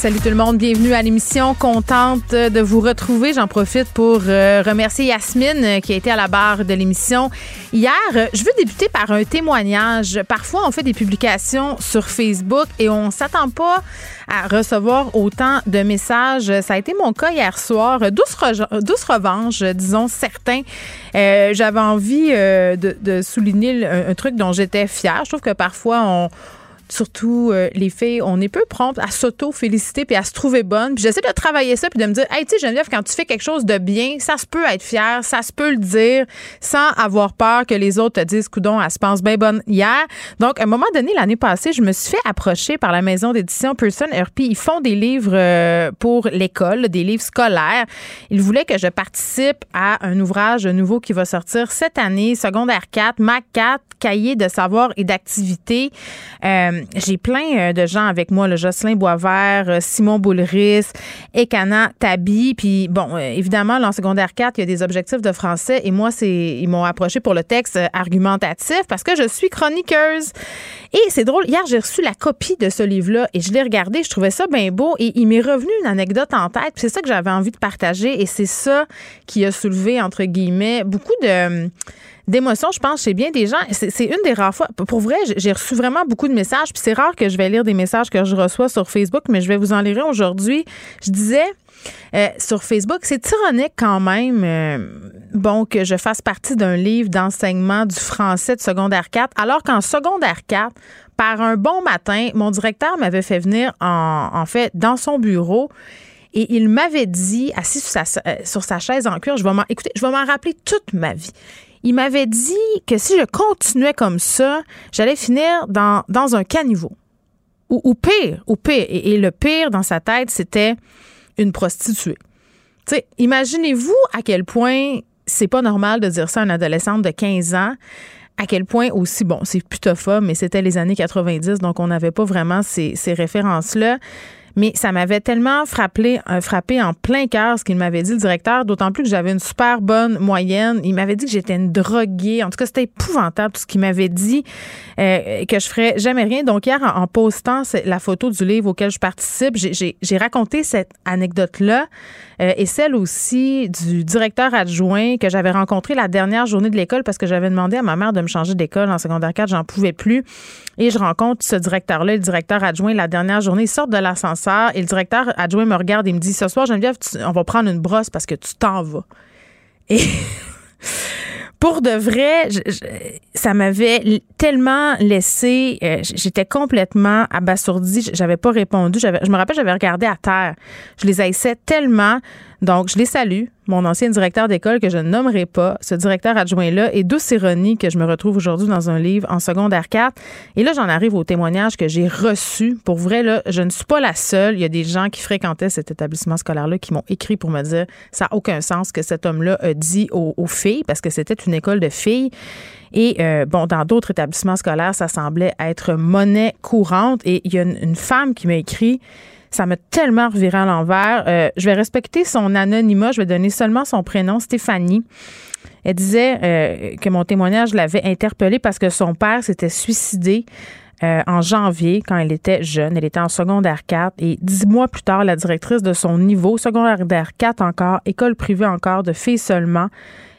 Salut tout le monde, bienvenue à l'émission. Contente de vous retrouver. J'en profite pour euh, remercier Yasmine euh, qui a été à la barre de l'émission hier. Euh, je veux débuter par un témoignage. Parfois, on fait des publications sur Facebook et on s'attend pas à recevoir autant de messages. Ça a été mon cas hier soir. Douce, douce revanche, disons certains. J'avais envie de, souligner un truc dont j'étais fière. Je trouve que parfois on surtout euh, les filles, on est peu promptes à s'auto-féliciter puis à se trouver bonne. Puis j'essaie de travailler ça puis de me dire, hey, tu sais, Geneviève, quand tu fais quelque chose de bien, ça se peut être fier, ça se peut le dire sans avoir peur que les autres te disent, coudon, elle se pense bien bonne hier. Donc, à un moment donné, l'année passée, je me suis fait approcher par la maison d'édition Person RP. Ils font des livres euh, pour l'école, des livres scolaires. Ils voulaient que je participe à un ouvrage nouveau qui va sortir cette année, secondaire 4, Mac 4, cahier de savoir et d'activité. Euh, j'ai plein euh, de gens avec moi, le Jocelyn Boisvert, euh, Simon Boulris, Ekana Tabi. Puis bon, euh, évidemment, en secondaire 4, il y a des objectifs de français et moi, c'est ils m'ont approché pour le texte argumentatif parce que je suis chroniqueuse. Et c'est drôle, hier, j'ai reçu la copie de ce livre-là et je l'ai regardé, je trouvais ça bien beau et il m'est revenu une anecdote en tête. C'est ça que j'avais envie de partager et c'est ça qui a soulevé, entre guillemets, beaucoup de d'émotion, je pense, chez bien des gens. C'est une des rares fois. Pour vrai, j'ai reçu vraiment beaucoup de messages. Puis c'est rare que je vais lire des messages que je reçois sur Facebook, mais je vais vous en lire aujourd'hui. Je disais euh, sur Facebook, c'est ironique quand même, euh, bon, que je fasse partie d'un livre d'enseignement du français de secondaire 4, alors qu'en secondaire 4, par un bon matin, mon directeur m'avait fait venir en, fait dans son bureau. Et il m'avait dit, assis sur sa, euh, chaise en cuir, je vais je vais m'en rappeler toute ma vie il m'avait dit que si je continuais comme ça, j'allais finir dans, dans un caniveau. Ou, ou pire, ou pire. Et, le pire dans sa tête, c'était une prostituée. sais, imaginez-vous à quel point c'est pas normal de dire ça à une adolescente de 15 ans. À quel point aussi, bon, c'est putophobe, mais c'était les années 90, donc on n'avait pas vraiment ces, ces références-là. Mais ça m'avait tellement frappé, euh, frappé en plein cœur ce qu'il m'avait dit le directeur, d'autant plus que j'avais une super bonne moyenne. Il m'avait dit que j'étais une droguée. En tout cas, c'était épouvantable tout ce qu'il m'avait dit, euh, que je ferais jamais rien. Donc hier, en, postant la photo du livre auquel je participe, j'ai raconté cette anecdote-là euh, et celle aussi du directeur adjoint que j'avais rencontré la dernière journée de l'école parce que j'avais demandé à ma mère de me changer d'école en secondaire 4, j'en pouvais plus. Et je rencontre ce directeur-là, le directeur adjoint, la dernière journée, il sort de l'ascenseur et le directeur adjoint me regarde et me dit Ce soir, Geneviève, on va prendre une brosse parce que tu t'en vas. Et. Pour de vrai, ça m'avait tellement laissé, euh, j'étais complètement abasourdie, j'avais pas répondu, je me rappelle, j'avais regardé à terre. Je les haïssais tellement. Donc, je les salue mon ancien directeur d'école que je ne nommerai pas, ce directeur adjoint-là, et douce ironie que je me retrouve aujourd'hui dans un livre en secondaire 4. Et là, j'en arrive au témoignage que j'ai reçu. Pour vrai, là, je ne suis pas la seule. Il y a des gens qui fréquentaient cet établissement scolaire-là qui m'ont écrit pour me dire ça n'a aucun sens que cet homme-là a dit aux, filles, parce que c'était une école de filles. Et euh, bon, dans d'autres établissements scolaires, ça semblait être monnaie courante. Et il y a une femme qui m'a écrit ça m'a tellement reviré à l'envers. Euh, je vais respecter son anonymat. Je vais donner seulement son prénom, Stéphanie. Elle disait euh, que mon témoignage l'avait interpellée parce que son père s'était suicidé euh, en janvier quand elle était jeune. Elle était en secondaire 4 et dix mois plus tard, la directrice de son niveau, secondaire 4 encore, école privée encore, de filles seulement,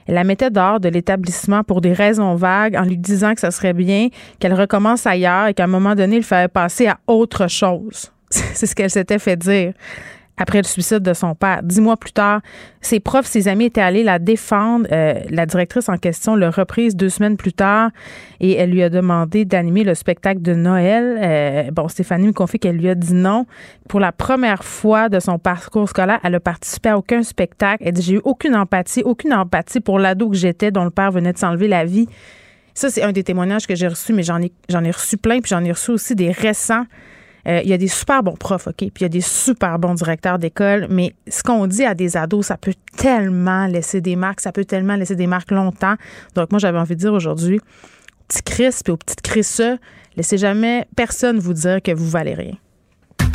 elle la mettait dehors de l'établissement pour des raisons vagues en lui disant que ça serait bien qu'elle recommence ailleurs et qu'à un moment donné, il fallait passer à autre chose. C'est ce qu'elle s'était fait dire après le suicide de son père. Dix mois plus tard, ses profs, ses amis étaient allés la défendre. Euh, la directrice en question l'a reprise deux semaines plus tard et elle lui a demandé d'animer le spectacle de Noël. Euh, bon, Stéphanie me confie qu'elle lui a dit non. Pour la première fois de son parcours scolaire, elle a participé à aucun spectacle. Elle dit J'ai eu aucune empathie, aucune empathie pour l'ado que j'étais dont le père venait de s'enlever la vie. Ça, c'est un des témoignages que j'ai reçus, mais j'en ai, j'en ai reçu plein, puis j'en ai reçu aussi des récents il y a des super bons profs, OK? Puis il y a des super bons directeurs d'école, mais ce qu'on dit à des ados, ça peut tellement laisser des marques, ça peut tellement laisser des marques longtemps. Donc, moi, j'avais envie de dire aujourd'hui, petits Chris et aux petites Chrisseux, laissez jamais personne vous dire que vous valez rien.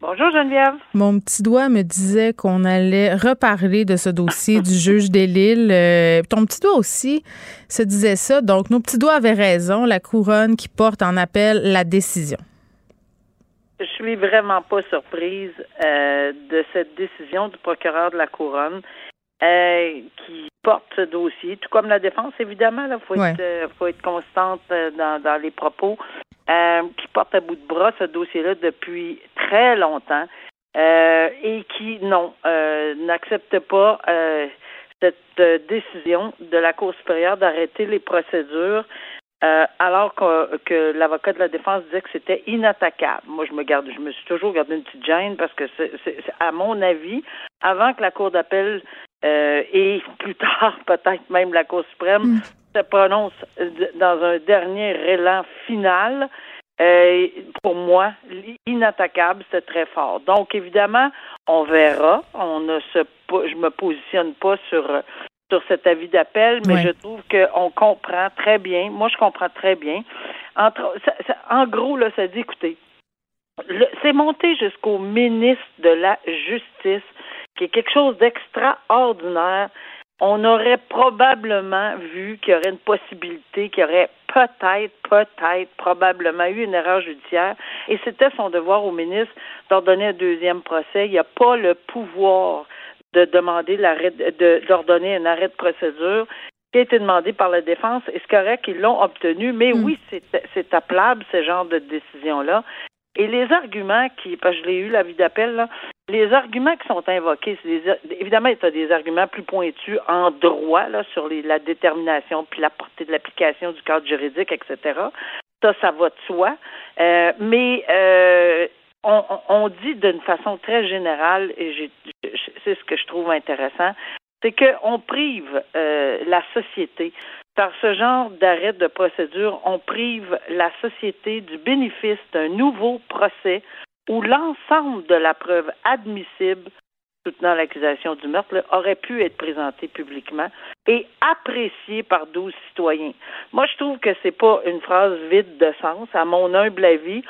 Bonjour, Geneviève. Mon petit doigt me disait qu'on allait reparler de ce dossier du juge des Lilles. Euh, ton petit doigt aussi se disait ça. Donc, nos petits doigts avaient raison. La couronne qui porte en appel la décision. Je suis vraiment pas surprise euh, de cette décision du procureur de la Couronne euh, qui porte ce dossier, tout comme la défense, évidemment. Il faut, Ouais. être, faut être constante dans, dans les propos, euh, qui porte à bout de bras ce dossier-là depuis très longtemps euh, et qui, non, euh, n'accepte pas euh, cette euh, décision de la Cour supérieure d'arrêter les procédures alors que, l'avocat de la défense disait que c'était inattaquable. Moi, je me garde, je me suis toujours gardé une petite gêne parce que, c'est, c'est- à mon avis, avant que la Cour d'appel euh, et plus tard peut-être même la Cour suprême se prononce euh, dans un dernier élan final, euh, pour moi, inattaquable, c'est très fort. Donc, évidemment, on verra. On ne se, je me positionne pas sur sur cet avis d'appel, mais je trouve qu'on comprend très bien. Moi, je comprends très bien. Entre, ça- ça- en gros, là, ça dit, écoutez, c'est monté jusqu'au ministre de la Justice, qui est quelque chose d'extraordinaire. On aurait probablement vu qu'il y aurait une possibilité, qu'il y aurait peut-être, peut-être, probablement eu une erreur judiciaire. Et c'était son devoir au ministre d'ordonner un deuxième procès. Il n'y a pas le pouvoir de demander l'arrêt, de, d'ordonner un arrêt de procédure qui a été demandé par la défense. Et c'est correct qu'ils l'ont obtenu, mais Mm. oui, c'est, c'est appelable, ce genre de décision-là. Et les arguments qui, parce que je l'ai eu, l'avis d'appel, là, les arguments qui sont invoqués, c'est des, évidemment, il y a des arguments plus pointus en droit, là, sur les, la détermination puis la portée de l'application du cadre juridique, etc. Ça, ça va de soi. Euh, mais euh, on, on- dit d'une façon très générale, et c'est ce que je trouve intéressant, c'est qu'on prive euh, la société par ce genre d'arrêt de procédure, on prive la société du bénéfice d'un nouveau procès où l'ensemble de la preuve admissible soutenant l'accusation du meurtre aurait pu être présenté publiquement et apprécié par 12 citoyens. Moi, je trouve que c'est pas une phrase vide de sens, à mon humble avis.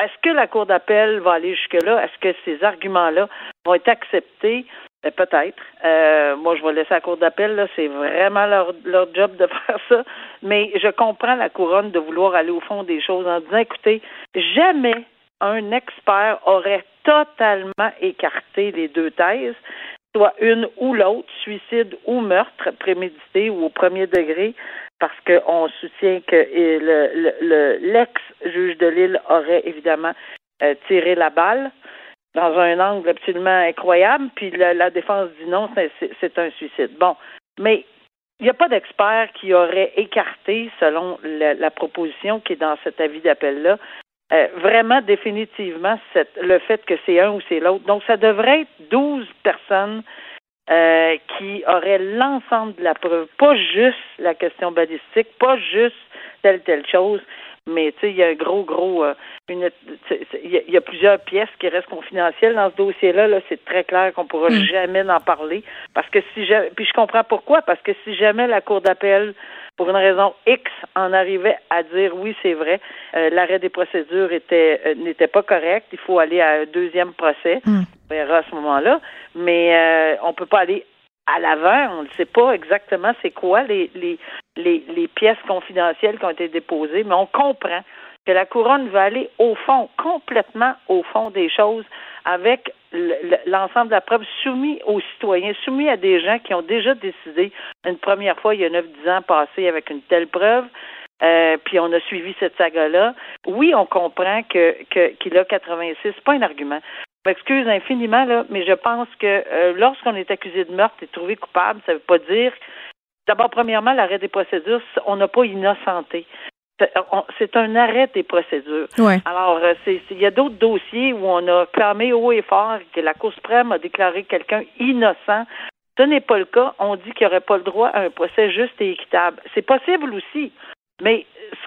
Est-ce que la Cour d'appel va aller jusque-là? Est-ce que ces arguments-là vont être acceptés? Euh, Peut-être. Euh, moi, je vais laisser la Cour d'appel. C'est vraiment leur, leur job de faire ça. Mais je comprends la couronne de vouloir aller au fond des choses en disant, écoutez, jamais un expert aurait totalement écarté les deux thèses, soit une ou l'autre, suicide ou meurtre prémédité ou au premier degré, parce qu'on soutient que l'ex-juge de Lille aurait évidemment euh, tiré la balle dans un angle absolument incroyable, puis la, la défense dit non, c'est- un suicide. Bon, mais il n'y a pas d'expert qui aurait écarté, selon la proposition qui est dans cet avis d'appel-là, euh, vraiment définitivement le fait que c'est un ou c'est l'autre. Donc, ça devrait être 12 personnes euh, qui auraient l'ensemble de la preuve, pas juste la question balistique, pas juste telle telle chose, mais tu sais, il y a un gros, gros, euh, il y, a- il y a plusieurs pièces qui restent confidentielles dans ce dossier-là. Là, c'est très clair qu'on pourra Mm. jamais en parler, parce que si jamais, puis je comprends pourquoi, parce que si jamais la cour d'appel pour une raison X, en arrivait à dire oui, c'est vrai, euh, l'arrêt des procédures était euh, n'était pas correct, il faut aller à un deuxième procès. Mm. On verra à ce moment-là, mais on peut pas aller à l'avant, on ne sait pas exactement c'est quoi les, les, les, pièces confidentielles qui ont été déposées, mais on comprend que la couronne va aller au fond, complètement au fond des choses, avec le- le- l'ensemble de la preuve soumis aux citoyens, soumis à des gens qui ont déjà décidé une première fois il y a 9-10 ans passé avec une telle preuve. Euh, puis on a suivi cette saga-là. Oui, on comprend que que- qu'il a 86, c'est pas un argument. Je m'excuse infiniment, là, mais je pense que euh, lorsqu'on est accusé de meurtre et trouvé coupable, ça veut pas dire D'abord, premièrement, l'arrêt des procédures, on n'a pas innocenté. c'est un arrêt des procédures. Ouais. Alors, euh, il y a d'autres dossiers où on a clamé haut et fort que la Cour suprême a déclaré quelqu'un innocent. Ce n'est pas le cas. On dit qu'il n'y aurait pas le droit à un procès juste et équitable. C'est possible aussi. Mais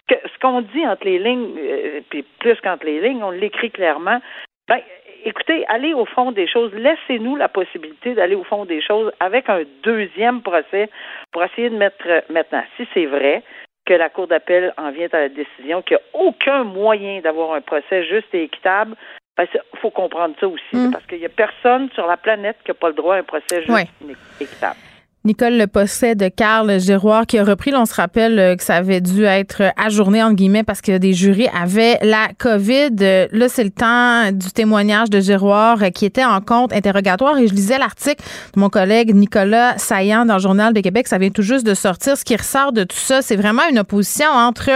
ce ce qu'on dit entre les lignes, euh, puis plus qu'entre les lignes, on l'écrit clairement. Ben, écoutez, allez au fond des choses. Laissez-nous la possibilité d'aller au fond des choses avec un deuxième procès pour essayer de mettre maintenant, si c'est vrai, que la Cour d'appel en vient à la décision qu'il n'y a aucun moyen d'avoir un procès juste et équitable, il ben, faut comprendre ça aussi, mm. parce qu'il n'y a personne sur la planète qui n'a pas le droit à un procès juste et équitable. Nicole Le Posset de Carl Giroir qui a repris. on se rappelle euh, que ça avait dû être ajourné, entre guillemets, parce que des jurys avaient la COVID. Euh, là, c'est le temps du témoignage de Giroir euh, qui était en compte interrogatoire. Et je lisais l'article de mon collègue Nicolas Saillant dans le Journal de Québec. Ça vient tout juste de sortir. Ce qui ressort de tout ça, c'est vraiment une opposition entre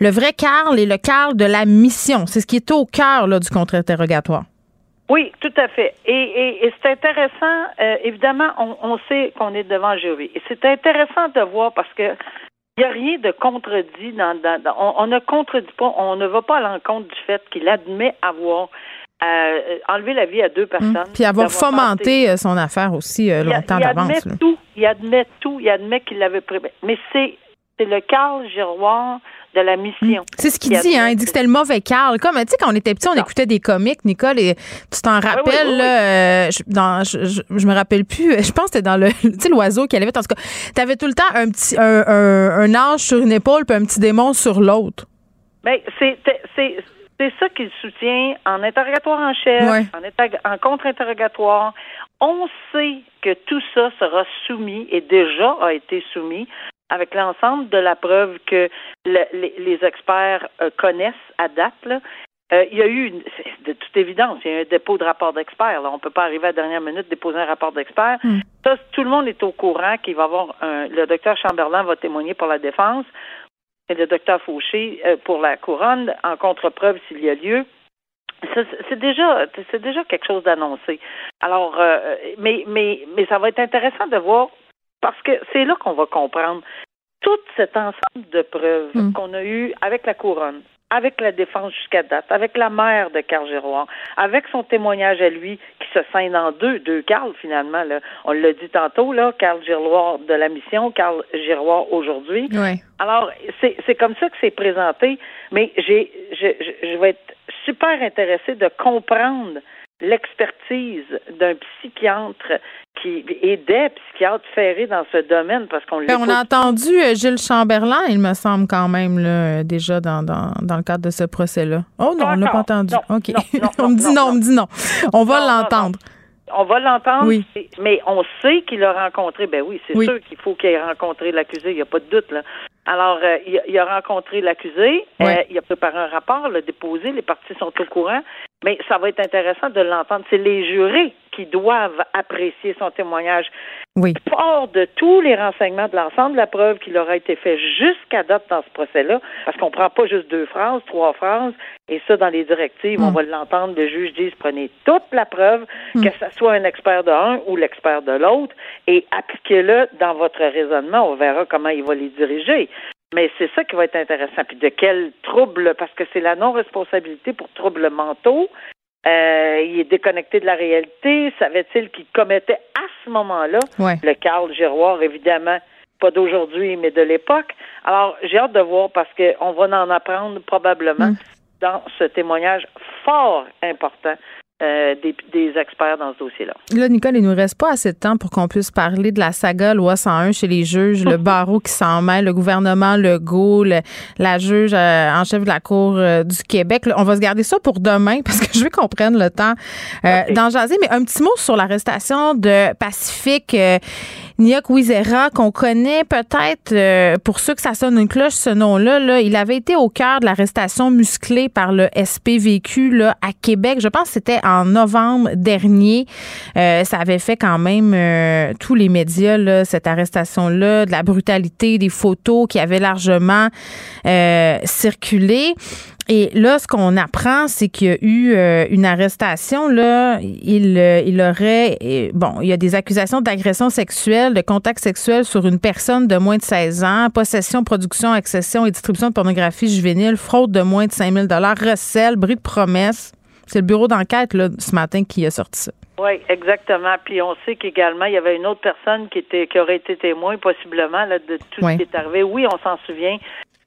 le vrai Carl et le Carl de la mission. C'est ce qui est au cœur là, du contre-interrogatoire. Oui, tout à fait. Et, c'est intéressant, euh, évidemment, on, sait qu'on est devant un jury. Et c'est intéressant de voir parce que il n'y a rien de contredit dans, on, ne contredit pas, on ne va pas à l'encontre du fait qu'il admet avoir euh, enlevé la vie à deux personnes. Mmh. Puis avoir fomenté euh, son affaire aussi longtemps d'avance. Il admet tout, il admet tout, il admet qu'il l'avait prévu. Mais c'est c'est le Carl Giroir de la mission. Mm. C'est ce qu'il dit, hein. Il dit que c'était le mauvais Carl. Comme, tu sais, quand on était petit, on écoutait des comics, Nicole, et tu t'en rappelles, là, euh, je, dans, je, je, me rappelle plus, je pense que c'était dans le, tu sais, l'oiseau qui allait En tout cas, t'avais tout le temps un petit, un, un, ange sur une épaule puis un petit démon sur l'autre. Ben, c'est, c'est, c'est ça qu'il soutient en interrogatoire en chef, en, en contre-interrogatoire. On sait que tout ça sera soumis et déjà a été soumis avec l'ensemble de la preuve que les, experts euh, connaissent à date, euh, il y a eu, de toute évidence, il y a eu un dépôt de rapport d'experts. On ne peut pas arriver à la dernière minute déposer un rapport d'experts. Hmm. Ça, tout le monde est au courant qu'il va avoir un. Le docteur Chamberlain va témoigner pour la défense et le docteur Fauché euh, pour la couronne en contre-preuve s'il y a lieu. C'est déjà, c'est déjà quelque chose d'annoncé. Alors, mais, mais, mais ça va être intéressant de voir parce que c'est là qu'on va comprendre tout cet ensemble de preuves hmm. qu'on a eu avec la couronne, avec la défense jusqu'à date, avec la mère de Carl Giroir, avec son témoignage à lui qui se scinde en deux, deux Carl finalement. On l'a dit tantôt, là, Carl Giroir de la mission, Carl Giroir aujourd'hui. Alors, c'est comme ça que c'est présenté, mais j'ai je, je vais être super intéressée de comprendre l'expertise d'un psychiatre qui est des psychiatres ferrés dans ce domaine parce qu'on On a entendu euh, Gilles Chamberlain, il me semble quand même là, déjà dans, dans, dans le cadre de ce procès-là. Oh non, on l'a pas entendu. OK. on me dit non, on me dit non. On va l'entendre. On va l'entendre, oui. mais on sait qu'il a rencontré, ben oui, c'est sûr qu'il faut qu'il ait rencontré l'accusé, il n'y a pas de doute. Là. Alors, euh, il, a rencontré l'accusé, euh, il a préparé un rapport, l'a déposé, les parties sont au courant, mais ça va être intéressant de l'entendre. C'est les jurés qui doivent apprécier son témoignage. Oui. Fort de tous les renseignements de l'ensemble de la preuve qui leur a été fait jusqu'à date dans ce procès-là, parce qu'on prend pas juste deux phrases, trois phrases, et ça, dans les directives, on mm. va l'entendre, le juge dit prenez toute la preuve, mm. que ce soit un expert de un ou l'expert de l'autre, et appliquez-le dans votre raisonnement. On verra comment il va les diriger. Mais c'est ça qui va être intéressant. Puis de quel trouble, parce que c'est la non-responsabilité pour troubles mentaux. Euh, il est déconnecté de la réalité. Savait-il qu'il commettait à ce moment-là le Carl Giroir, évidemment, pas d'aujourd'hui, mais de l'époque. Alors, j'ai hâte de voir parce qu'on va en apprendre probablement mm. dans ce témoignage fort important euh, des, experts dans ce dossier-là. Là, Nicole, il ne nous reste pas assez de temps pour qu'on puisse parler de la saga loi 101 chez les juges, le barreau qui s'en mêle, le gouvernement, le GO, la juge euh, en chef de la Cour euh, du Québec. on va se garder ça pour demain parce que je veux qu'on prenne le temps d'en jaser. Mais un petit mot sur l'arrestation de Pacifique Niak Wizera, qu'on connaît peut-être, pour ceux que ça sonne une cloche, ce nom-là. Là, il avait été au cœur de l'arrestation musclée par le SPVQ là, à Québec. Je pense que c'était en novembre dernier. Euh, ça avait fait quand même euh, tous les médias, cette arrestation-là, de la brutalité, des photos qui avaient largement euh, circulé. Et là, ce qu'on apprend, c'est qu'il y a eu une arrestation. Là, il, il aurait, bon, il y a des accusations d'agression sexuelle, de contact sexuel sur une personne de moins de 16 ans, possession, production, accession et distribution de pornographie juvénile, fraude de moins de 5 000 recel, bris de promesse. C'est le bureau d'enquête là ce matin qui a sorti ça. Oui, exactement. Puis on sait qu'également, il y avait une autre personne qui était qui aurait été témoin possiblement là, de tout ce qui est arrivé. Oui, on s'en souvient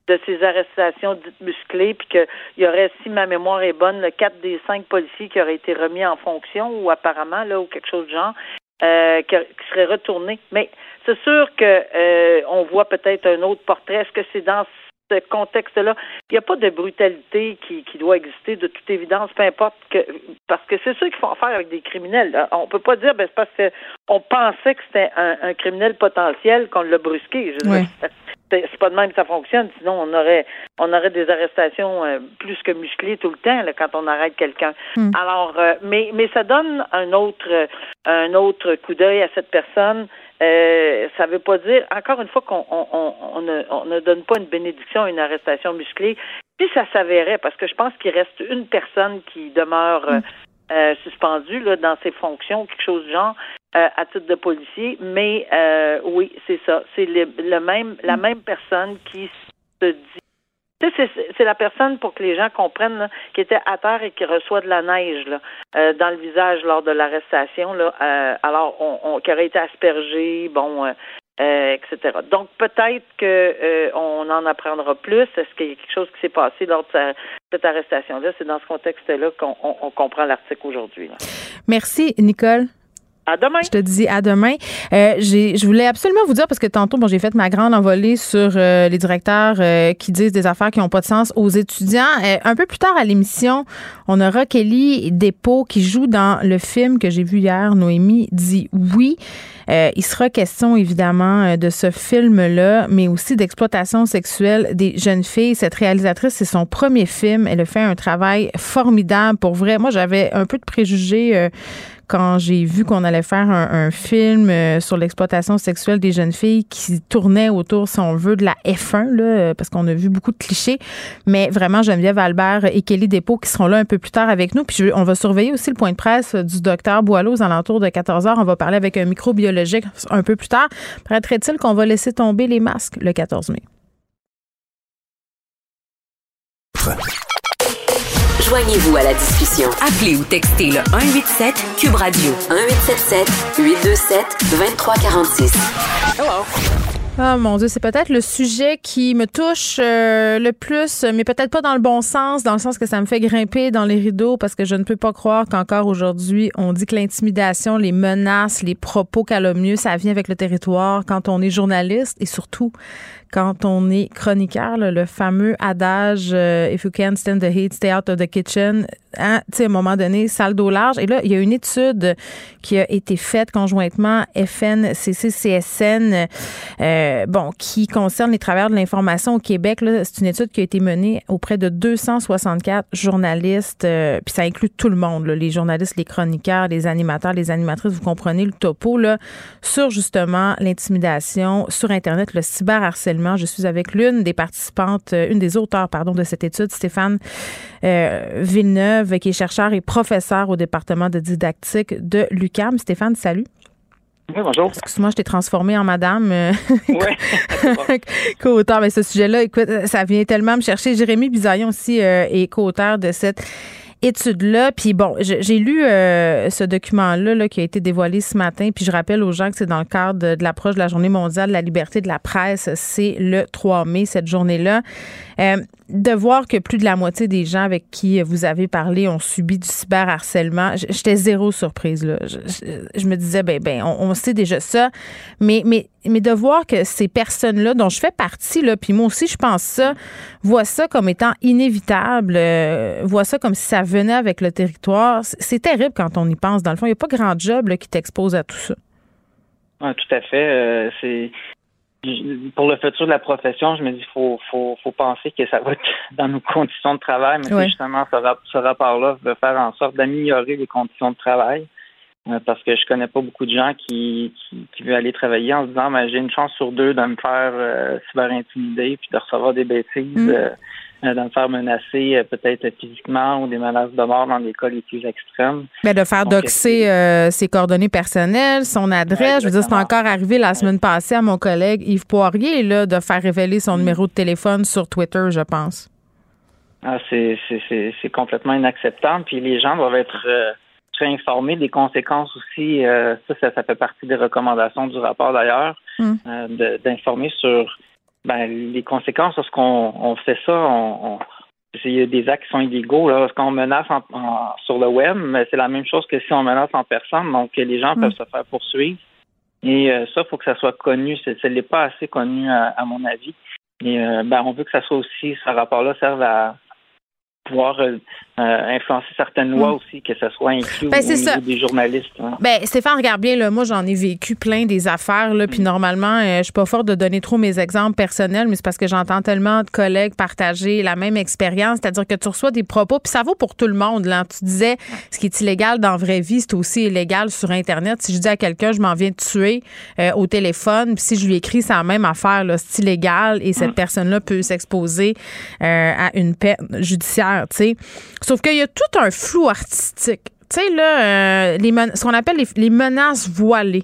de ces arrestations dites musclées, puis qu'il y aurait, si ma mémoire est bonne, le quatre des cinq policiers qui auraient été remis en fonction, ou apparemment, là, ou quelque chose de genre, euh, qui, qui serait retourné. Mais c'est sûr que euh, on voit peut-être un autre portrait. Est-ce que c'est dans ce contexte-là, il n'y a pas de brutalité qui, qui doit exister de toute évidence, peu importe que parce que c'est ça qu'il faut en faire avec des criminels. Là. On peut pas dire ben c'est parce que on pensait que c'était un, un criminel potentiel qu'on l'a brusqué. Je c'est pas de même que ça fonctionne, sinon on aurait on aurait des arrestations euh, plus que musclées tout le temps là, quand on arrête quelqu'un. Hmm. Alors, euh, mais mais ça donne un autre un autre coup d'œil à cette personne. Euh, ça veut pas dire encore une fois qu'on on, on, ne, on ne donne pas une bénédiction à une arrestation musclée. Si ça s'avérait, parce que je pense qu'il reste une personne qui demeure hmm. Euh, suspendue là, dans ses fonctions, quelque chose du genre, euh, à titre de policier, mais euh, oui, c'est ça. C'est le, même, la mm. même personne qui se dit. C'est la personne, pour que les gens comprennent, qui était à terre et qui reçoit de la neige là, euh, dans le visage lors de l'arrestation. Là, alors, on, qui aurait été aspergé, bon, etc. Donc, peut-être que on en apprendra plus. Est-ce qu'il y a quelque chose qui s'est passé lors de cette arrestation-là? C'est dans ce contexte-là qu'on comprend l'article aujourd'hui. Merci, Nicole. À demain. Je te dis à demain. Euh, je voulais absolument vous dire, parce que tantôt, bon, j'ai fait ma grande envolée sur euh, les directeurs euh, qui disent des affaires qui n'ont pas de sens aux étudiants. Euh, un peu plus tard à l'émission, on aura Kelly Despaux qui joue dans le film que j'ai vu hier, Noémie dit oui. Il sera question évidemment de ce film-là, mais aussi d'exploitation sexuelle des jeunes filles. Cette réalisatrice, c'est son premier film. Elle a fait un travail formidable pour vrai. Moi, j'avais un peu de préjugés quand j'ai vu qu'on allait faire un, film euh, sur l'exploitation sexuelle des jeunes filles qui tournait autour, si on veut, de la F1, là, euh, parce qu'on a vu beaucoup de clichés. Mais vraiment, Geneviève Albert et Kelly Despaux qui seront là un peu plus tard avec nous. Puis on va surveiller aussi le point de presse du docteur Boileau aux alentours de 14 heures. On va parler avec un microbiologique un peu plus tard. Paraîtrait-il qu'on va laisser tomber les masques le 14 mai? Joignez-vous à la discussion. Appelez ou textez le 187 Cube Radio 1877 827 2346. Hello. Ah mon Dieu, c'est peut-être le sujet qui me touche euh, le plus, mais peut-être pas dans le bon sens, dans le sens que ça me fait grimper dans les rideaux parce que je ne peux pas croire qu'encore aujourd'hui, on dit que l'intimidation, les menaces, les propos calomnieux, ça vient avec le territoire quand on est journaliste et surtout quand on est chroniqueur, le fameux adage euh, If you can't stand the heat, stay out of the kitchen. Hein, à un moment donné, salle d'eau large. Et là, il y a une étude qui a été faite conjointement FNCC-CSN, euh, bon, qui concerne les travailleurs de l'information au Québec. C'est une étude qui a été menée auprès de 264 journalistes, euh, puis ça inclut tout le monde, les journalistes, les chroniqueurs, les animateurs, les animatrices, vous comprenez le topo, là, sur justement l'intimidation sur Internet, le cyberharcèlement je suis avec l'une des participantes, euh, une des auteurs, pardon, de cette étude, Stéphane euh, Villeneuve, qui est chercheur et professeur au département de didactique de l'UCAM. Stéphane, salut. Oui, bonjour. Excuse-moi, je t'ai transformée en madame. Euh, oui. co-auteur. Mais ce sujet-là, écoute, ça vient tellement me chercher. Jérémy Bisaillon aussi est co-auteur de cette étude-là. Puis bon, j'ai lu euh, ce document-là là, qui a été dévoilé ce matin. Puis je rappelle aux gens que c'est dans le cadre de, l'approche de la Journée mondiale de la liberté de la presse. C'est le 3 mai, cette journée-là. Euh, de voir que plus de la moitié des gens avec qui vous avez parlé ont subi du cyberharcèlement, j'étais zéro surprise. Là. Je, me disais, ben, ben on, sait déjà ça, mais, mais, mais de voir que ces personnes-là, dont je fais partie, là, puis moi aussi, je pense ça, voient ça comme étant inévitable, euh, voient ça comme si ça venait avec le territoire, c'est terrible quand on y pense. Dans le fond, il n'y a pas grand job là, qui t'expose à tout ça. Ah, tout à fait. Euh, c'est pour le futur de la profession, je me dis faut faut faut penser que ça va être dans nos conditions de travail, mais justement ce, rapport-là veut faire en sorte d'améliorer les conditions de travail. Euh, parce que je connais pas beaucoup de gens qui, qui, veulent aller travailler en se disant ben, j'ai une chance sur deux de me faire euh, cyber intimider puis de recevoir des bêtises. Mm. De me faire menacer peut-être physiquement ou des menaces de mort dans des cas les plus extrêmes. Mais de faire doxer ses coordonnées personnelles, son adresse. je veux dire, c'est encore arrivé la semaine passée à mon collègue Yves Poirier là, de faire révéler son mm. numéro de téléphone sur Twitter, je pense. Ah, c'est complètement inacceptable. Puis les gens doivent être informé des conséquences aussi. Euh, ça, ça, fait partie des recommandations du rapport d'ailleurs, euh, d'informer sur ben, les conséquences lorsqu'on on fait ça. On, il y a des actes qui sont illégaux. Lorsqu'on menace sur le web, mais c'est la même chose que si on menace en personne. Donc, les gens hmm. peuvent se faire poursuivre. Et euh, ça, il faut que ça soit connu. Ce n'est pas assez connu, à, mon avis. Et ben, on veut que ça soit aussi, ce rapport-là serve à, pouvoir euh, euh, influencer certaines lois mm. aussi, que ce soit inclus ben, au des journalistes. Hein. Ben, Stéphane, regarde bien, là, moi, j'en ai vécu plein des affaires, là, puis mm. normalement, euh, je suis pas forte de donner trop mes exemples personnels, mais c'est parce que j'entends tellement de collègues partager la même expérience, c'est-à-dire que tu reçois des propos, puis ça vaut pour tout le monde. Là. Tu disais, ce qui est illégal dans la vraie vie, c'est aussi illégal sur Internet. Si je dis à quelqu'un, je m'en viens de tuer au téléphone, puis si je lui écris, c'est la même affaire, c'est illégal, et cette mm. personne-là peut s'exposer à une peine judiciaire Sauf qu'il y a tout un flou artistique. Tu sais, là, euh, les ce qu'on appelle les, menaces voilées.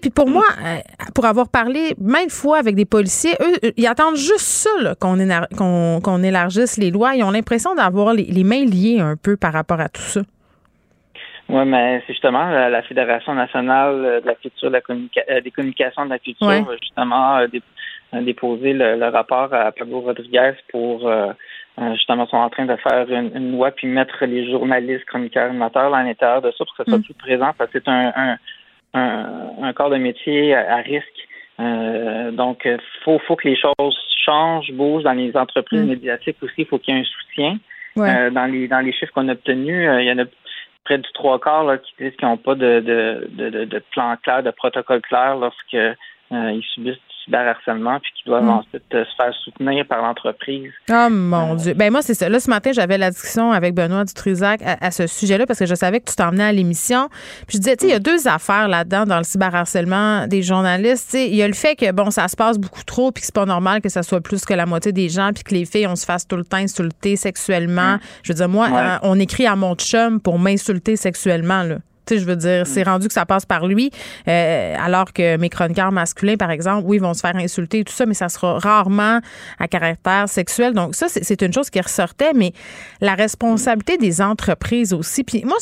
Puis pour moi, euh, pour avoir parlé maintes fois avec des policiers, eux, ils attendent juste ça, qu'on élargisse les lois. Ils ont l'impression d'avoir les, mains liées un peu par rapport à tout ça. Oui, mais c'est justement la, Fédération nationale de la culture, euh, des communications de la culture, justement, déposé le, rapport à Pablo Rodriguez pour euh, justement, sont en train de faire une, loi puis mettre les journalistes, chroniqueurs, animateurs à l'intérieur de ça pour que ça soit mm. plus présent parce que c'est un, un, corps de métier à, risque. Euh, donc, il faut, faut que les choses changent, bougent dans les entreprises mm. médiatiques aussi. Il faut qu'il y ait un soutien. Euh, dans les dans les chiffres qu'on a obtenus, il y en a près du trois quarts qui disent qu'ils n'ont pas de, de, de, de, plan clair, de protocole clair lorsque ils subissent cyberharcèlement puis qui doivent hmm. ensuite euh, se faire soutenir par l'entreprise. Oh mon euh, Dieu. Ben moi, c'est ça. Là, ce matin, j'avais la discussion avec Benoît Dutrisac à, ce sujet-là parce que je savais que tu t'emmenais à l'émission. Puis je disais, tu sais, il y a deux affaires là-dedans dans le cyberharcèlement des journalistes. il y a le fait que, bon, ça se passe beaucoup trop puis que c'est pas normal que ça soit plus que la moitié des gens puis que les filles, on se fasse tout le temps insulter sexuellement. Hmm. Je veux dire, moi, euh, on écrit à mon chum pour m'insulter sexuellement, là je veux dire, c'est rendu que ça passe par lui, euh, alors que mes chroniqueurs masculins, par exemple, oui, ils vont se faire insulter et tout ça, mais ça sera rarement à caractère sexuel. Donc ça, c'est une chose qui ressortait, mais la responsabilité des entreprises aussi. Puis moi,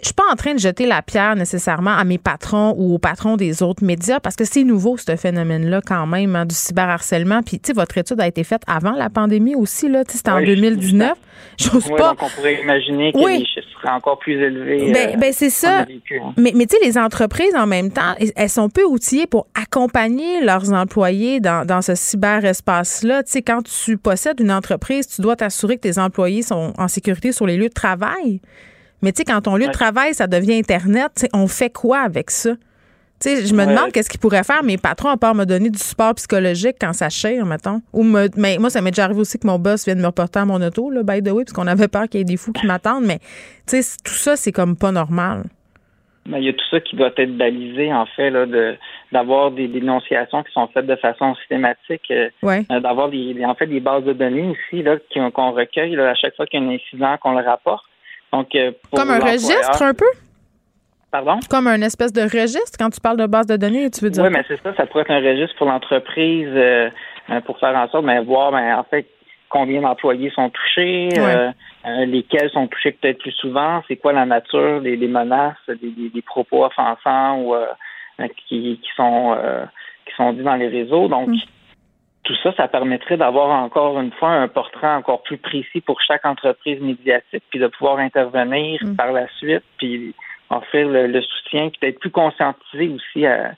je suis pas en train de jeter la pierre nécessairement à mes patrons ou aux patrons des autres médias parce que c'est nouveau ce phénomène-là quand même hein, du cyberharcèlement. Puis tu sais, votre étude a été faite avant la pandémie aussi là, c'était en 2019. J'ose pas. Donc on pourrait imaginer que les chiffres seraient encore plus élevés. Ben, euh, ben c'est ça. Hein. Mais, mais tu sais, les entreprises en même temps, elles sont peu outillées pour accompagner leurs employés dans, dans ce cyberespace-là. Tu sais, quand tu possèdes une entreprise, tu dois t'assurer que tes employés sont en sécurité sur les lieux de travail. Mais tu sais, quand ton lieu de travail, ça devient Internet, on fait quoi avec ça? Tu sais, je me demande qu'est-ce qu'ils pourraient faire mes patrons à part me donner du support psychologique quand ça chire, mettons. Ou me, mais moi, ça m'est déjà arrivé aussi que mon boss vienne me reporter à mon auto, là, by the way, parce qu'on avait peur qu'il y ait des fous qui m'attendent. Mais tu sais, tout ça, c'est comme pas normal. Mais il y a tout ça qui doit être balisé, en fait, là, de d'avoir des dénonciations qui sont faites de façon systématique, euh, euh, d'avoir des, en fait des bases de données aussi là qu'on recueille à chaque fois qu'il y a un incident qu'on le rapporte. Euh, Comme un registre un peu? Pardon? Comme un espèce de registre quand tu parles de base de données, tu veux dire? Oui, mais c'est ça, ça pourrait être un registre pour l'entreprise euh, euh, pour faire en sorte, de voir, ben, en fait, combien d'employés sont touchés, lesquels sont touchés peut-être plus souvent, c'est quoi la nature des, menaces, des, propos offensants ou qui, sont qui sont dits dans les réseaux. Donc, mm tout ça, ça permettrait d'avoir encore une fois un portrait encore plus précis pour chaque entreprise médiatique, puis de pouvoir intervenir mm. par la suite, puis offrir le, soutien, puis d'être plus conscientisé aussi à,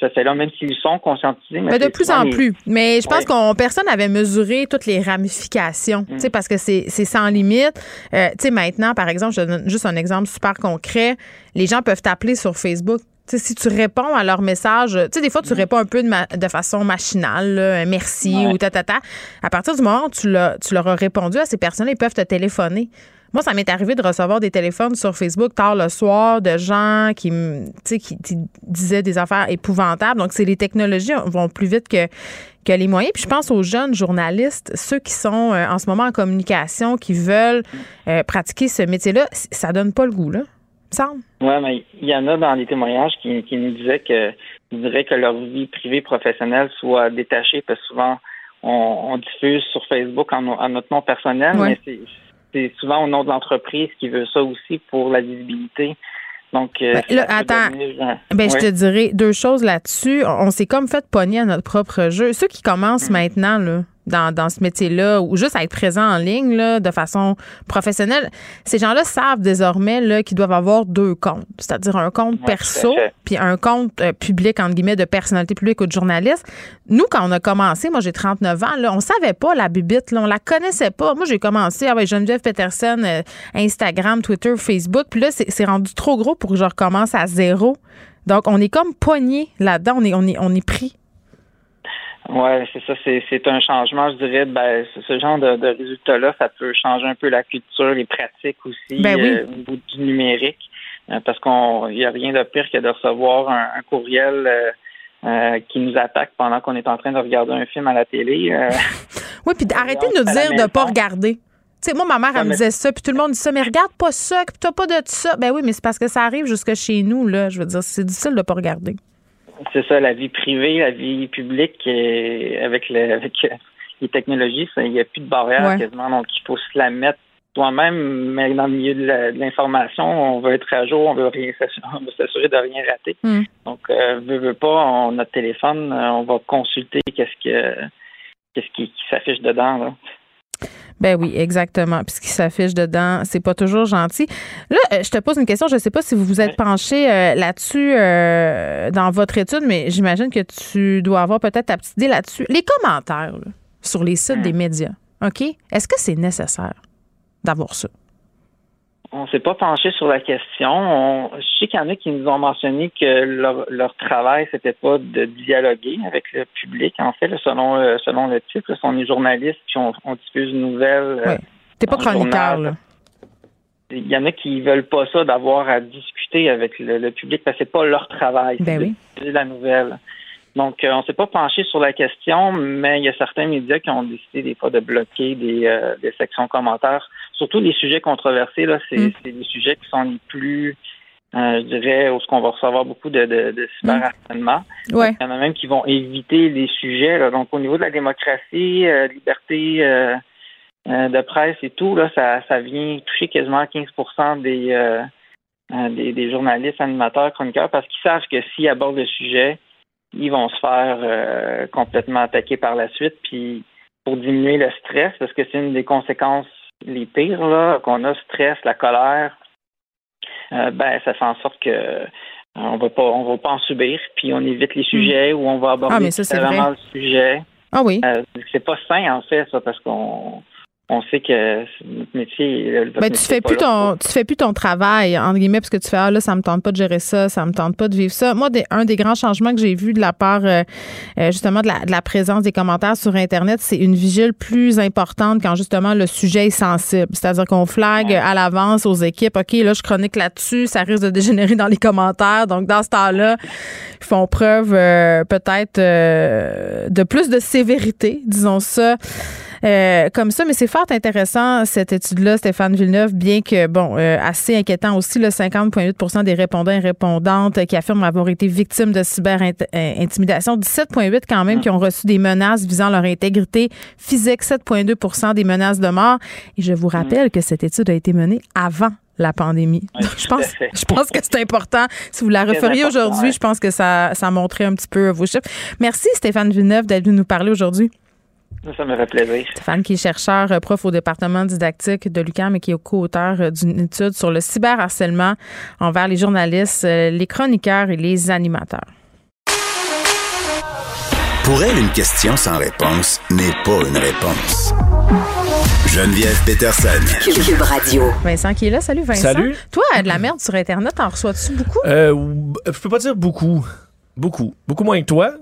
ce fait-là, même s'ils sont conscientisés. Mais, de plus en plus. Mais je pense qu'on personne n'avait mesuré toutes les ramifications, mm. parce que c'est sans limite. Euh, tu sais, maintenant, par exemple, je donne juste un exemple super concret. Les gens peuvent t'appeler sur Facebook si tu réponds à leur message, tu sais, des fois, tu réponds un peu de, façon machinale, un merci ou ta, ta, ta. À partir du moment où tu, tu leur as répondu à ces personnes, ils peuvent te téléphoner. Moi, ça m'est arrivé de recevoir des téléphones sur Facebook tard le soir de gens qui, qui, qui disaient des affaires épouvantables. Donc, c'est les technologies vont plus vite que que les moyens. Puis je pense aux jeunes journalistes, ceux qui sont euh, en ce moment en communication, qui veulent euh, pratiquer ce métier-là, ça donne pas le goût, là. Oui, mais il y en a dans les témoignages qui, qui nous disaient que ils que leur vie privée professionnelle soit détachée parce que souvent on, diffuse sur Facebook en, notre nom personnel, mais c'est souvent au nom de l'entreprise qui veut ça aussi pour la visibilité. Donc, euh, ben, attends, ben, je te dirais deux choses là-dessus. On, s'est comme fait pogner à notre propre jeu. Ceux qui commencent mm. maintenant, là, dans, dans ce métier-là ou juste à être présent en ligne là, de façon professionnelle, ces gens-là savent désormais là, qu'ils doivent avoir deux comptes, c'est-à-dire un compte perso puis un compte euh, public, entre guillemets, de personnalité publique ou de journaliste. Nous, quand on a commencé, moi j'ai 39 ans, là, on savait pas la bibite, là, on la connaissait pas. Moi, j'ai commencé avec Geneviève Peterson, euh, Instagram, Twitter, Facebook, puis là, c'est rendu trop gros pour que je recommence à zéro. Donc, on est comme poigné là-dedans, on est, on est, on est pris. Oui, c'est ça. C'est un changement, je dirais. Ben, ce genre de, de résultats-là, ça peut changer un peu la culture, les pratiques aussi ben euh, au bout du numérique. Euh, parce qu'on n'y a rien de pire que de recevoir un, courriel euh, qui nous attaque pendant qu'on est en train de regarder un film à la télé. oui, puis arrêtez de nous dire de ne pas regarder. Tu sais, moi, ma mère, elle me disait ça, puis tout le monde dit ça, mais regarde pas ça, tu pas de ça. Ben oui, mais c'est parce que ça arrive jusque chez nous, là. Je veux dire, c'est difficile de ne pas regarder c'est ça, la vie privée, la vie publique, avec, le, avec les technologies, il n'y a plus de barrière quasiment. Donc, il faut se la mettre toi-même, mais dans le milieu de l'information, on veut être à jour, on veut rien s'assurer de rien rater. Hmm. Donc, euh, veut, veut pas, on, notre téléphone, on va consulter qu'est-ce que qu'est-ce qui, qui s'affiche dedans. Là. Ben oui, exactement. Puis ce qui s'affiche dedans, c'est pas toujours gentil. Là, euh, je te pose une question. Je sais pas si vous vous êtes penché euh, là-dessus euh, dans votre étude, mais j'imagine que tu dois avoir peut-être ta petite idée là-dessus. Les commentaires sur les sites des médias, OK? Est-ce que c'est nécessaire d'avoir ça? On s'est pas penché sur la question. je sais qu'il y en a qui nous ont mentionné que leur, leur travail, c'était pas de dialoguer avec le public. En fait, selon euh, selon le titre, ce sont des journalistes qui ont, diffusé une nouvelle. Euh, T'es pas chroniqueur, là. Il y en a qui veulent pas ça d'avoir à discuter avec le, public parce que c'est pas leur travail. Ben c'est la nouvelle. Donc, euh, on s'est pas penché sur la question, mais il y a certains médias qui ont décidé des fois de bloquer des, euh, des sections commentaires. Surtout les sujets controversés, là, c'est mm. des sujets qui sont les plus, euh, je dirais, où ce qu'on va recevoir beaucoup de, de, de cyberharcèlement. Mm. Ouais. Il y en a même qui vont éviter les sujets. Là. Donc, au niveau de la démocratie, liberté de presse et tout, là, ça, ça vient toucher quasiment 15 des, des, des journalistes, animateurs, chroniqueurs, parce qu'ils savent que s'ils abordent le sujet, ils vont se faire euh, complètement attaquer par la suite. Puis pour diminuer le stress, parce que c'est une des conséquences les pires là qu'on a, stress, la colère, euh, ben ça fait en sorte que euh, on va pas on va pas en subir, puis on évite les sujets où on va aborder ah, vraiment le sujet. Ah oui. c'est pas sain en fait ça parce qu'on on sait que notre métier. Ben, tu fais plus ton, tu fais plus ton travail entre guillemets parce que tu fais ah là ça me tente pas de gérer ça, ça me tente pas de vivre ça. Moi, un des grands changements que j'ai vu de la part euh, euh, justement de la, présence des commentaires sur internet, c'est une vigile plus importante quand justement le sujet est sensible. C'est-à-dire qu'on flag à l'avance aux équipes, ok là je chronique là-dessus, ça risque de dégénérer dans les commentaires. Donc dans ce temps-là, ils font preuve euh, peut-être de plus de sévérité, disons ça. Euh, comme ça, mais c'est fort intéressant cette étude-là, Stéphane Villeneuve, bien que, bon, euh, assez inquiétant aussi, le 50,8% des répondants et répondantes qui affirment avoir été victimes de cyber-intimidation, 17,8 quand même qui ont reçu des menaces visant leur intégrité physique, 7,2 des menaces de mort. Et je vous rappelle que cette étude a été menée avant la pandémie. je pense, je pense que c'est important. Si vous la referiez aujourd'hui, je pense que ça, ça montrait un petit peu vos chiffres. Merci Stéphane Villeneuve d'être venu nous parler aujourd'hui. Ça me fait plaisir. Stéphane, qui est chercheur, euh, prof au département didactique de l'UQAM et qui est co-auteur euh, d'une étude sur le cyberharcèlement envers les journalistes, euh, les chroniqueurs et les animateurs. Pour elle, une question sans réponse n'est pas une réponse. Geneviève Peterson. Cube Radio. Vincent qui est là. Salut Vincent. Salut. Toi, de la merde sur Internet, en reçois-tu beaucoup? Euh, je peux pas dire beaucoup. Beaucoup. Beaucoup moins que toi.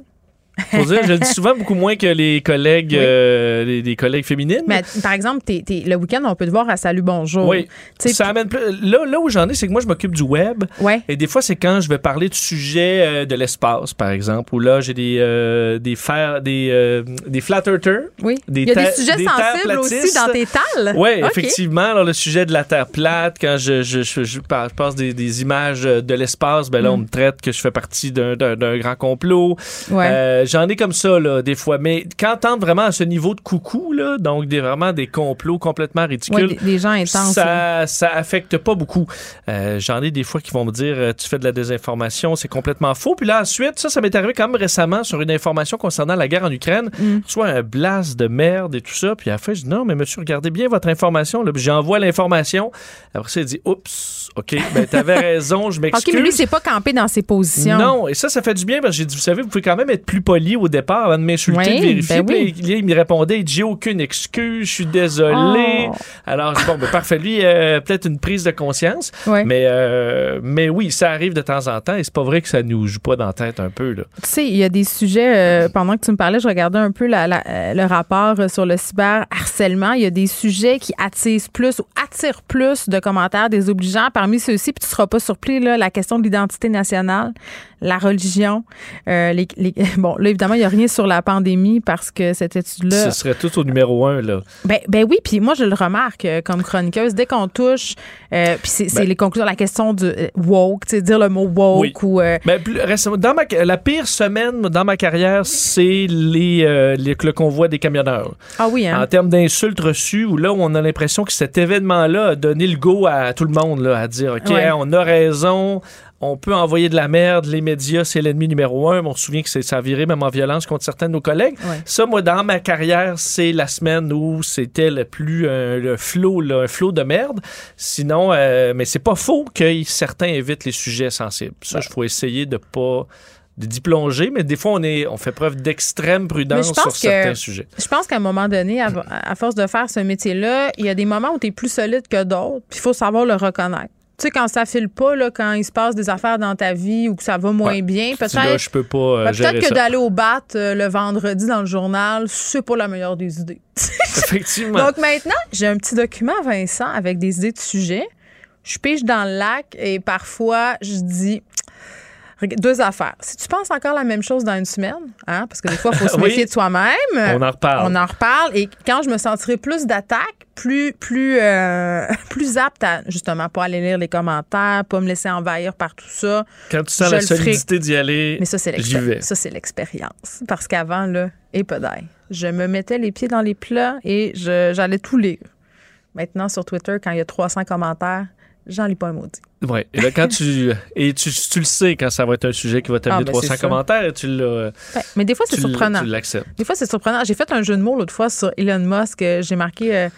Dire, je le dis souvent beaucoup moins que les collègues, euh, les, collègues féminines. Mais par exemple, le week-end, on peut te voir à Salut Bonjour. Oui. ça amène là, là où j'en ai, c'est que moi, je m'occupe du web. Ouais. Et des fois, c'est quand je vais parler de sujets euh, de l'espace, par exemple, où là, j'ai des, euh, des, fer, des, des flat earthers. Oui. Il y a des sujets sensibles aussi dans tes tales. Oui, effectivement. Alors, le sujet de la Terre plate, quand je, je, je, passe des, des, images de l'espace, ben là, on mm. me traite que je fais partie d'un grand complot. Ouais. J'en ai comme ça, là, des fois. Mais quand t'entres vraiment à ce niveau de coucou, là, donc des, vraiment des complots complètement ridicules, des, gens intenses, ça, ça affecte pas beaucoup. Euh, J'en ai des fois qui vont me dire euh, tu fais de la désinformation, c'est complètement faux. Puis là, ensuite, ça, ça m'est arrivé quand même récemment sur une information concernant la guerre en Ukraine. Mm. Soit un blast de merde et tout ça. Puis à la fin, je dis non, mais monsieur, regardez bien votre information. J'envoie l'information. Après ça, il dit oups, OK, ben t'avais raison, je m'excuse. OK, mais lui, c'est pas campé dans ses positions. Non, et ça, ça fait du bien parce que j'ai dit, vous savez, vous pouvez quand même être plus poli au départ avant de m'insulter, de vérifier. Ben il, me répondait, il j'ai aucune excuse, je suis désolé. Oh. Alors, bon, ben, parfait. Lui, euh, peut-être une prise de conscience. Mais, euh, mais oui, ça arrive de temps en temps et c'est pas vrai que ça nous joue pas dans la tête un peu. Là. Tu sais, il y a des sujets, euh, pendant que tu me parlais, je regardais un peu le rapport sur le cyberharcèlement. Il y a des sujets qui attisent plus ou attirent plus de commentaires désobligeants. Parmi ceux-ci, puis tu seras pas surpris, là, la question de l'identité nationale la religion. Euh, les, bon, là, évidemment, il n'y a rien sur la pandémie parce que cette étude-là. Ce serait tout au numéro un, là. Ben, ben oui, puis moi, je le remarque euh, comme chroniqueuse. Dès qu'on touche, euh, puis c'est ben les conclusions, la question de woke, tu sais, dire le mot woke ou. Ben, plus, dans ma, la pire semaine dans ma carrière, c'est les, les, le convoi des camionneurs. Ah oui, hein? En termes d'insultes reçues, où là, où on a l'impression que cet événement-là a donné le go à tout le monde, là, à dire, OK, on a raison, on peut envoyer de la merde, les médias, c'est l'ennemi numéro un. On se souvient que ça a viré même en violence contre certains de nos collègues. Ça, moi, dans ma carrière, c'est la semaine où c'était le plus euh, le flot, un flot de merde. Sinon, euh, mais c'est pas faux que certains évitent les sujets sensibles. Ça, il faut essayer de pas d'y plonger, mais des fois, on, est, on fait preuve d'extrême prudence sur certains sujets. Je pense qu'à un moment donné, à, force de faire ce métier-là, il y a des moments où tu es plus solide que d'autres, puis il faut savoir le reconnaître tu sais, quand ça file pas, là, quand il se passe des affaires dans ta vie ou que ça va moins bien, peut-être. je peux pas. Euh, peut-être que d'aller au bat euh, le vendredi dans le journal, c'est pas la meilleure des idées. Effectivement. Donc maintenant, j'ai un petit document, Vincent, avec des idées de sujets. Je pêche dans le lac et parfois, je dis deux affaires. Si tu penses encore la même chose dans une semaine, hein, parce que des fois, il faut se méfier de soi-même. On en reparle. On en reparle. Et quand je me sentirai plus d'attaque, plus, plus, euh, plus apte à, justement, pas aller lire les commentaires, pas me laisser envahir par tout ça. Quand tu sens la solidité d'y aller, Mais ça, c'est l'expérience. Ça, c'est l'expérience. Parce qu'avant, là, et d'ail. Je me mettais les pieds dans les plats et j'allais tout lire. Maintenant, sur Twitter, quand il y a 300 commentaires, j'en lis pas un maudit. Oui. Et là, quand tu. Et tu, tu, le sais quand ça va être un sujet qui va t'amener 300 ah, ben, commentaires et tu l'as. mais des fois, c'est surprenant. Tu l'acceptes. Des fois, c'est surprenant. J'ai fait un jeu de mots l'autre fois sur Elon Musk. J'ai marqué. Euh, euh,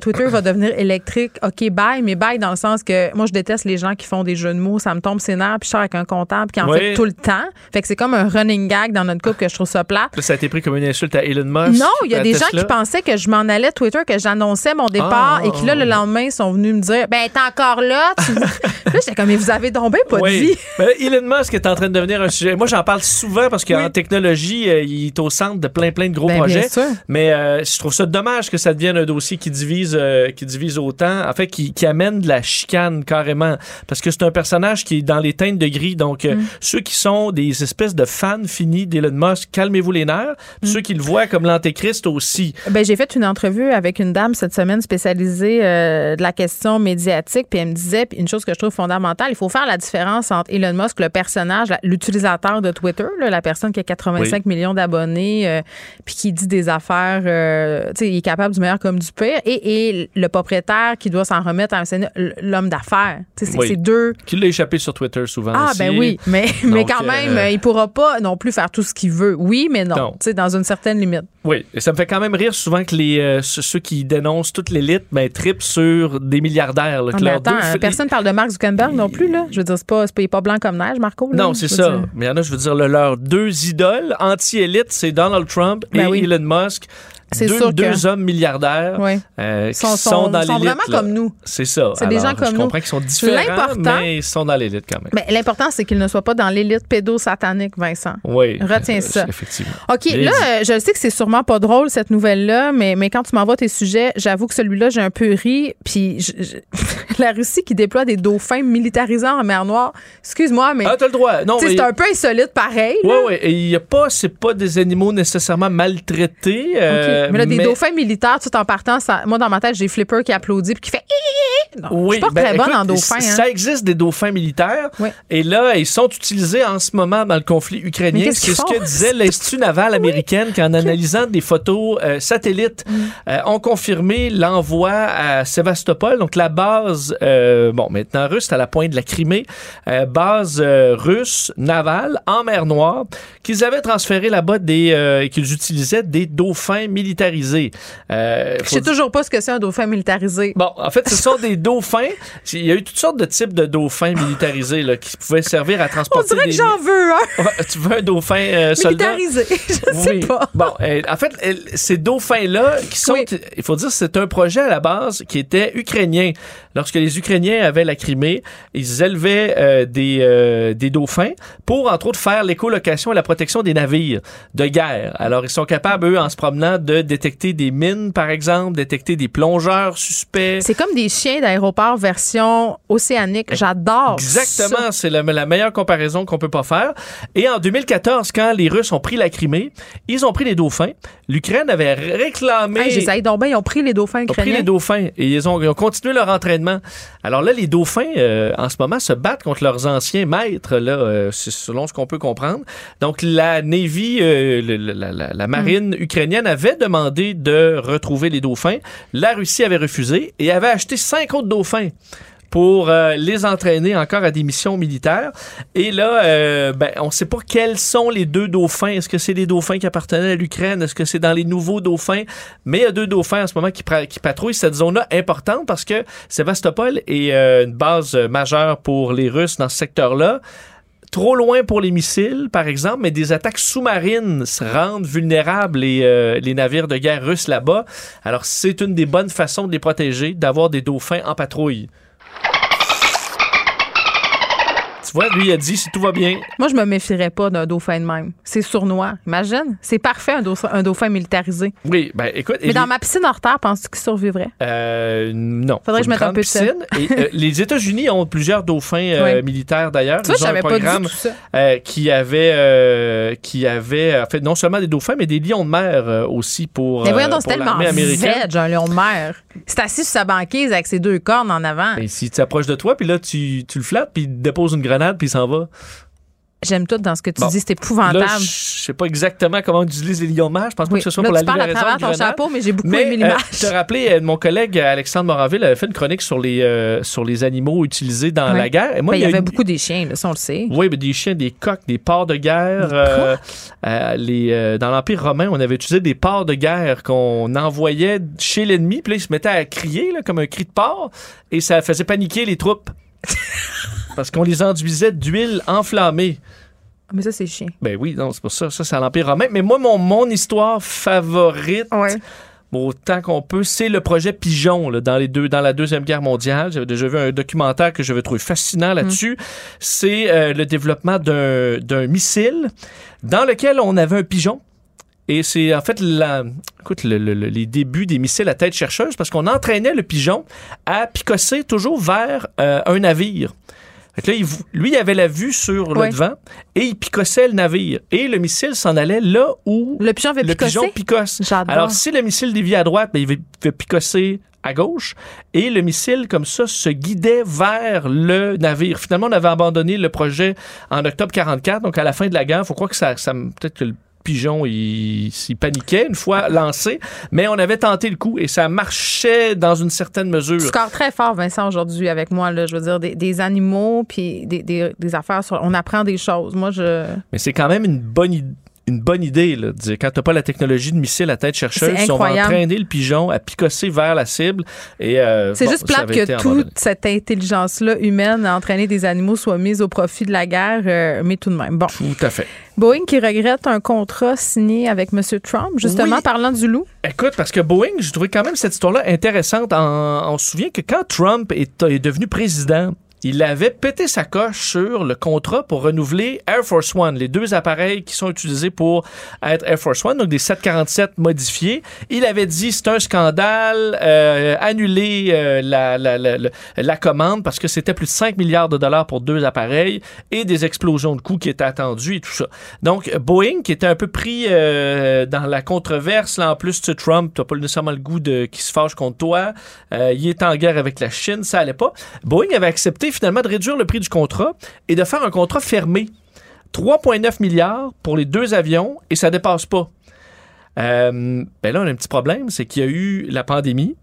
Twitter va devenir électrique. OK, bye, mais bye dans le sens que moi, je déteste les gens qui font des jeux de mots. Ça me tombe ses nerfs, puis je sors avec un comptable qui en fait tout le temps. Fait que c'est comme un running gag dans notre couple que je trouve ça plat. ça a été pris comme une insulte à Elon Musk. Non, il y a des gens qui pensaient que je m'en allais Twitter, que j'annonçais mon départ et qui, là, le lendemain, sont venus me dire Ben, t'es encore là. là, j'étais comme Mais vous avez tombé pas de vie. Ben, Elon Musk est en train de devenir un sujet. Moi, j'en parle souvent parce qu'en technologie, euh, il est au centre de plein, plein de gros ben, projets. Mais euh, je trouve ça dommage que ça devienne un dossier qui divise, euh, qui divise autant, en fait, qui, amène de la chicane carrément. Parce que c'est un personnage qui est dans les teintes de gris. Donc, euh, mm. ceux qui sont des espèces de fans finis d'Elon Musk, calmez-vous les nerfs. Mm. Ceux qui le voient comme l'antéchrist aussi. Ben, j'ai fait une entrevue avec une dame cette semaine spécialisée euh, de la question médiatique. Puis elle me disait, une chose que je trouve fondamentale, il faut faire la différence entre Elon Musk, le personnage, l'utilisateur de Twitter, la personne qui a 85 millions d'abonnés, puis qui dit des affaires, tu sais, il est capable du meilleur comme du pire, et, et le propriétaire qui doit s'en remettre à l'homme d'affaires. C'est deux. Qui l'a échappé sur Twitter souvent. Ah, ben oui, mais, mais quand même, euh, il pourra pas non plus faire tout ce qu'il veut. Oui, mais non. sais Dans une certaine limite. Oui, et ça me fait quand même rire souvent que les, euh, ceux qui dénoncent toute l'élite ben, tripent sur des milliardaires. Ah, mais attends, personne ne parle de Mark Zuckerberg non plus. Là? Je veux dire, c'est pas, pas, pas blanc comme neige, Marco. non, c'est ça. Mais il y en a, je veux dire, leurs deux idoles anti-élite, c'est Donald Trump ben et Elon Musk. C'est deux, que- deux hommes milliardaires euh, qui Sont- sont, sont- dans sont l'élite. vraiment là. comme nous. C'est ça. C'est des gens comme je comprends qu'ils sont différents, mais ils sont dans l'élite quand même. Mais l'important, c'est qu'il ne soit pas dans l'élite pédosatanique, Vincent. oui. Retiens euh, ça. Effectivement. OK, Bien là, dit. euh, je sais que c'est sûrement pas drôle, cette nouvelle-là, mais, mais quand tu m'envoies tes sujets, j'avoue que celui-là, j'ai un peu ri. Puis je- je- la Russie qui déploie des dauphins militarisés en mer Noire, excuse-moi, mais Ah, t'as le droit. Non, mais. c'est un peu insolite pareil. Oui, oui. Et il y a pas, c'est pas des animaux nécessairement maltraités. Euh, mais là, des dauphins militaires, tout en partant, ça- moi, dans ma tête, j'ai Flipper qui applaudit puis qui fait. Non, Oui, pas ben, très bonne écoute, en dauphin. hein. Ça existe des dauphins militaires. Oui. Et là, ils sont utilisés en ce moment dans le conflit ukrainien. C'est ce que disait l'Institut naval américain qui, en analysant des photos euh, satellites, Mm. euh, ont confirmé l'envoi à Sébastopol, donc la base, euh, bon, maintenant russe, à la pointe de la Crimée, base russe navale en mer Noire, qu'ils avaient transféré là-bas des, et qu'ils utilisaient des dauphins militarisés. Euh, Je sais toujours pas ce que c'est un dauphin militarisé. Bon, en fait, ce sont des dauphins. Il y a eu toutes sortes de types de dauphins militarisés là, qui pouvaient servir à On transporter dirait que des... j'en veux un Ouais, tu veux un dauphin euh, soldat? militarisé. Je sais Oui. pas. Bon, euh, en fait, euh, ces dauphins-là, qui sont, Oui. il faut dire, c'est un projet à la base qui était ukrainien. Lorsque les Ukrainiens avaient la Crimée, ils élevaient euh, des, euh, des dauphins pour, entre autres, faire l'écolocation et la protection des navires de guerre. Alors, ils sont capables, eux, en se promenant, de détecter des mines, par exemple, détecter des plongeurs suspects. C'est comme des chiens d'aéroport version océanique. J'adore. ça. Exactement, c'est la, la meilleure comparaison qu'on peut pas faire. Et en 2014, quand les Russes ont pris la Crimée, ils ont pris les dauphins. L'Ukraine avait réclamé. Hey, j'essaye donc bien, ils ont pris les dauphins ils ont pris les dauphins et ils ont, ils ont continué leur entraînement. Alors là, les dauphins, euh, en ce moment, se battent contre leurs anciens maîtres, là, euh, selon ce qu'on peut comprendre. Donc, la Navy, euh, la, la- la marine ukrainienne avait demandé de retrouver les dauphins. La Russie avait refusé et avait acheté cinq autres dauphins pour euh, les entraîner encore à des missions militaires. Et là, euh, ben, on ne sait pas quels sont les deux dauphins. Est-ce que c'est les dauphins qui appartenaient à l'Ukraine? Est-ce que c'est dans les nouveaux dauphins? Mais il y a deux dauphins en ce moment qui, patrouillent cette zone-là importante parce que Sébastopol est euh, une base majeure pour les Russes dans ce secteur-là trop loin pour les missiles, par exemple, mais des attaques sous-marines rendent vulnérables les, les navires de guerre russes là-bas. Alors, c'est une des bonnes façons de les protéger, d'avoir des dauphins en patrouille. Tu vois, lui, il a dit si tout va bien. Moi, je me méfierais pas d'un dauphin de même. C'est sournois. Imagine. C'est parfait, un dauphin, un dauphin militarisé. Oui, ben écoute. Mais dans ma piscine hors terre, penses-tu qu'il survivrait? Euh, non. Faudrait que je mette un peu de piscine. Et, euh, les États-Unis ont plusieurs dauphins euh, Oui. militaires d'ailleurs. Tu vois, Ils ont un j'avais pas programme dit tout ça. euh, qui avait qui avait en fait non seulement des dauphins mais des lions de mer aussi pour, Mais voyons donc, c'est tellement veg, un lion de mer. C'est assis sur sa banquise avec ses deux cornes en avant. Et si tu approches de toi puis là tu, tu le flattes puis il te dépose une grenade puis il s'en va. J'aime tout dans ce que tu Bon. dis, c'est Là, épouvantable. je sais pas exactement comment on utilise les lions de. Je pense pas que ce soit Là, pour la tu à livraison travers de ton chapeau, mais j'ai beaucoup Mais aimé euh, l'image. je te rappelais, euh, mon collègue Alexandre Moranville avait fait une chronique sur les euh, sur les animaux utilisés dans la guerre. Et moi, Ben, il y avait une- beaucoup des chiens, là, ça, on le sait. Oui, mais des chiens, des coqs, des porcs de guerre. Euh, euh, les, euh, dans l'Empire romain, on avait utilisé des porcs de guerre qu'on envoyait chez l'ennemi. Puis là, ils se mettaient à crier là, comme un cri de porc et ça faisait paniquer les troupes. Parce qu'on les enduisait d'huile enflammée. Mais ça, c'est chien. Ben oui, non, c'est pour ça. Ça, c'est à l'Empire romain. Mais moi, mon, mon histoire favorite, Ouais. autant qu'on peut, c'est le projet Pigeon là, dans, les deux, dans la Deuxième Guerre mondiale. J'avais déjà vu un documentaire que j'avais trouvé fascinant là-dessus. C'est euh, le développement d'un d'un missile dans lequel on avait un pigeon. Et c'est en fait la, écoute, le- le- le- les débuts des missiles à tête chercheuse parce qu'on entraînait le pigeon à picosser toujours vers euh, un navire. Fait que là, il vou- lui, il avait la vue sur le devant et il picossait le navire. Et le missile s'en allait là où Le pigeon fait le pigeon picosse. Alors, si le missile dévie à droite, ben, il va, il va picosser à gauche. Et le missile, comme ça, se guidait vers le navire. Finalement, on avait abandonné le projet en octobre 44. Donc, à la fin de la guerre, faut croire que ça, ça peut-être que le pigeon, il, il paniquait une fois lancé. Mais on avait tenté le coup et ça marchait dans une certaine mesure. Tu scores très fort, Vincent, aujourd'hui avec moi. Là, je veux dire, des, des animaux puis des, des, des affaires. Sur, on apprend des choses. Moi, je. Mais c'est quand même une bonne idée. Une bonne idée. Là, de quand t'as pas la technologie de missile à tête chercheuse, on va entraîner le pigeon à picosser vers la cible. et euh, C'est juste plate que toute cette intelligence-là humaine à entraîner des animaux soit mise au profit de la guerre, euh, mais tout de même. Bon. Tout à fait. Boeing qui regrette un contrat signé avec M. Trump, justement parlant du loup. Écoute, parce que Boeing, je trouvais quand même cette histoire-là intéressante. on se souvient que quand Trump est, est devenu président, il avait pété sa coche sur le contrat pour renouveler Air Force One, les deux appareils qui sont utilisés pour être Air Force One, donc des 747 modifiés. Il avait dit c'est un scandale, euh, annuler euh, la, commande parce que c'était plus de 5 milliards de dollars pour deux appareils et des explosions de coûts qui étaient attendues et tout ça. Donc Boeing qui était un peu pris euh, dans la controverse, là en plus tu Trump, t'as pas nécessairement le goût de qui se fâche contre toi, il est en guerre avec la Chine, ça allait pas. Boeing avait accepté finalement de réduire le prix du contrat et de faire un contrat fermé. 3,9 milliards pour les deux avions et ça dépasse pas. Euh, ben là, on a un petit problème, c'est qu'il y a eu la pandémie.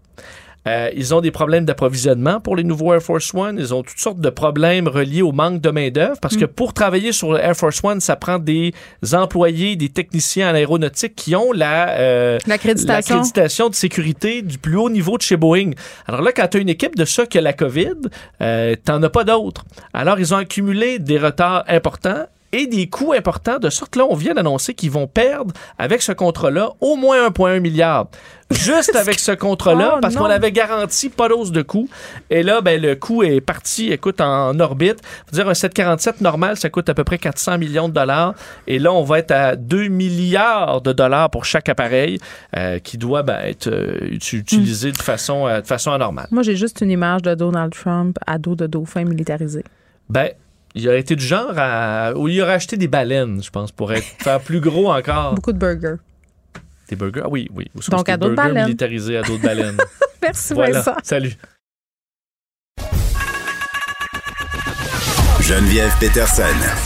Euh, ils ont des problèmes d'approvisionnement pour les nouveaux Air Force One. Ils ont toutes sortes de problèmes reliés au manque de main-d'œuvre parce que mm. pour travailler sur Air Force One, ça prend des employés, des techniciens en aéronautique qui ont la euh, l'accréditation de sécurité du plus haut niveau de chez Boeing. Alors là, quand tu as une équipe de ça qui a la COVID, euh, t'en as pas d'autres. Alors, ils ont accumulé des retards importants et des coûts importants, de sorte là, on vient d'annoncer qu'ils vont perdre avec ce contrat-là au moins 1,1 milliard. Juste avec ce contrat-là, oh, parce qu'on avait garanti pas d'hausse de coût. Et là, ben, le coût est parti, écoute, en orbite. Faut dire, un 747 normal, ça coûte à peu près 400 millions de dollars. Et là, on va être à 2 milliards de dollars pour chaque appareil euh, qui doit ben, être euh, utilisé de, façon, euh, de façon anormale. Moi, j'ai juste une image de Donald Trump à dos de dauphin militarisé. Ben, il a été du genre à. Ou il aurait acheté des baleines, je pense, pour être, faire plus gros encore. Beaucoup de burgers. Des burgers? Ah oui, oui. Donc à d'autres baleines. militarisés à d'autres baleines. Merci, voilà. Salut. Geneviève Peterson.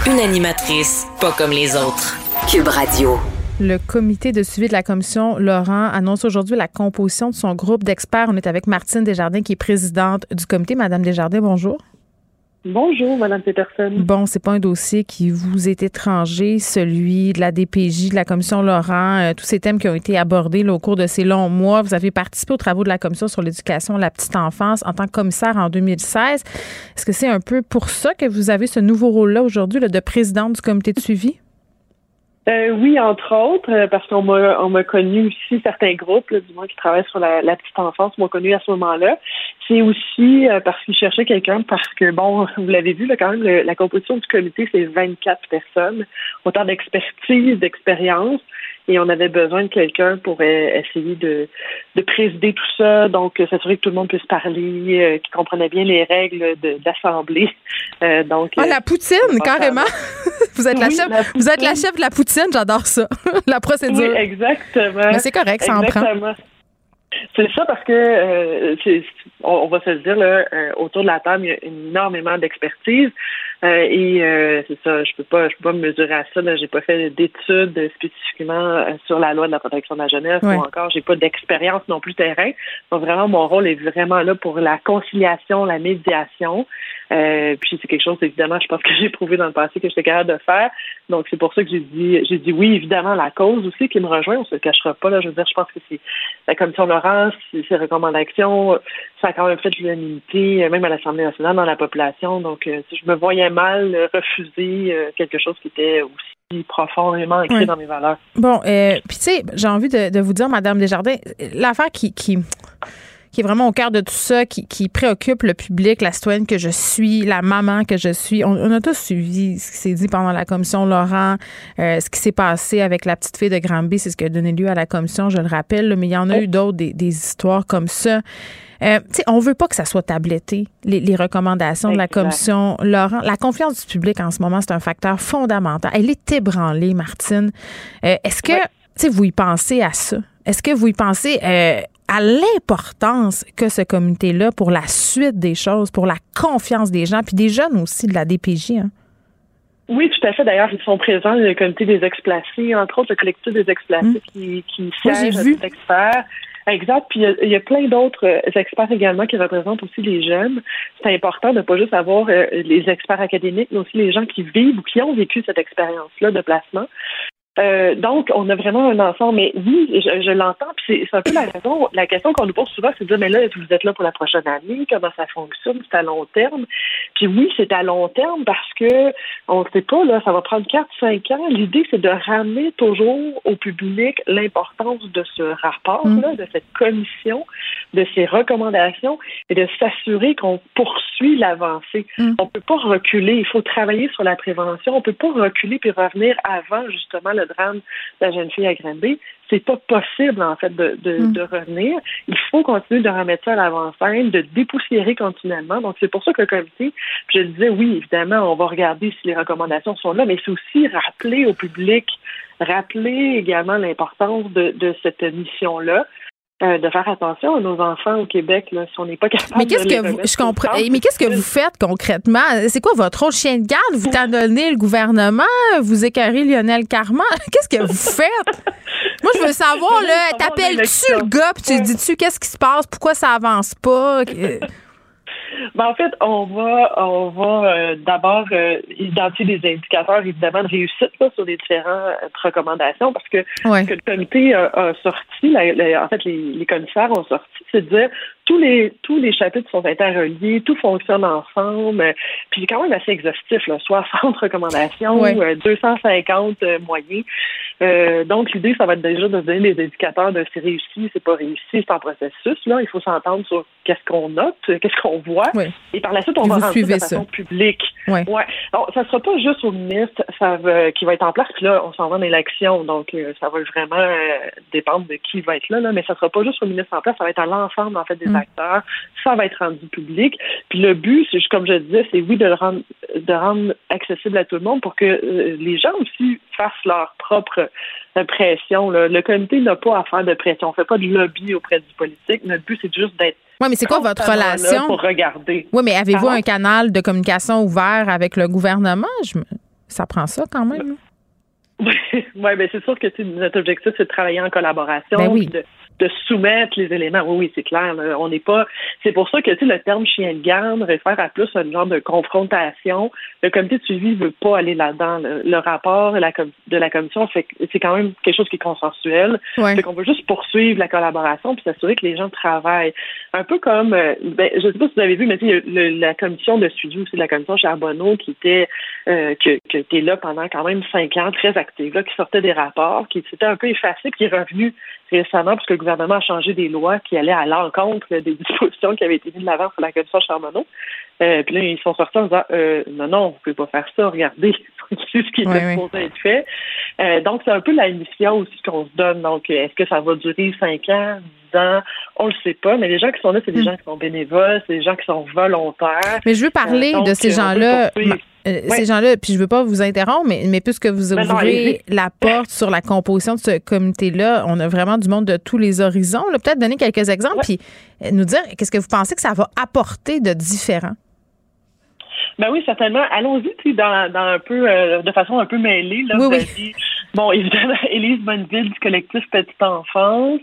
Une animatrice pas comme les autres. Cube Radio. Le comité de suivi de la commission Laurent annonce aujourd'hui la composition de son groupe d'experts. On est avec Martine Desjardins, qui est présidente du comité. Madame Desjardins, bonjour. Bonjour, Madame Peterson. Bon, c'est pas un dossier qui vous est étranger, celui de la DPJ, de la Commission Laurent, euh, tous ces thèmes qui ont été abordés au cours de ces longs mois. Vous avez participé aux travaux de la Commission sur l'éducation, la petite enfance, en tant que commissaire en 2016. Est-ce que c'est un peu pour ça que vous avez ce nouveau rôle-là aujourd'hui, de présidente du comité de suivi? Euh, oui, entre autres, euh, parce qu'on m'a on m'a connu aussi certains groupes, du moins qui travaillent sur la, petite enfance, m'ont connu à ce moment-là. C'est aussi euh, parce qu'ils cherchaient quelqu'un, parce que bon, vous l'avez vu, là, quand même, la composition du comité, c'est 24 personnes, autant d'expertise, d'expérience et on avait besoin de quelqu'un pour euh, essayer de, de présider tout ça, donc euh, s'assurer que tout le monde puisse parler, euh, qu'il comprenait bien les règles d'assemblée. Euh, donc ah la poutine carrément. vous êtes la chef, vous êtes la chef de la poutine, j'adore ça, la procédure. Oui, exactement. Mais c'est correct, ça en prend. C'est ça parce que euh, on, va se le dire là, euh, autour de la table, il y a énormément d'expertise euh, et c'est ça. Je peux pas, je peux pas me mesurer à ça. Là, j'ai pas fait d'études spécifiquement sur la loi de la protection de la jeunesse ou encore j'ai pas d'expérience non plus terrain. Donc vraiment, mon rôle est vraiment là pour la conciliation, la médiation. Euh, puis c'est quelque chose, évidemment, je pense que j'ai prouvé dans le passé que j'étais capable de faire. Donc c'est pour ça que j'ai dit, j'ai dit oui, évidemment, la cause aussi qui me rejoint, on se le cachera pas. Là, je veux dire, je pense que c'est la commission Laurence, ses recommandations, ça a quand même fait de l'unanimité, même à l'Assemblée nationale, dans la population. Donc euh, je me voyais mal refuser euh, quelque chose qui était aussi profondément écrit dans mes valeurs. Bon, puis tu sais, j'ai envie de, de, vous dire, Madame Desjardins, l'affaire qui, qui qui est vraiment au cœur de tout ça, qui, qui, préoccupe le public, la citoyenne que je suis, la maman que je suis. On, a tous suivi ce qui s'est dit pendant la commission Laurent, euh, ce qui s'est passé avec la petite fille de Granby, c'est ce qui a donné lieu à la commission, je le rappelle, mais il y en a eu d'autres, des, des, histoires comme ça. Euh, on veut pas que ça soit tabletté, les, les recommandations de la commission Laurent. La confiance du public en ce moment, c'est un facteur fondamental. Elle est ébranlée, Martine. Euh, est-ce que, tu vous y pensez à ça? Est-ce que vous y pensez euh, à l'importance que ce comité-là pour la suite des choses, pour la confiance des gens, puis des jeunes aussi de la DPJ. Hein? Oui, tout à fait. D'ailleurs, ils sont présents, le comité des ex-placés, entre autres le collectif des ex-placés hum. qui, qui siège oui, experts. Exact. Puis il y, a plein d'autres euh, experts également qui représentent aussi les jeunes. C'est important de pas juste avoir euh, les experts académiques, mais aussi les gens qui vivent ou qui ont vécu cette expérience-là de placement. Euh, donc, on a vraiment un ensemble. Mais oui, je, l'entends. Puis c'est un peu la raison. La question qu'on nous pose souvent, c'est de dire, mais là, vous êtes là pour la prochaine année. Comment ça fonctionne? C'est à long terme. Puis oui, c'est à long terme parce que on ne sait pas, là, ça va prendre 4-5 ans. L'idée, c'est de ramener toujours au public l'importance de ce rapport-là, mm. de cette commission, de ces recommandations et de s'assurer qu'on poursuit l'avancée. Mm. On ne peut pas reculer. Il faut travailler sur la prévention. On ne peut pas reculer puis revenir avant, justement, le drame de la jeune fille à Granby. C'est pas possible, en fait, de, mm. de, revenir. Il faut continuer de remettre ça à l'avant-scène, de dépoussiérer continuellement. Donc, c'est pour ça que le comité, je disais, oui, évidemment, on va regarder si les recommandations sont là, mais c'est aussi rappeler au public, rappeler également l'importance de, de cette mission-là. Euh, de faire attention à nos enfants au Québec, là, si on n'est pas capable mais qu'est-ce que vous, je comprends, mais qu'est-ce que vous faites concrètement? C'est quoi votre autre chien de garde? Vous donné le gouvernement? Vous écœurez Lionel Carman? Qu'est-ce que vous faites? Moi, je veux savoir, là, t'appelles-tu le gars puis tu dis-tu qu'est-ce qui se passe? Pourquoi ça avance pas? Ben, en fait, on va, on va euh, d'abord euh, identifier des indicateurs, évidemment, de réussite sur les différentes recommandations, parce que ce que le comité a, sorti, en fait, les, les, commissaires ont sorti, c'est de dire tous les tous les chapitres sont interreliés, tout fonctionne ensemble, puis c'est quand même assez exhaustif, là, 60 recommandations, 250 euh, moyens. donc, l'idée, ça va être déjà de donner des indicateurs de c'est réussi, c'est pas réussi, c'est en processus. Là, il faut s'entendre sur qu'est-ce qu'on note, qu'est-ce qu'on voit. Et par la suite, on va rendre ça de façon publique. Ouais. Donc, ça sera pas juste au ministre ça va, qui va être en place. Puis là, on s'en va en élection. Donc, euh, ça va vraiment euh, dépendre de qui va être là, là. Mais ça sera pas juste au ministre en place. Ça va être à l'ensemble, en fait, des acteurs. Ça va être rendu public. Puis le but, c'est comme je disais, c'est oui, de le rendre, de rendre accessible à tout le monde pour que euh, les gens aussi fassent leur propre pression. Le comité n'a pas à faire de pression. On fait pas de lobby auprès du politique. Notre but, c'est juste d'être oui, mais c'est quoi votre relation? Pour regarder. Oui, mais avez-vous un canal de communication ouvert avec le gouvernement? Ça prend ça quand même. Oui, ben c'est sûr que notre objectif, c'est de travailler en collaboration, ben oui de soumettre les éléments. Oui, oui, c'est clair. On n'est pas. C'est pour ça que tu sais, le terme chien de garde réfère à plus un genre de confrontation. Le comité de suivi ne veut pas aller là-dedans. Le, rapport de la, de la commission fait c'est quand même quelque chose qui est consensuel. Ouais. qu'on veut juste poursuivre la collaboration puis s'assurer que les gens travaillent. Un peu comme euh, ben, je ne sais pas si vous avez vu, mais tu la commission de suivi aussi de la commission Charbonneau qui était euh, qui, était là pendant quand même cinq ans, très active, là, qui sortait des rapports, qui s'était un peu effacé, qui est revenu récemment parce que le gouvernement a changé des lois qui allaient à l'encontre des dispositions qui avaient été mises de l'avant pour la commission Charbonneau. Euh, puis là, ils sont sortis en disant euh, non, non, vous pouvez pas faire ça, regardez, c'est ce qui est supposé être fait. Euh, donc, c'est un peu la mission aussi qu'on se donne. Donc, est-ce que ça va durer cinq ans, dix ans? On le sait pas, mais les gens qui sont là, c'est des hmm. gens qui sont bénévoles, c'est des gens qui sont volontaires. Mais je veux parler de ces gens-là. Euh, ces gens-là, puis je veux pas vous interrompre, mais, mais puisque vous ouvrez la porte sur la composition de ce comité-là, on a vraiment du monde de tous les horizons. Peut-être donner quelques exemples, puis euh, nous dire qu'est-ce que vous pensez que ça va apporter de différent. Ben oui, certainement. Allons-y, dans, dans un peu, euh, de façon un peu mêlée. Là, oui, oui. bon, évidemment, Élise Bonneville du collectif Petite Enfance.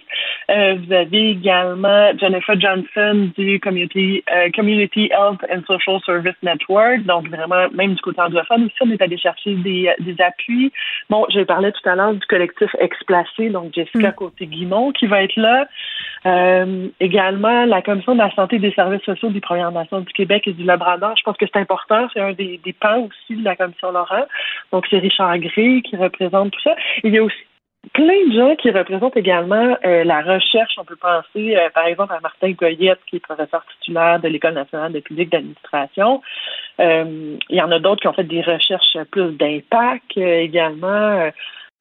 Euh, vous avez également Jennifer Johnson du Community, euh, Community Health and Social Service Network. Donc, vraiment, même du côté anglophone aussi, on est allé chercher des, des appuis. Bon, je parlais tout à l'heure du collectif Explacé, donc Jessica mm. Côté-Guimont qui va être là. Euh, également, la Commission de la santé des services sociaux des Premières Nations du Québec et du Labrador. Je pense que c'est important. C'est un des, des pans aussi de la Commission Laurent. Donc, c'est Richard Gray qui représente tout ça. Il y a aussi plein de gens qui représentent également euh, la recherche. On peut penser, euh, par exemple, à Martin Goyette, qui est professeur titulaire de l'École nationale de public d'administration. il y en a d'autres qui ont fait des recherches plus d'impact également.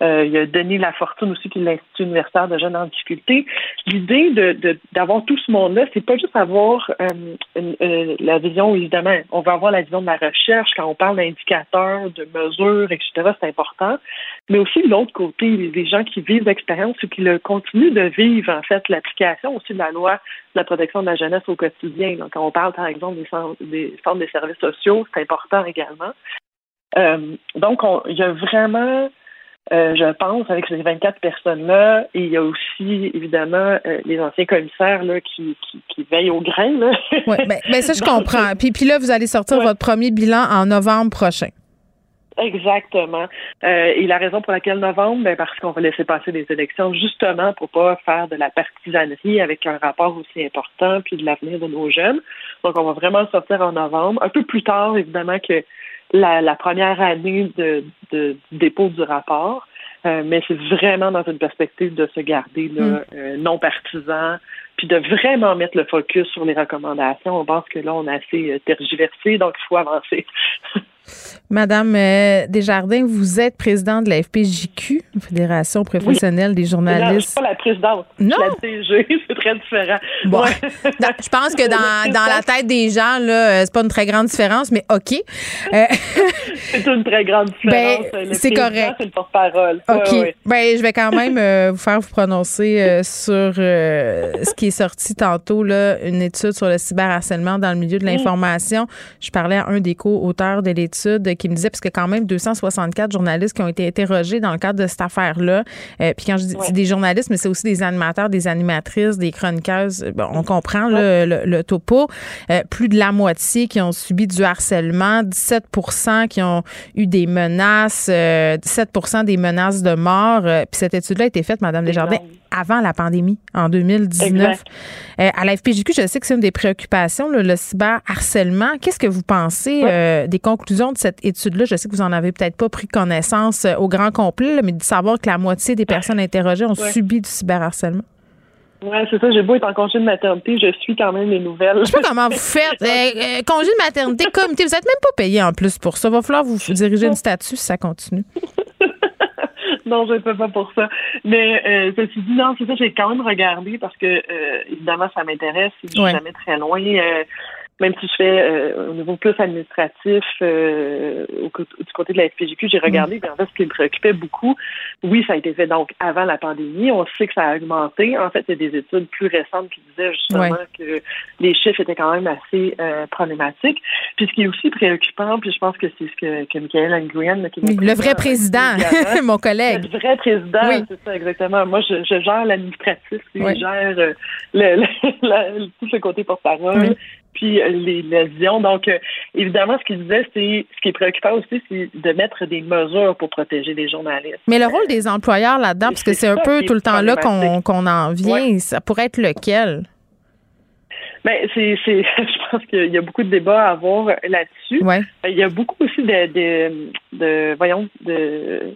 Euh, il a Denis Lafortune aussi, qui est l'Institut universitaire de jeunes en difficulté. L'idée de, d'avoir tout ce monde-là, c'est pas juste avoir euh, euh, la vision, évidemment, on va avoir la vision de la recherche quand on parle d'indicateurs, de mesures, etc., c'est important, mais aussi de l'autre côté, des gens qui vivent l'expérience ou qui le continuent de vivre, en fait, l'application aussi de la loi de la protection de la jeunesse au quotidien. Donc, quand on parle, par exemple, des centres des, centres des services sociaux, c'est important également. donc, il y a vraiment euh, je pense, avec ces 24 personnes-là. Et il y a aussi, évidemment, euh, les anciens commissaires là, qui, qui, veillent au grain. Oui, mais, ben, ben, ça, je comprends. Puis, puis là, vous allez sortir votre premier bilan en novembre prochain. Exactement. Euh, et la raison pour laquelle novembre, ben parce qu'on va laisser passer les élections justement pour pas faire de la partisanerie avec un rapport aussi important puis de l'avenir de nos jeunes. Donc on va vraiment sortir en novembre, un peu plus tard évidemment que la, première année de, dépôt du rapport. Euh, mais c'est vraiment dans une perspective de se garder là, mm. euh, non partisan, puis de vraiment mettre le focus sur les recommandations. On pense que là, on a assez tergiversé, donc il faut avancer. Madame euh, Desjardins, vous êtes présidente de la FPJQ, Fédération professionnelle des journalistes. Non, je suis pas la présidente. Non? la CG, c'est très différent. Bon. je pense que dans, dans, la tête des gens, là, euh, c'est pas une très grande différence, mais OK. Euh, c'est une très grande différence. Ben, c'est correct. C'est le porte-parole. OK. Ben, je vais quand même vous faire vous prononcer sur ce qui est sorti tantôt, là, une étude sur le cyberharcèlement dans le milieu de mm. l'information. Je parlais à un des co-auteurs de l'étude qui me disait, parce que quand même 264 journalistes qui ont été interrogés dans le cadre de cette affaire-là. Euh, puis quand je dis des journalistes, mais c'est aussi des animateurs, des animatrices, des chroniqueuses. on comprend le, topo. Euh, plus de la moitié qui ont subi du harcèlement, 17% qui ont eu des menaces, 17% euh, des menaces de mort. puis cette étude-là a été faite, Madame Desjardins, avant la pandémie, en 2019. à la FPJQ, je sais que c'est une des préoccupations, le cyberharcèlement. Qu'est-ce que vous pensez des conclusions de cette étude-là, je sais que vous en avez peut-être pas pris connaissance euh, au grand complet, mais de savoir que la moitié des personnes interrogées ont subi du cyberharcèlement. Oui, c'est ça. J'ai beau être en congé de maternité, je suis quand même les nouvelles. Je sais pas comment vous faites. Euh, euh, congé de maternité, comité, vous n'êtes même pas payé en plus pour ça. Il va falloir vous diriger une statut si ça continue. non, je ne fais pas pour ça. Mais euh, ceci dit, non, c'est ça, j'ai quand même regardé parce que évidemment, ça m'intéresse. Je suis jamais très loin même si je fais euh, au niveau plus administratif euh, du côté de la FPGQ, j'ai regardé, mm. en fait, ce qui me préoccupait beaucoup, oui, ça a été fait donc avant la pandémie. On sait que ça a augmenté. En fait, il y a des études plus récentes qui disaient justement que les chiffres étaient quand même assez euh, problématiques. Puis ce qui est aussi préoccupant, puis je pense que c'est ce que, que Michael Nguyen, qui oui, le vrai président, mon collègue. Le vrai président, c'est ça exactement. Moi, je, gère l'administratif, je gère le, tout ce côté porte-parole puis euh, les lésions. Donc, euh, évidemment, ce qu'il disait, c'est ce qui est préoccupant aussi, c'est de mettre des mesures pour protéger les journalistes. Mais le rôle des employeurs là-dedans, parce que c'est un peu tout le temps là qu'on en vient, ça pourrait être lequel? Ben, c'est, c'est, je pense qu'il y a beaucoup de débats à avoir là-dessus. Ouais. Il y a beaucoup aussi de, de, de voyons, de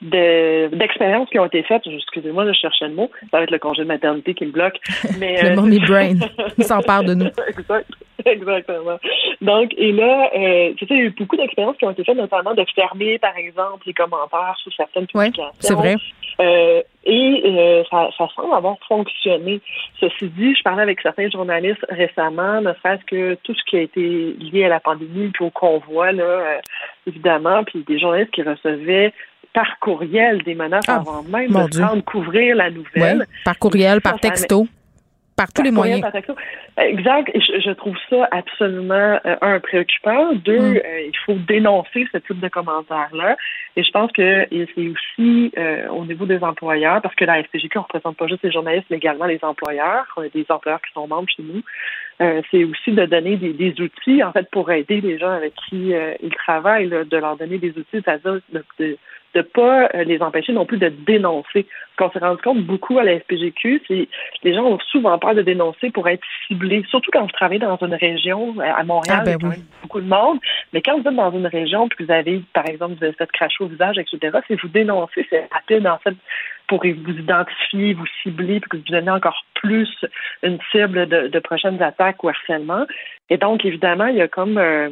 d'expériences qui ont été faites. Excusez-moi, je cherchais le mot. Ça va être le congé de maternité qui me bloque. Mais, le euh, brain. Il s'empare de nous. Exactement. Donc, et là, euh, tu sais, il y a eu beaucoup d'expériences qui ont été faites, notamment de fermer, par exemple, les commentaires sous certaines publications. Oui, c'est vrai. Euh, et euh, ça, ça, semble avoir fonctionné. Ceci dit, je parlais avec certains journalistes récemment, ne serait-ce que tout ce qui a été lié à la pandémie, puis au convoi, là, euh, évidemment, puis des journalistes qui recevaient par courriel des menaces ah, avant même de couvrir la nouvelle. par courriel, par texto. Par tous les moyens. Exact. Je, trouve ça absolument, euh, un, préoccupant. Deux, mm. euh, il faut dénoncer ce type de commentaires-là. Et je pense que c'est aussi euh, au niveau des employeurs, parce que la FPGQ ne représente pas juste les journalistes, mais également les employeurs. On a des employeurs qui sont membres chez nous. C'est aussi de donner des, outils, en fait, pour aider les gens avec qui ils travaillent, de leur donner des outils, c'est-à-dire de de pas euh, les empêcher non plus de dénoncer. Ce qu'on s'est rendu compte beaucoup à la FPGQ, c'est les gens ont souvent peur de dénoncer pour être ciblés, surtout quand vous travaillez dans une région, euh, à Montréal, ah, ben il y a beaucoup de monde, mais quand vous êtes dans une région puis vous avez, par exemple, vous avez fait cracher au visage, etc., si vous dénoncez, c'est rapide, en fait, pour vous identifier, vous cibler, puis que vous donnez encore plus une cible de, de prochaines attaques ou harcèlement. Et donc, évidemment, il y a comme... Euh,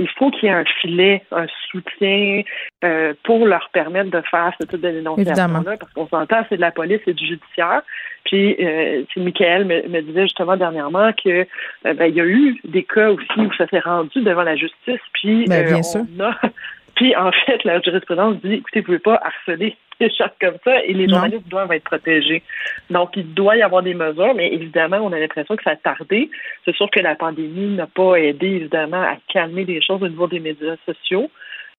il faut qu'il y ait un filet, un soutien euh, pour leur permettre de faire ce type de dénonciation-là, parce qu'on s'entend, c'est de la police et du judiciaire. Puis, euh, Michael me, disait justement dernièrement que euh, ben, il y a eu des cas aussi où ça s'est rendu devant la justice, puis ben, bien sûr. puis en fait, la jurisprudence dit, écoutez, vous pouvez pas harceler des choses comme ça et les journalistes doivent être protégés. Donc, il doit y avoir des mesures, mais évidemment, on a l'impression que ça a tardé. C'est sûr que la pandémie n'a pas aidé, évidemment, à calmer les choses au niveau des médias sociaux.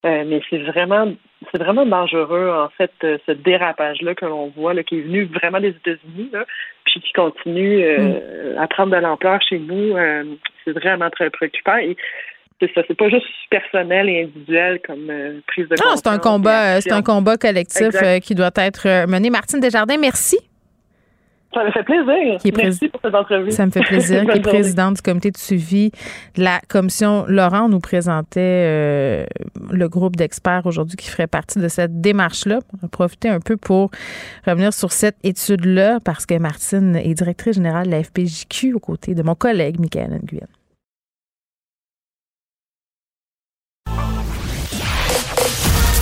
Euh, mais c'est vraiment c'est vraiment dangereux en fait euh, ce dérapage là que l'on voit là, qui est venu vraiment des États-Unis puis qui continue euh, mm. à prendre de l'ampleur chez nous c'est vraiment très préoccupant et c'est ça, c'est pas juste personnel et individuel comme prise de Non, c'est un combat, c'est un combat collectif qui doit être mené. Martine Desjardins, merci. Ça me fait plaisir. Merci pour cette entrevue. Ça me fait plaisir. qui est présidente du comité de suivi de la commission. Laurent nous présentait euh, le groupe d'experts aujourd'hui qui ferait partie de cette démarche-là. On va profiter un peu pour revenir sur cette étude-là parce que Martine est directrice générale de la FPJQ aux côtés de mon collègue Michael Nguyen.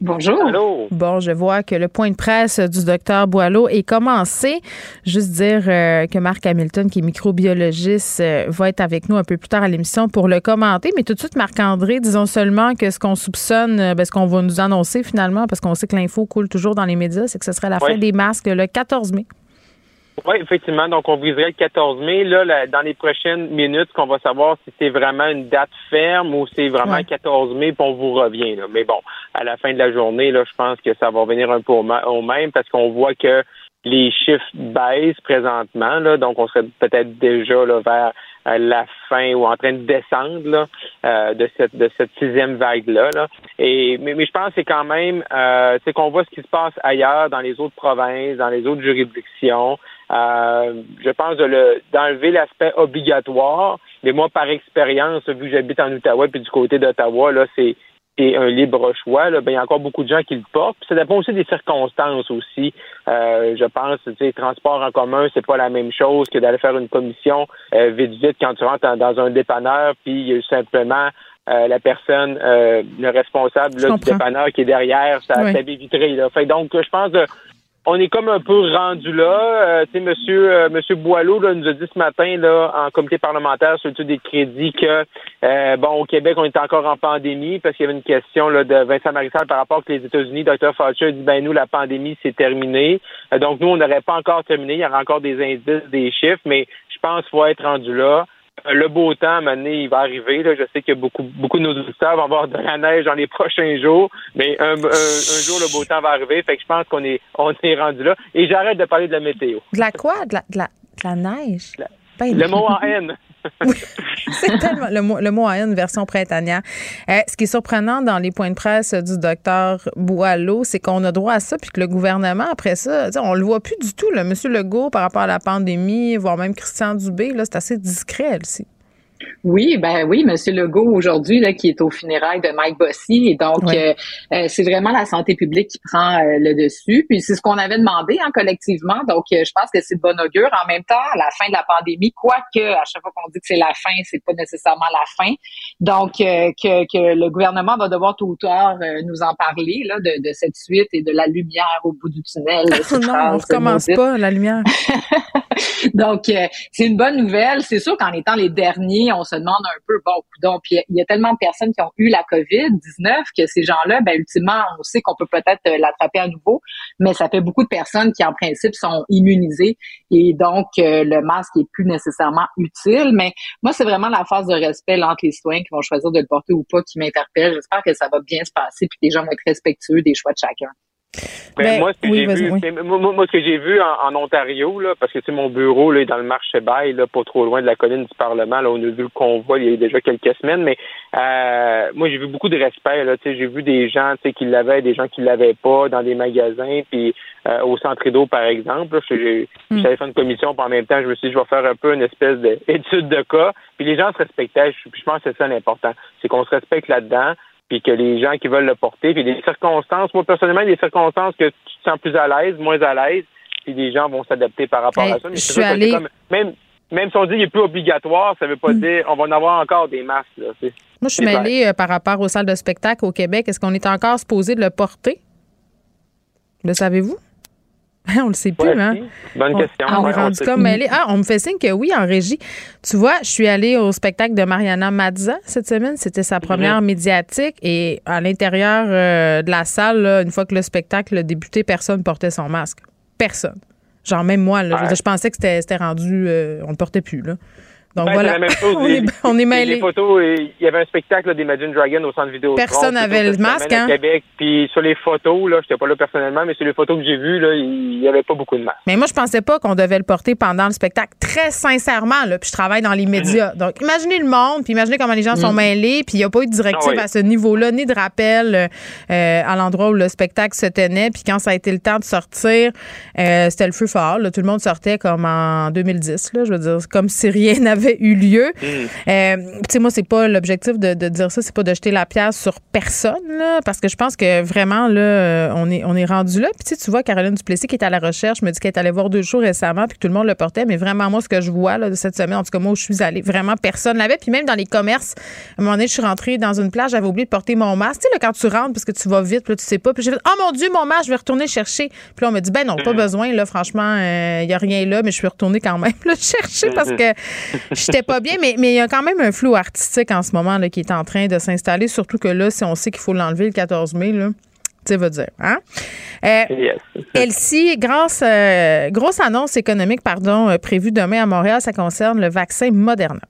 Bonjour. Allô? Bon, je vois que le point de presse du docteur Boileau est commencé. Juste dire euh, que Marc Hamilton, qui est microbiologiste, euh, va être avec nous un peu plus tard à l'émission pour le commenter. Mais tout de suite, Marc-André, disons seulement que ce qu'on soupçonne, euh, ben, ce qu'on va nous annoncer finalement, parce qu'on sait que l'info coule toujours dans les médias, c'est que ce serait la fin des masques le 14 mai. Oui, effectivement. Donc, on viserait le 14 mai. Là, dans les prochaines minutes, qu'on va savoir si c'est vraiment une date ferme ou c'est vraiment le 14 mai, puis on vous revient. Là. Mais bon, à la fin de la journée, là, je pense que ça va venir un peu au, même parce qu'on voit que les chiffres baissent présentement. Là, donc, on serait peut-être déjà là, vers euh, la fin ou en train de descendre là, euh, de cette de cette sixième vague là. là. Et mais, mais je pense que c'est quand même euh, c'est qu'on voit ce qui se passe ailleurs dans les autres provinces, dans les autres juridictions. Euh, je pense de d'enlever l'aspect obligatoire. Mais moi, par expérience, vu que j'habite en Ottawa puis du côté d'Ottawa, là, c'est un libre choix. Là, ben, il y a encore beaucoup de gens qui le portent. ça dépend aussi des circonstances aussi. Euh, je pense, tu sais, transport en commun, c'est pas la même chose que d'aller faire une commission euh, vite vite quand tu rentres dans un dépanneur, puis il y a simplement euh, la personne, le responsable du dépanneur qui est derrière sa, oui. vitrée. Là. Fait donc, je pense de on est comme un peu rendu là. Euh, tu sais, monsieur, euh, monsieur Boileau là, nous a dit ce matin là, en comité parlementaire sur le des crédits que euh, bon, au Québec, on est encore en pandémie parce qu'il y avait une question là, de Vincent Marissal par rapport les États-Unis. Dr. Fauci a dit ben nous, la pandémie, c'est terminé. donc nous, on n'aurait pas encore terminé. Il y aura encore des indices, des chiffres, mais je pense qu'il faut être rendu là. Euh, le beau temps, à il va arriver. Là. Je sais que beaucoup, beaucoup de nos auditeurs vont avoir de la neige dans les prochains jours, mais un, jour, le beau temps va arriver. Fait que je pense qu'on est, on est rendu là. Et j'arrête de parler de la météo. De la quoi? De la, de la, neige? Ben, le mot en haine. c'est tellement le mot, le mot a une version printanière. Euh, ce qui est surprenant dans les points de presse du docteur Boileau, c'est qu'on a droit à ça, puis que le gouvernement, après ça, on le voit plus du tout. Là. Monsieur Legault, par rapport à la pandémie, voire même Christian Dubé, c'est assez discret, aussi. Oui, ben oui, Monsieur Legault aujourd'hui là qui est au funérailles de Mike Bossy et donc euh, euh, c'est vraiment la santé publique qui prend euh, le dessus. Puis c'est ce qu'on avait demandé hein, collectivement. Donc je pense que c'est de bon augure. En même temps, à la fin de la pandémie, quoique à chaque fois qu'on dit que c'est la fin, c'est pas nécessairement la fin. Donc que, que le gouvernement va devoir tout ou tard nous en parler là de, de, cette suite et de la lumière au bout du tunnel. non, on recommence pas la lumière. donc c'est une bonne nouvelle. C'est sûr qu'en étant les derniers on se demande un peu, bon, donc il y, a tellement de personnes qui ont eu la COVID-19 que ces gens-là, ben, ultimement, on sait qu'on peut peut-être euh, l'attraper à nouveau, mais ça fait beaucoup de personnes qui, en principe, sont immunisées et donc euh, le masque est plus nécessairement utile. Mais moi, c'est vraiment la phase de respect entre les citoyens qui vont choisir de le porter ou pas qui m'interpelle. J'espère que ça va bien se passer puis que les gens vont être respectueux des choix de chacun. Ben, ben, moi, ce que j'ai vu, moi, ce que j'ai vu en, Ontario, là, parce que c'est mon bureau là, est dans le marché bail, là, pas trop loin de la colline du Parlement, là, on a vu le convoi il y a déjà quelques semaines, mais euh, moi j'ai vu beaucoup de respect. Là, j'ai vu des gens qui l'avaient, des gens qui l'avaient pas dans des magasins, puis euh, au centre d'eau, par exemple. J'avais mm. fait une commission, puis en même temps, je me suis dit, je vais faire un peu une espèce d'étude de cas. Puis les gens se respectaient. Je, je pense que c'est ça l'important. C'est qu'on se respecte là-dedans puis que les gens qui veulent le porter, puis des circonstances, moi personnellement, il y a des circonstances que tu te sens plus à l'aise, moins à l'aise, puis les gens vont s'adapter par rapport à ça. Mais je suis allée... même, même si on dit qu'il n'est plus obligatoire, ça ne veut pas hmm. dire on va en avoir encore des masques. Là, moi, je suis mêlée euh, par rapport aux salles de spectacle au Québec. Est-ce qu'on est encore supposé de le porter? Le savez-vous? on le sait plus, hein? Bonne question. On, est rendu comme Ah, on me fait signe que oui, en régie. Tu vois, je suis allée au spectacle de Mariana Mazza cette semaine. C'était sa première médiatique. Et à l'intérieur euh, de la salle, une fois que le spectacle a débuté, personne portait son masque. Personne. Genre, même moi, je, pensais que c'était rendu. Euh, on ne le portait plus, là. Donc ben, voilà. La même chose. on, est, on est mêlés. Les photos, il y avait un spectacle d'Imagine Dragon au centre vidéo. Personne n'avait le masque, hein? Québec. Puis sur les photos, là, j'étais pas là personnellement, mais sur les photos que j'ai vues, là, il y avait pas beaucoup de masques. Mais moi, je pensais pas qu'on devait le porter pendant le spectacle. Très sincèrement, là. Puis je travaille dans les mhm. médias. Donc, imaginez le monde, puis imaginez comment les gens sont mhm. mêlés, puis il n'y a pas eu de directive ah à ce niveau-là, ni de rappel euh, à l'endroit où le spectacle se tenait. Puis quand ça a été le temps de sortir, euh, c'était le feu fort. Là. Tout le monde sortait comme en 2010, là. Je veux dire, comme si rien n'avait eu lieu. Mm. Euh, tu sais, moi, c'est pas l'objectif de, dire ça, c'est pas de jeter la pierre sur personne, parce que je pense que vraiment, là, euh, on est, on est rendu là. Puis tu vois, Caroline Duplessis qui est à la recherche me dit qu'elle est allée voir deux jours récemment, puis que tout le monde le portait. Mais vraiment, moi, ce que je vois là, de cette semaine, en tout cas, moi, où je suis allée, vraiment, personne l'avait. Puis même dans les commerces, à un moment donné, je suis rentrée dans une plage, j'avais oublié de porter mon masque. Tu sais, quand tu rentres, parce que tu vas vite, puis là, tu sais pas. Puis j'ai fait, oh mon Dieu, mon masque, je vais retourner chercher. Puis là, on me dit, ben non, pas mm. besoin, là, franchement, il euh, y a rien là, mais je suis retournée quand même le chercher parce que j'étais pas bien. Mais il y a quand même un flou artistique en ce moment là, qui est en train de s'installer, surtout que là, si on sait qu'il faut l'enlever le 14 mai, là, tu veux dire. Hein? Euh, Elsie, grosse, euh, grosse annonce économique pardon, euh, prévue demain à Montréal, ça concerne le vaccin Moderna.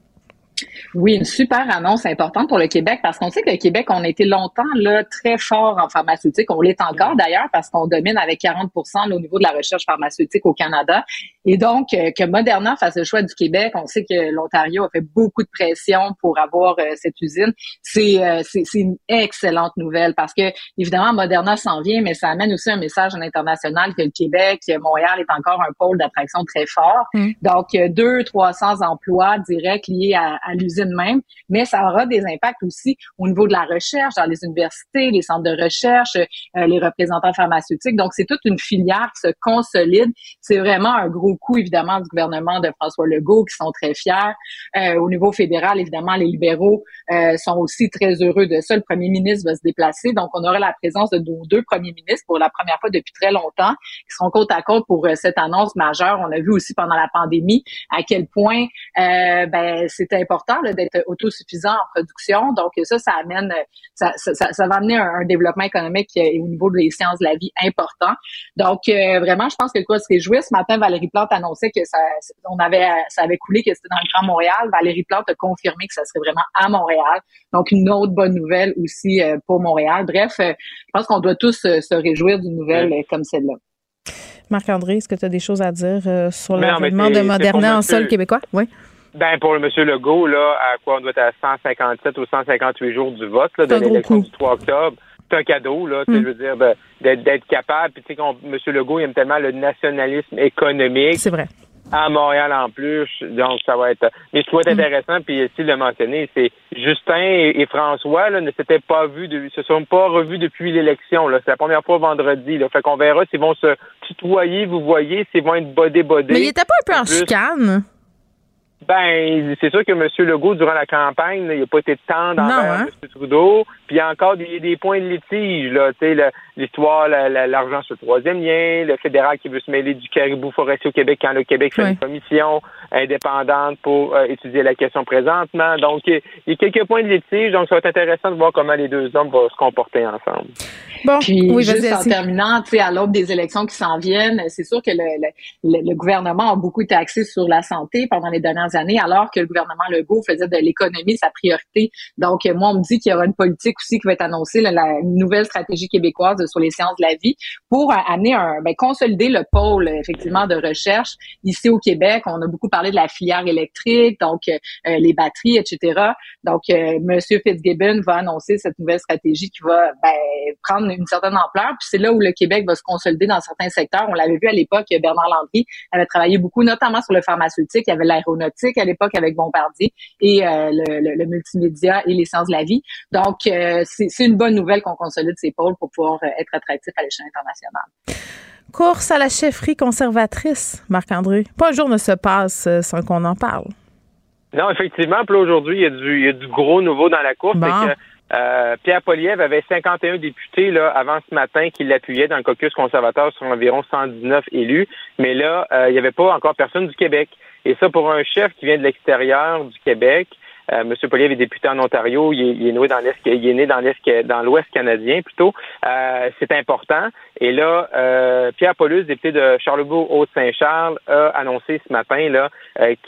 Oui, une super annonce importante pour le Québec parce qu'on sait que le Québec, on a été longtemps là très fort en pharmaceutique. On l'est encore d'ailleurs parce qu'on domine avec 40% au niveau de la recherche pharmaceutique au Canada. Et donc, euh, que Moderna fasse le choix du Québec, on sait que l'Ontario a fait beaucoup de pression pour avoir euh, cette usine. Euh, c'est c'est une excellente nouvelle parce que évidemment Moderna s'en vient, mais ça amène aussi un message à l'international que le Québec, Montréal est encore un pôle d'attraction très fort. Mm. Donc, deux, trois cents emplois directs liés à, à l'usine même, mais ça aura des impacts aussi au niveau de la recherche dans les universités, les centres de recherche, les représentants pharmaceutiques. Donc, c'est toute une filière qui se consolide. C'est vraiment un gros beaucoup, évidemment, du gouvernement de François Legault, qui sont très fiers. Euh, au niveau fédéral, évidemment, les libéraux euh, sont aussi très heureux de ça. Le premier ministre va se déplacer. Donc, on aura la présence de nos deux premiers ministres pour la première fois depuis très longtemps, qui seront côte à côte pour euh, cette annonce majeure. On a vu aussi pendant la pandémie à quel point ben, c'est important d'être autosuffisant en production. Donc, ça, ça amène, ça, ça, ça va amener un, développement économique au niveau des sciences de la vie important. Donc, vraiment, je pense que quoi se réjouir. Ce matin, Valérie Plante annonçait que ça, on avait, ça avait coulé, que c'était dans le Grand Montréal. Valérie Plante a confirmé que ça serait vraiment à Montréal. Donc, une autre bonne nouvelle aussi euh, pour Montréal. Bref, euh, je pense qu'on doit tous euh, se réjouir d'une nouvelle comme celle-là. Marc-André, est-ce que tu as des choses à dire sur l'avènement de Moderna en sol québécois? Oui. Ben, pour le monsieur Legault, là, à quoi on doit être à 157 ou 158 jours du vote, là, de l'élection du 3 octobre c'est un cadeau, là, mm. je veux dire, d'être capable. Puis, tu sais, M. Legault, il aime tellement le nationalisme économique. C'est vrai. À Montréal en plus, donc ça va être. Mais ce qui va être mm. intéressant, puis ici le mentionner, c'est Justin et, François là, ne s'étaient pas vus, de, se sont pas revus depuis l'élection. Là, c'est la première fois vendredi. Là, fait qu'on verra s'ils vont se tutoyer, vous voyez, s'ils vont être bodés bodés. Mais il était pas un peu en chicane? Ben, c'est sûr que M. Legault, durant la campagne, il n'a pas été tendre envers hein? M. Trudeau. Puis il y a encore des, des points de litige, là. Tu sais, l'histoire, l'argent sur le troisième lien, le fédéral qui veut se mêler du caribou forestier au Québec quand le Québec fait une commission indépendante pour euh, étudier la question présentement. Donc, il y, a quelques points de litige. Donc, ça va être intéressant de voir comment les deux hommes vont se comporter ensemble. Bon, Puis, juste en terminant, tu sais, à l'aube des élections qui s'en viennent, c'est sûr que le, le, gouvernement a beaucoup été axé sur la santé pendant les dernières alors que le gouvernement Legault faisait de l'économie sa priorité. Donc, moi, on me dit qu'il y aura une politique aussi qui va être annoncée, la, nouvelle stratégie québécoise sur les sciences de la vie, pour amener un, ben, consolider le pôle, effectivement, de recherche ici au Québec. On a beaucoup parlé de la filière électrique, donc euh, les batteries, etc. Donc, euh, Monsieur Fitzgibbon va annoncer cette nouvelle stratégie qui va ben, prendre une certaine ampleur. Puis c'est là où le Québec va se consolider dans certains secteurs. On l'avait vu à l'époque, Bernard Landry avait travaillé beaucoup, notamment sur le pharmaceutique. Il y avait l'aéronautique à l'époque avec Bombardier et euh, le, multimédia et les sciences de la vie. Donc, euh, c'est une bonne nouvelle qu'on consolide ces pôles pour pouvoir euh, être attractif à l'échelle internationale. Course à la chefferie conservatrice, Marc-André. Pas un jour ne se passe sans qu'on en parle. Non, effectivement. Puis aujourd'hui, il y, a du, du gros nouveau dans la course Euh, Pierre Poliev avait 51 députés là, avant ce matin qui l'appuyaient dans le caucus conservateur sur environ 119 élus, mais là, euh, il n'y avait pas encore personne du Québec. Et ça, pour un chef qui vient de l'extérieur du Québec, euh, M. Poliev est député en Ontario, il est, né dans l'Est, il est né dans l'Est, dans l'Ouest canadien plutôt. Euh, c'est important. Et là, euh, Pierre Paulus, député de Charlebourg-Haute-Saint-Charles, a annoncé ce matin là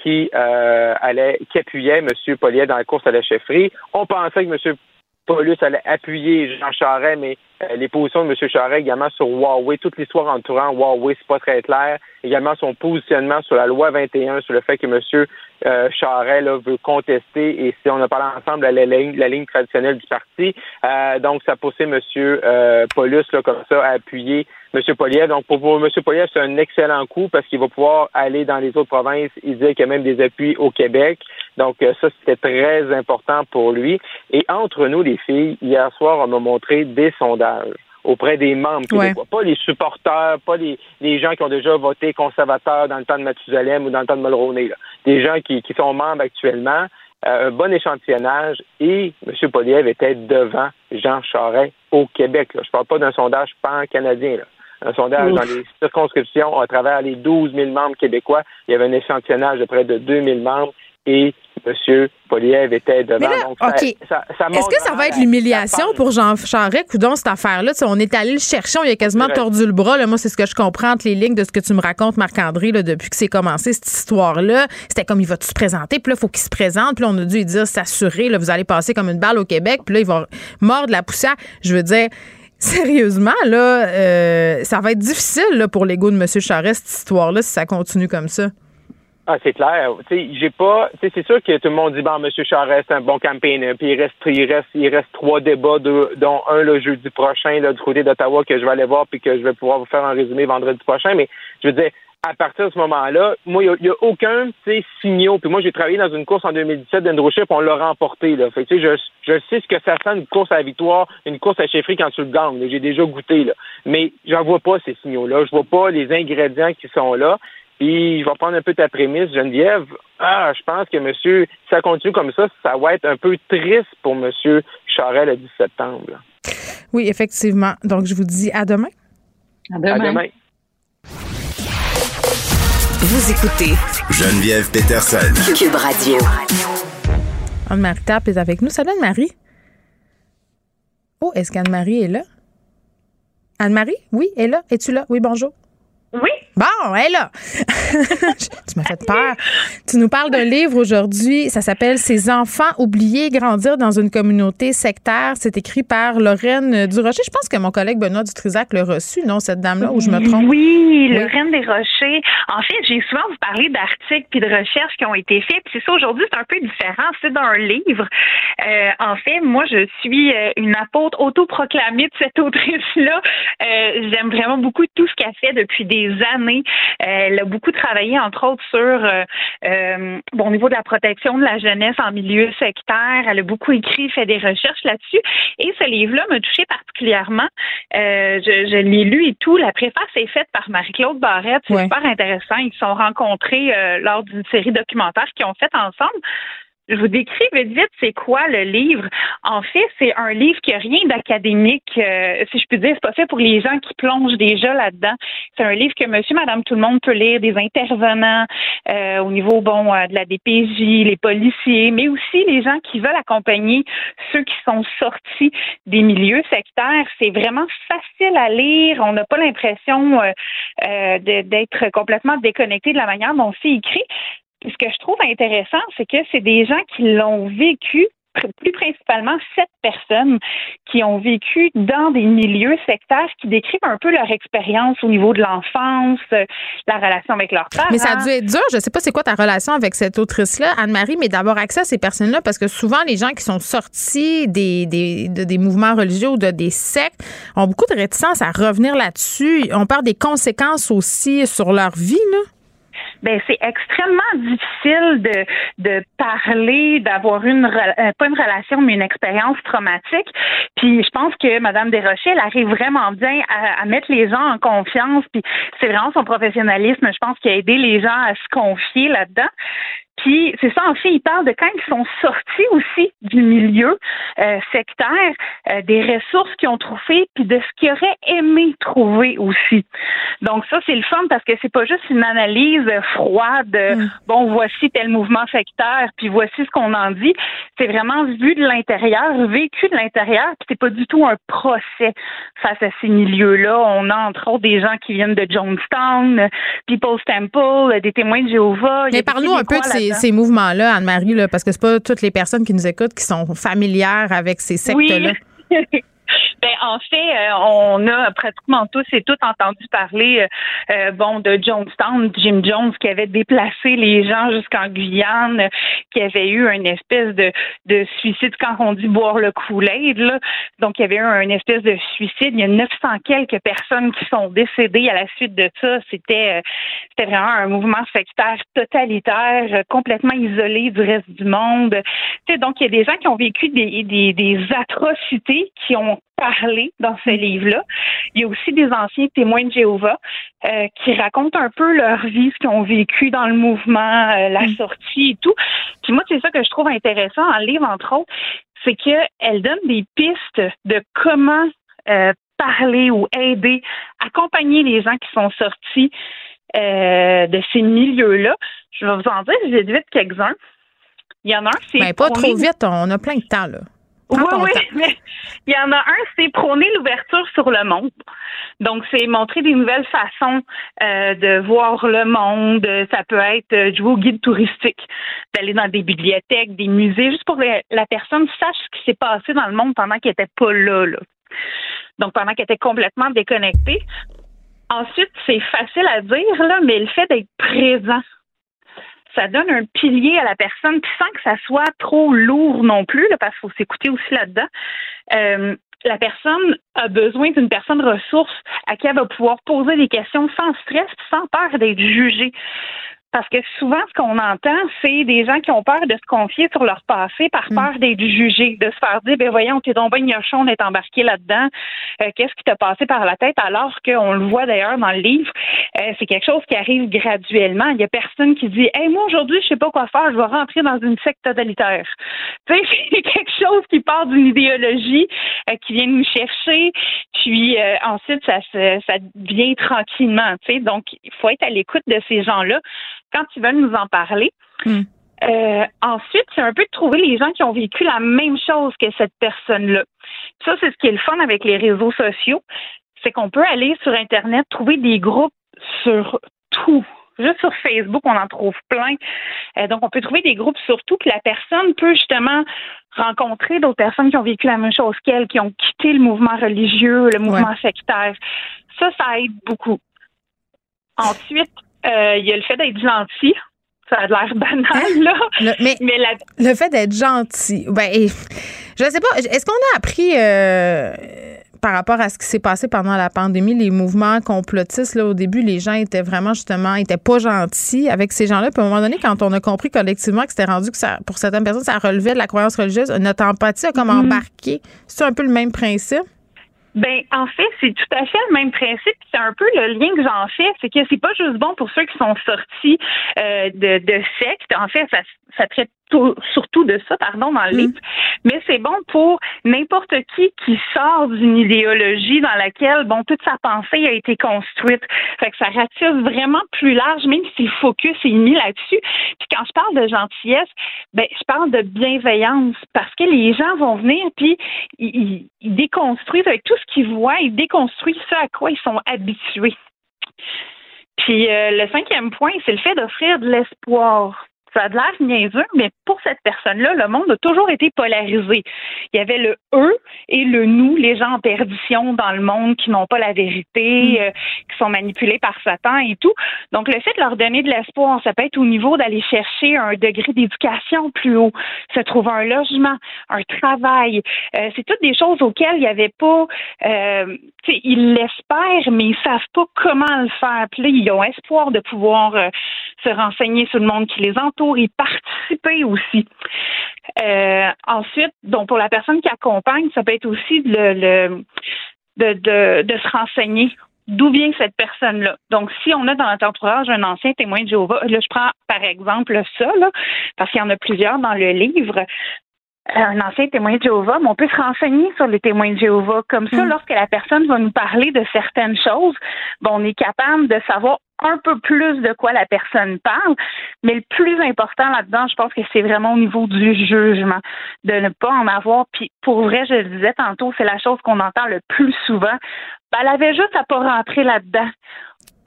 qui allait, qui appuyait M. Poliev dans la course à la chefferie. On pensait que M. Paulus allait appuyer Jean Charest, mais les positions de M. Charest également sur Huawei, toute l'histoire entourant Huawei, c'est pas très clair. Également son positionnement sur la loi 21, sur le fait que M euh, Charest veut contester et si on a parlé ensemble la, ligne, la ligne traditionnelle du parti. Euh, donc, ça a poussé M. Euh, Paulus là, comme ça à appuyer M. Poliev. Donc, pour, pour M. Poliev, c'est un excellent coup parce qu'il va pouvoir aller dans les autres provinces. Il dit qu'il y a même des appuis au Québec. Donc, euh, ça, c'était très important pour lui. Et entre nous, les filles, hier soir, on m'a montré des sondages auprès des membres québécois. Pas les supporters, pas les, les, gens qui ont déjà voté conservateur dans le temps de Mathusalem ou dans le temps de Mulroney. Là. Des gens qui, qui sont membres actuellement. Euh, un bon échantillonnage et M. Poliev était devant Jean Charest au Québec. Là. Je parle pas d'un sondage pan-canadien. Un sondage dans les circonscriptions à travers les 12 000 membres québécois. Il y avait un échantillonnage de près de 2 000 membres et M. Poliev était devant. Est-ce que ça va être l'humiliation pour Jean Charest, coudon, cette affaire-là? On est allé le chercher, on a quasiment tordu le bras. Là. Moi, c'est ce que je comprends entre les lignes de ce que tu me racontes, Marc-André, depuis que c'est commencé, cette histoire-là. C'était comme, il va se présenter? Puis là, il faut qu'il se présente. Puis là, on a dû lui dire, s'assurer, là, vous allez passer comme une balle au Québec. Puis là, il va mordre la poussière. Je veux dire, sérieusement, là, euh, ça va être difficile pour l'ego de M. Charest, cette histoire-là, si ça continue comme ça. Ah, c'est clair. J'ai pas. C'est sûr que tout le monde dit bon, Monsieur Charest, c'est un bon campaigner. Puis il reste, il reste, il reste trois débats, dont un le jeudi prochain là, du côté d'Ottawa que je vais aller voir puis que je vais pouvoir vous faire un résumé vendredi prochain. Mais je veux dire, à partir de ce moment-là, moi, il n'y a, aucun signaux. Puis moi, j'ai travaillé dans une course en 2017 d'Endroship, on l'a remporté. Là. Fait que, je, je sais ce que ça sent une course à la victoire, une course à chefferie quand tu le gagnes. J'ai déjà goûté. Là. Mais j'en vois pas ces signaux-là. Je vois pas les ingrédients qui sont là. Puis, je vais prendre un peu ta prémisse, Geneviève. Ah, je pense que monsieur, si ça continue comme ça, ça va être un peu triste pour monsieur Charel le 10 septembre. Oui, effectivement. Donc, je vous dis à demain. À demain. À demain. Vous écoutez Geneviève Peterson. Cube Radio. Anne-Marie Tape est avec nous. Salut Anne-Marie. Oh, est-ce qu'Anne-Marie est là? Anne-Marie? Oui, elle est là. Es-tu là? Oui, bonjour. Oui. Bon, elle là. tu m'as fait peur. Tu nous parles d'un livre aujourd'hui. Ça s'appelle Ces enfants oubliés grandir dans une communauté sectaire. C'est écrit par Lorraine Durocher. Je pense que mon collègue Benoît Dutrisac l'a reçu, non, cette dame-là, ou je me trompe? Oui, Lorraine Desrochers. En fait, j'ai souvent vous parlé d'articles puis de recherches qui ont été faits. Puis c'est ça, aujourd'hui, c'est un peu différent. C'est dans un livre. Euh, en fait, moi, je suis euh, une apôtre autoproclamée de cette autrice-là. Euh, j'aime vraiment beaucoup tout ce qu'elle fait depuis des années. Elle a beaucoup travaillé, entre autres, sur euh, euh, bon, au niveau de la protection de la jeunesse en milieu sectaire. Elle a beaucoup écrit, fait des recherches là-dessus. Et ce livre-là m'a touché particulièrement. Euh, je, l'ai lu et tout. La préface est faite par Marie-Claude Barrette. C'est super intéressant. Ils se sont rencontrés lors d'une série documentaire qu'ils ont faite ensemble. Je vous décris vite vite c'est quoi le livre. En fait, c'est un livre qui n'a rien d'académique, euh, si je peux dire. C'est pas fait pour les gens qui plongent déjà là-dedans. C'est un livre que monsieur, madame, tout le monde peut lire, des intervenants euh, au niveau bon euh, de la DPJ, les policiers, mais aussi les gens qui veulent accompagner ceux qui sont sortis des milieux sectaires. C'est vraiment facile à lire. On n'a pas l'impression d'être complètement déconnecté de la manière dont c'est écrit ce que je trouve intéressant, c'est que c'est des gens qui l'ont vécu plus principalement sept personnes qui ont vécu dans des milieux sectaires qui décrivent un peu leur expérience au niveau de l'enfance, euh, la relation avec leurs parents. Mais ça a dû être dur. Je sais pas c'est quoi ta relation avec cette autrice-là, Anne-Marie, mais d'avoir accès à ces personnes-là parce que souvent les gens qui sont sortis des, des, des mouvements religieux ou de des sectes ont beaucoup de réticence à revenir là-dessus. On parle des conséquences aussi sur leur vie, là ben c'est extrêmement difficile de, de parler, d'avoir une euh, pas une relation, mais une expérience traumatique. Puis je pense que Madame Desrochers, elle arrive vraiment bien à, mettre les gens en confiance. Puis c'est vraiment son professionnalisme, je pense, qui a aidé les gens à se confier là-dedans. Puis c'est ça, en fait, il parle de quand ils sont sortis aussi du milieu euh, sectaire, euh, des ressources qu'ils ont trouvées, puis de ce qu'ils auraient aimé trouver aussi. Donc ça, c'est le fun parce que c'est pas juste une analyse froide. Mm. Bon, voici tel mouvement sectaire, puis voici ce qu'on en dit. C'est vraiment vu de l'intérieur, vécu de l'intérieur, puis c'est pas du tout un procès face à ces milieux-là. On a entre autres des gens qui viennent de Jonestown, People's Temple, des témoins de Jéhovah. Mais parle-nous un peu de ces, ces mouvements-là, Anne-Marie, là, parce que c'est pas toutes les personnes qui nous écoutent qui sont familières avec ces sectes-là. Oui. Ben, en fait, euh, on a pratiquement tous et toutes entendu parler, euh, euh, bon, de Jonestown, Jim Jones, qui avait déplacé les gens jusqu'en Guyane, qui avait eu une espèce de, de suicide quand on dit boire le Kool-Aid, là. Donc, il y avait eu une espèce de suicide. Il y a 900 quelques personnes qui sont décédées à la suite de ça. C'était, c'était vraiment un mouvement sectaire totalitaire, complètement isolé du reste du monde. Donc, il y a des gens qui ont vécu des, des, des atrocités, qui ont parler dans ces livres-là. Il y a aussi des anciens témoins de Jéhovah euh, qui racontent un peu leur vie, ce qu'ils ont vécu dans le mouvement, euh, la mm. sortie et tout. Puis moi, c'est ça que je trouve intéressant en livre, entre autres, c'est qu'elle donne des pistes de comment euh, parler ou aider, accompagner les gens qui sont sortis de ces milieux-là. Je vais vous en dire vite, vite quelques-uns. Il y en a un, c'est. Ben, pas trop vite, on a plein de temps, là. Oui, oui, mais il y en a un, c'est prôner l'ouverture sur le monde. Donc, c'est montrer des nouvelles façons euh, de voir le monde. Ça peut être euh, jouer au guide touristique, d'aller dans des bibliothèques, des musées, juste pour que la personne sache ce qui s'est passé dans le monde pendant qu'elle n'était pas là, là. Donc, pendant qu'elle était complètement déconnectée. Ensuite, c'est facile à dire, là, mais le fait d'être présent ça donne un pilier à la personne, puis sans que ça soit trop lourd non plus, parce qu'il faut s'écouter aussi là-dedans. Euh, la personne a besoin d'une personne ressource à qui elle va pouvoir poser des questions sans stress, sans peur d'être jugée. Parce que souvent, ce qu'on entend, c'est des gens qui ont peur de se confier sur leur passé par mm. peur d'être jugés, de se faire dire, ben voyons, t'es donc bien gnochon d'être embarqué là-dedans. Euh, qu'est-ce qui t'a passé par la tête? Alors qu'on le voit d'ailleurs dans le livre, euh, c'est quelque chose qui arrive graduellement. Il y a personne qui dit, hey, moi aujourd'hui, je sais pas quoi faire, je vais rentrer dans une secte totalitaire. Tu sais, c'est quelque chose qui part d'une idéologie euh, qui vient nous chercher, puis ensuite ça, ça vient tranquillement. Tu sais, donc il faut être à l'écoute de ces gens-là quand ils veulent nous en parler. Hmm. Euh, ensuite, c'est un peu de trouver les gens qui ont vécu la même chose que cette personne-là. Ça, c'est ce qui est le fun avec les réseaux sociaux, c'est qu'on peut aller sur Internet, trouver des groupes sur tout. Juste sur Facebook, on en trouve plein. Euh, donc, on peut trouver des groupes sur tout, que la personne peut justement rencontrer d'autres personnes qui ont vécu la même chose qu'elle, qui ont quitté le mouvement religieux, le mouvement sectaire. Ça, ça aide beaucoup. Ensuite, il y a le fait d'être gentil. Ça a l'air banal, hein? là. Le, mais, le fait d'être gentil, ben, je sais pas, est-ce qu'on a appris euh, par rapport à ce qui s'est passé pendant la pandémie, les mouvements complotistes, là, au début, les gens étaient vraiment, justement, étaient pas gentils avec ces gens-là. Puis à un moment donné, quand on a compris collectivement que c'était rendu que ça, pour certaines personnes, ça relevait de la croyance religieuse, notre empathie a comme mm-hmm. embarqué. C'est un peu le même principe? Ben, en fait, c'est tout à fait le même principe. C'est un peu le lien que j'en fais, c'est que c'est pas juste bon pour ceux qui sont sortis euh, de, de secte. En fait, ça, ça traite surtout de ça, pardon, dans le mm. livre. Mais c'est bon pour n'importe qui qui sort d'une idéologie dans laquelle, bon, toute sa pensée a été construite. Fait que ça ratisse vraiment plus large, même si le focus est mis là-dessus. Puis quand je parle de gentillesse, ben, je parle de bienveillance parce que les gens vont venir puis ils, ils déconstruisent avec tout ce qu'ils voient, ils déconstruisent ce à quoi ils sont habitués. Puis euh, le cinquième point, c'est le fait d'offrir de l'espoir. Ça a l'air niaiseux, mais pour cette personne-là, le monde a toujours été polarisé. Il y avait le eux et le nous, les gens en perdition dans le monde qui n'ont pas la vérité, mm. euh, qui sont manipulés par Satan et tout. Donc, le fait de leur donner de l'espoir, ça peut être au niveau d'aller chercher un degré d'éducation plus haut, se trouver un logement, un travail. Euh, c'est toutes des choses auxquelles il n'y avait pas. Euh, ils l'espèrent, mais ils savent pas comment le faire. Puis là, ils ont espoir de pouvoir euh, se renseigner sur le monde qui les entoure y participer aussi. Euh, ensuite, donc pour la personne qui accompagne, ça peut être aussi le, de, de, se renseigner d'où vient cette personne-là. Donc, si on a dans notre entourage un ancien témoin de Jéhovah, là, je prends par exemple ça, là, parce qu'il y en a plusieurs dans le livre, un ancien témoin de Jéhovah, mais on peut se renseigner sur les témoins de Jéhovah. Comme ça, mm. lorsque la personne va nous parler de certaines choses, on est capable de savoir un peu plus de quoi la personne parle. Mais le plus important là-dedans, je pense que c'est vraiment au niveau du jugement, de ne pas en avoir. Puis pour vrai, je le disais tantôt, c'est la chose qu'on entend le plus souvent. Ben, elle avait juste à pas rentrer là-dedans.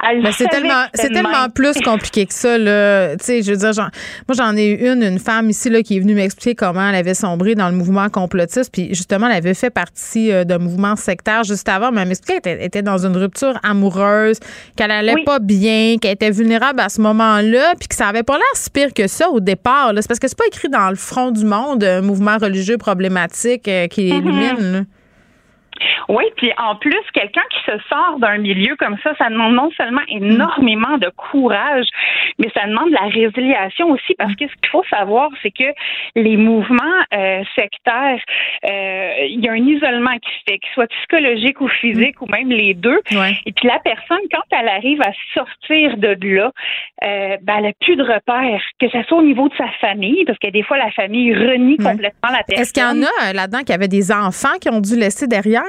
Ben, c'est tellement, c'est tellement plus compliqué que ça, là. Tu sais, je veux dire, moi, j'en ai eu une, une femme ici, là, qui est venue m'expliquer comment elle avait sombré dans le mouvement complotiste. Puis, justement, elle avait fait partie euh, d'un mouvement sectaire juste avant. Mais elle m'expliquait qu'elle était, dans une rupture amoureuse, qu'elle allait pas bien, qu'elle était vulnérable à ce moment-là, puis que ça avait pas l'air si pire que ça au départ, C'est parce que c'est pas écrit dans le front du monde, un mouvement religieux problématique euh, qui mm-hmm. élimine, oui, puis en plus, quelqu'un qui se sort d'un milieu comme ça, ça demande non seulement énormément de courage, mais ça demande de la résiliation aussi, parce que ce qu'il faut savoir, c'est que les mouvements euh, sectaires, euh, il y a un isolement qui se fait, qu'il soit psychologique ou physique, ou même les deux. Et puis la personne, quand elle arrive à sortir de là, euh, ben, elle n'a plus de repères, que ce soit au niveau de sa famille, parce que des fois, la famille renie complètement la personne. Est-ce qu'il y en a là-dedans qui avaient des enfants qui ont dû laisser derrière?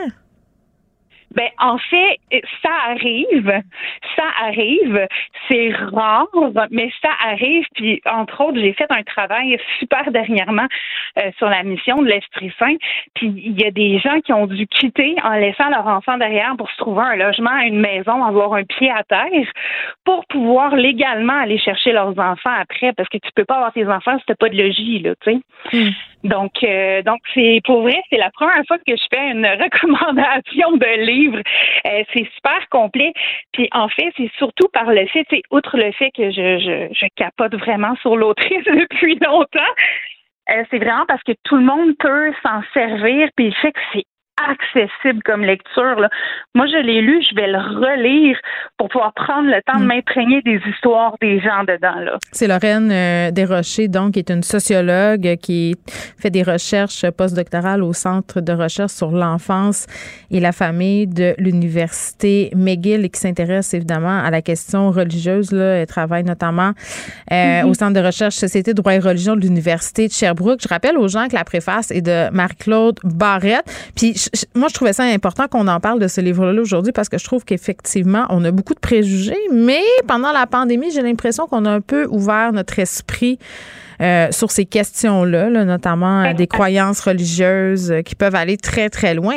Ben, en fait, ça arrive. Ça arrive. C'est rare, mais ça arrive. Puis, entre autres, j'ai fait un travail super dernièrement euh, sur la mission de l'Esprit Saint. Puis, il y a des gens qui ont dû quitter en laissant leur enfant derrière pour se trouver un logement, une maison, avoir un pied à terre pour pouvoir légalement aller chercher leurs enfants après. Parce que tu peux pas avoir tes enfants si t'as pas de logis, là, tu sais. Hmm. Donc, euh, donc c'est pour vrai, c'est la première fois que je fais une recommandation de livre. Euh, c'est super complet. Puis en fait, c'est surtout par le fait, c'est outre le fait que je, je, je capote vraiment sur l'autrice depuis longtemps. Euh, c'est vraiment parce que tout le monde peut s'en servir, puis le fait que c'est accessible comme lecture. Là. Moi, je l'ai lu, je vais le relire pour pouvoir prendre le temps de mm. m'imprégner des histoires des gens dedans. Là. C'est Lorraine euh, Desrochers, donc, qui est une sociologue qui fait des recherches postdoctorales au Centre de recherche sur l'enfance et la famille de l'Université McGill et qui s'intéresse évidemment à la question religieuse. Là. Elle travaille notamment euh, mm-hmm. au Centre de recherche Société, droit et religion de l'Université de Sherbrooke. Je rappelle aux gens que la préface est de Marie-Claude Barrette. Puis moi, je trouvais ça important qu'on en parle de ce livre-là aujourd'hui parce que je trouve qu'effectivement, on a beaucoup de préjugés, mais pendant la pandémie, j'ai l'impression qu'on a un peu ouvert notre esprit euh, sur ces questions-là, notamment euh, des croyances religieuses euh, qui peuvent aller très, très loin.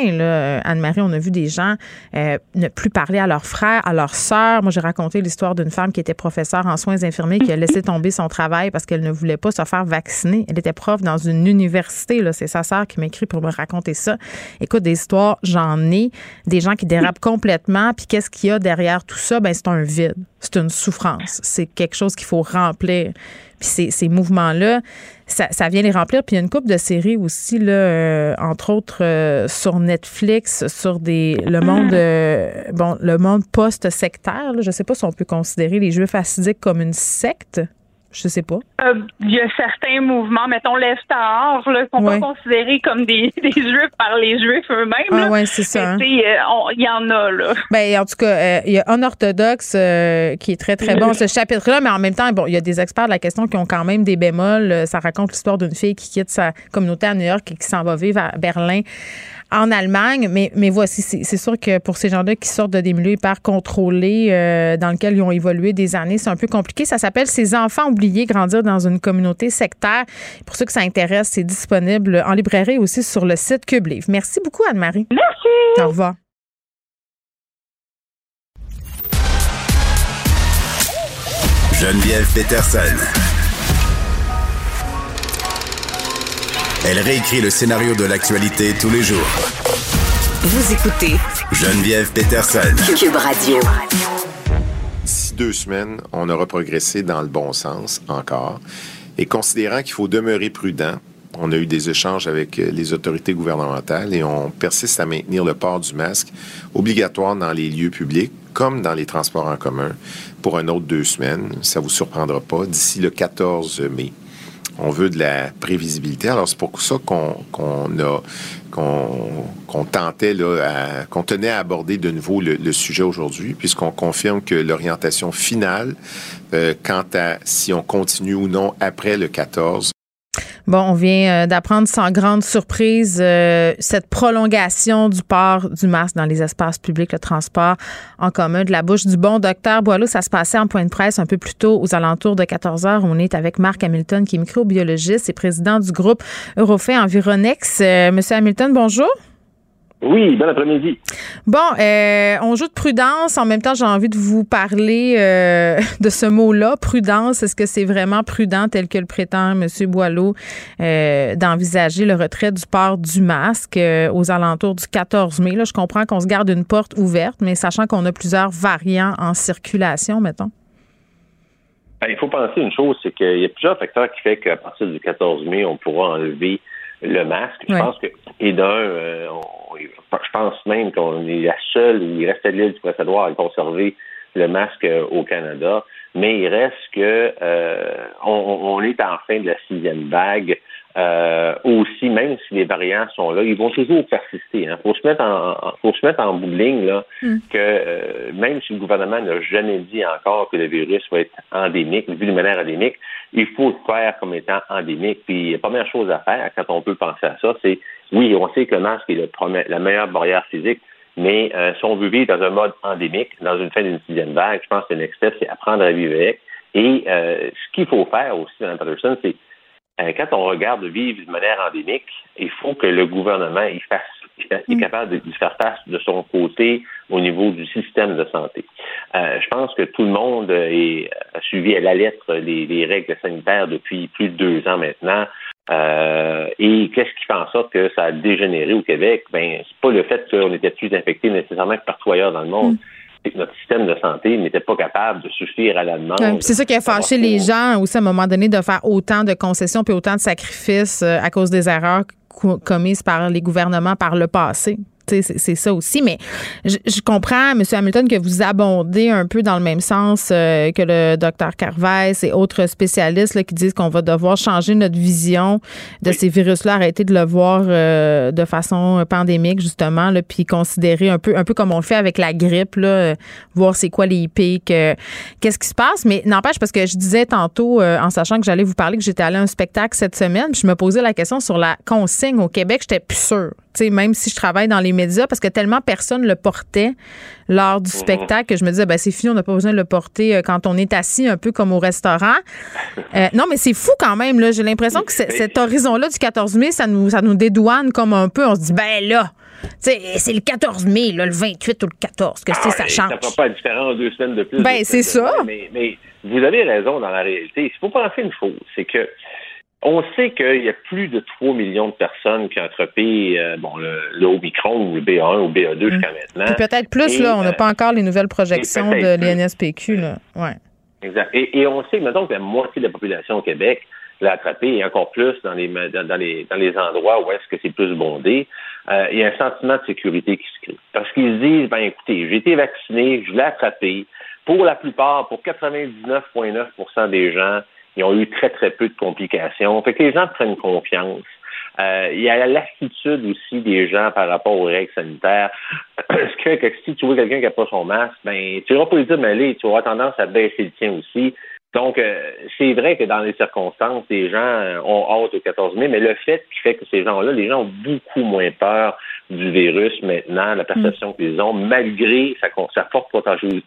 Anne-Marie, on a vu des gens ne plus parler à leurs frères, à leurs sœurs. Moi, j'ai raconté l'histoire d'une femme qui était professeure en soins infirmiers qui a laissé tomber son travail parce qu'elle ne voulait pas se faire vacciner. Elle était prof dans une université. C'est sa sœur qui m'écrit pour me raconter ça. Écoute, des histoires, j'en ai. Des gens qui dérapent complètement. Puis qu'est-ce qu'il y a derrière tout ça? Ben, c'est un vide. C'est une souffrance. C'est quelque chose qu'il faut remplir. Puis ces, mouvements-là, ça, vient les remplir. Puis il y a une couple de séries aussi, là, euh, entre autres euh, sur Netflix, sur des le monde euh, bon le monde post-sectaire. Je ne sais pas si on peut considérer les Juifs assidiques comme une secte. Je sais pas. Euh, il y a certains mouvements, mettons l'Eftar, là, qui sont pas considérés comme des, des juifs par les juifs eux-mêmes. Ah oui, c'est ça. Hein. Euh, il y en a, là. Ben, en tout cas, euh, il y a un orthodoxe qui est très, très bon, ce chapitre-là, mais en même temps, bon, il y a des experts de la question qui ont quand même des bémols. Ça raconte l'histoire d'une fille qui quitte sa communauté à New York et qui s'en va vivre à Berlin en Allemagne. Mais, mais voici, c'est sûr que pour ces gens-là qui sortent de des milieux hyper contrôlés euh, dans lesquels ils ont évolué des années, c'est un peu compliqué. Ça s'appelle Ces enfants oubliés grandir dans une communauté sectaire. Pour ceux que ça intéresse, c'est disponible en librairie aussi sur le site Cube Livre. Merci beaucoup, Anne-Marie. Merci. Au revoir. Geneviève Peterson. Elle réécrit le scénario de l'actualité tous les jours. Vous écoutez Geneviève Peterson. Cube Radio. D'ici deux semaines, on aura progressé dans le bon sens encore. Et considérant qu'il faut demeurer prudent, on a eu des échanges avec les autorités gouvernementales et on persiste à maintenir le port du masque obligatoire dans les lieux publics comme dans les transports en commun pour un autre deux semaines. Ça vous surprendra pas d'ici le 14 mai. On veut de la prévisibilité. Alors c'est pour ça qu'on a qu'on tentait qu'on tenait à aborder de nouveau le, sujet aujourd'hui, puisqu'on confirme que l'orientation finale, euh, quant à si on continue ou non après le 14, Bon, on vient euh, d'apprendre sans grande surprise euh, cette prolongation du port du masque dans les espaces publics, le transport en commun de la bouche du bon docteur Boileau. Ça se passait en point de presse un peu plus tôt aux alentours de 14 heures. On est avec Marc Hamilton, qui est microbiologiste et président du groupe Eurofait Environex. Euh, Monsieur Hamilton, bonjour. Oui, bon après-midi. Bon, euh, on joue de prudence. En même temps, j'ai envie de vous parler euh, de ce mot-là, prudence. Est-ce que c'est vraiment prudent, tel que le prétend M. Boileau, euh, d'envisager le retrait du port du masque aux alentours du 14 mai? Là, je comprends qu'on se garde une porte ouverte, mais sachant qu'on a plusieurs variants en circulation, mettons. Ben, il faut penser une chose, c'est qu'il y a plusieurs facteurs qui font qu'à partir du 14 mai, on pourra enlever le masque. Je pense que, et d'un, euh, je pense même qu'on est la seule, il restait de l'île du précédent à conserver le masque euh, au Canada, mais il reste que euh, on, on, est en fin de la sixième vague. Euh, aussi, même si les variants sont là, ils vont toujours persister. Il hein. faut se mettre en, faut se mettre en bout de ligne là, mm. que euh, même si le gouvernement n'a jamais dit encore que le virus va être endémique, vu de manière endémique, il faut le faire comme étant endémique. Puis la première chose à faire quand on peut penser à ça, c'est oui, on sait que le masque est le la meilleure barrière physique, mais euh, si on veut vivre dans un mode endémique, dans une fin d'une sixième vague, je pense que le next step, c'est apprendre à vivre avec. Et ce qu'il faut faire aussi, Mme Patterson, c'est euh, quand on regarde vivre de manière endémique, il faut que le gouvernement il fasse, est mm. capable de, faire face de son côté au niveau du système de santé. Euh, je pense que tout le monde a suivi à la lettre les, règles sanitaires depuis plus de deux ans maintenant. Euh, et qu'est-ce qui fait en sorte que ça a dégénéré au Québec? Ben, c'est pas le fait qu'on était plus infectés nécessairement que partout ailleurs dans le monde. Mm que notre système de santé n'était pas capable de suffire à la demande. c'est ça qui a fâché les gens aussi à un moment donné de faire autant de concessions puis autant de sacrifices euh, à cause des erreurs commises par les gouvernements par le passé c'est ça aussi. Mais je, comprends, M. Hamilton, que vous abondez un peu dans le même sens euh, que le docteur Carvez et autres spécialistes qui disent qu'on va devoir changer notre vision de ces virus-là, arrêter de le voir euh, de façon pandémique, justement, là, puis considérer un peu, un peu comme on le fait avec la grippe, là, euh, voir c'est quoi les pics, qu'est-ce qui se passe. Mais n'empêche, parce que je disais tantôt, en sachant que j'allais vous parler, que j'étais allé à un spectacle cette semaine, puis je me posais la question sur la consigne au Québec, j'étais plus sûre même si je travaille dans les médias, parce que tellement personne le portait lors du mhm. spectacle que je me disais, ben, c'est fini, on n'a pas besoin de le porter euh, quand on est assis, un peu comme au restaurant. Euh, non, mais c'est fou quand même. J'ai l'impression que cet horizon-là du 14 mai, ça nous, ça nous dédouane comme un peu. On se dit, ben là, c'est le 14 mai, le 28 ou le 14, que ah ça change. Ça ne fera pas différent en deux semaines de plus. Ben, c'est ça. Mais, mais, vous avez raison dans la réalité. Il faut penser une chose, c'est que on sait qu'il y a plus de 3 millions de personnes qui ont attrapé euh, bon, le, le Omicron ou le BA1 ou le BA2 mm. jusqu'à maintenant. Peut-être plus, là. On n'a pas encore les nouvelles projections de l'INSPQ, là. Ouais. Exact. Et, on sait, maintenant que la moitié de la population au Québec l'a attrapé, et encore plus dans les, dans, les, dans les endroits où est-ce que c'est plus bondé. Euh, il y a un sentiment de sécurité qui se crée. Parce qu'ils disent, ben écoutez, j'ai été vacciné, je l'ai attrapé. Pour la plupart, pour 99,9% des gens, ils ont eu très, très peu de complications. Fait que les gens prennent confiance. Euh, il y a la lassitude aussi des gens par rapport aux règles sanitaires. Parce que, que si tu vois quelqu'un qui n'a pas son masque, ben, tu vas pas lui dire, mais allez, tu auras tendance à baisser le tien aussi. Donc, euh, c'est vrai que dans les circonstances, les gens euh, ont hâte au 14 mai, mais le fait qui fait que ces gens-là, les gens ont beaucoup moins peur du virus maintenant, la perception mm. qu'ils ont, malgré sa, sa forte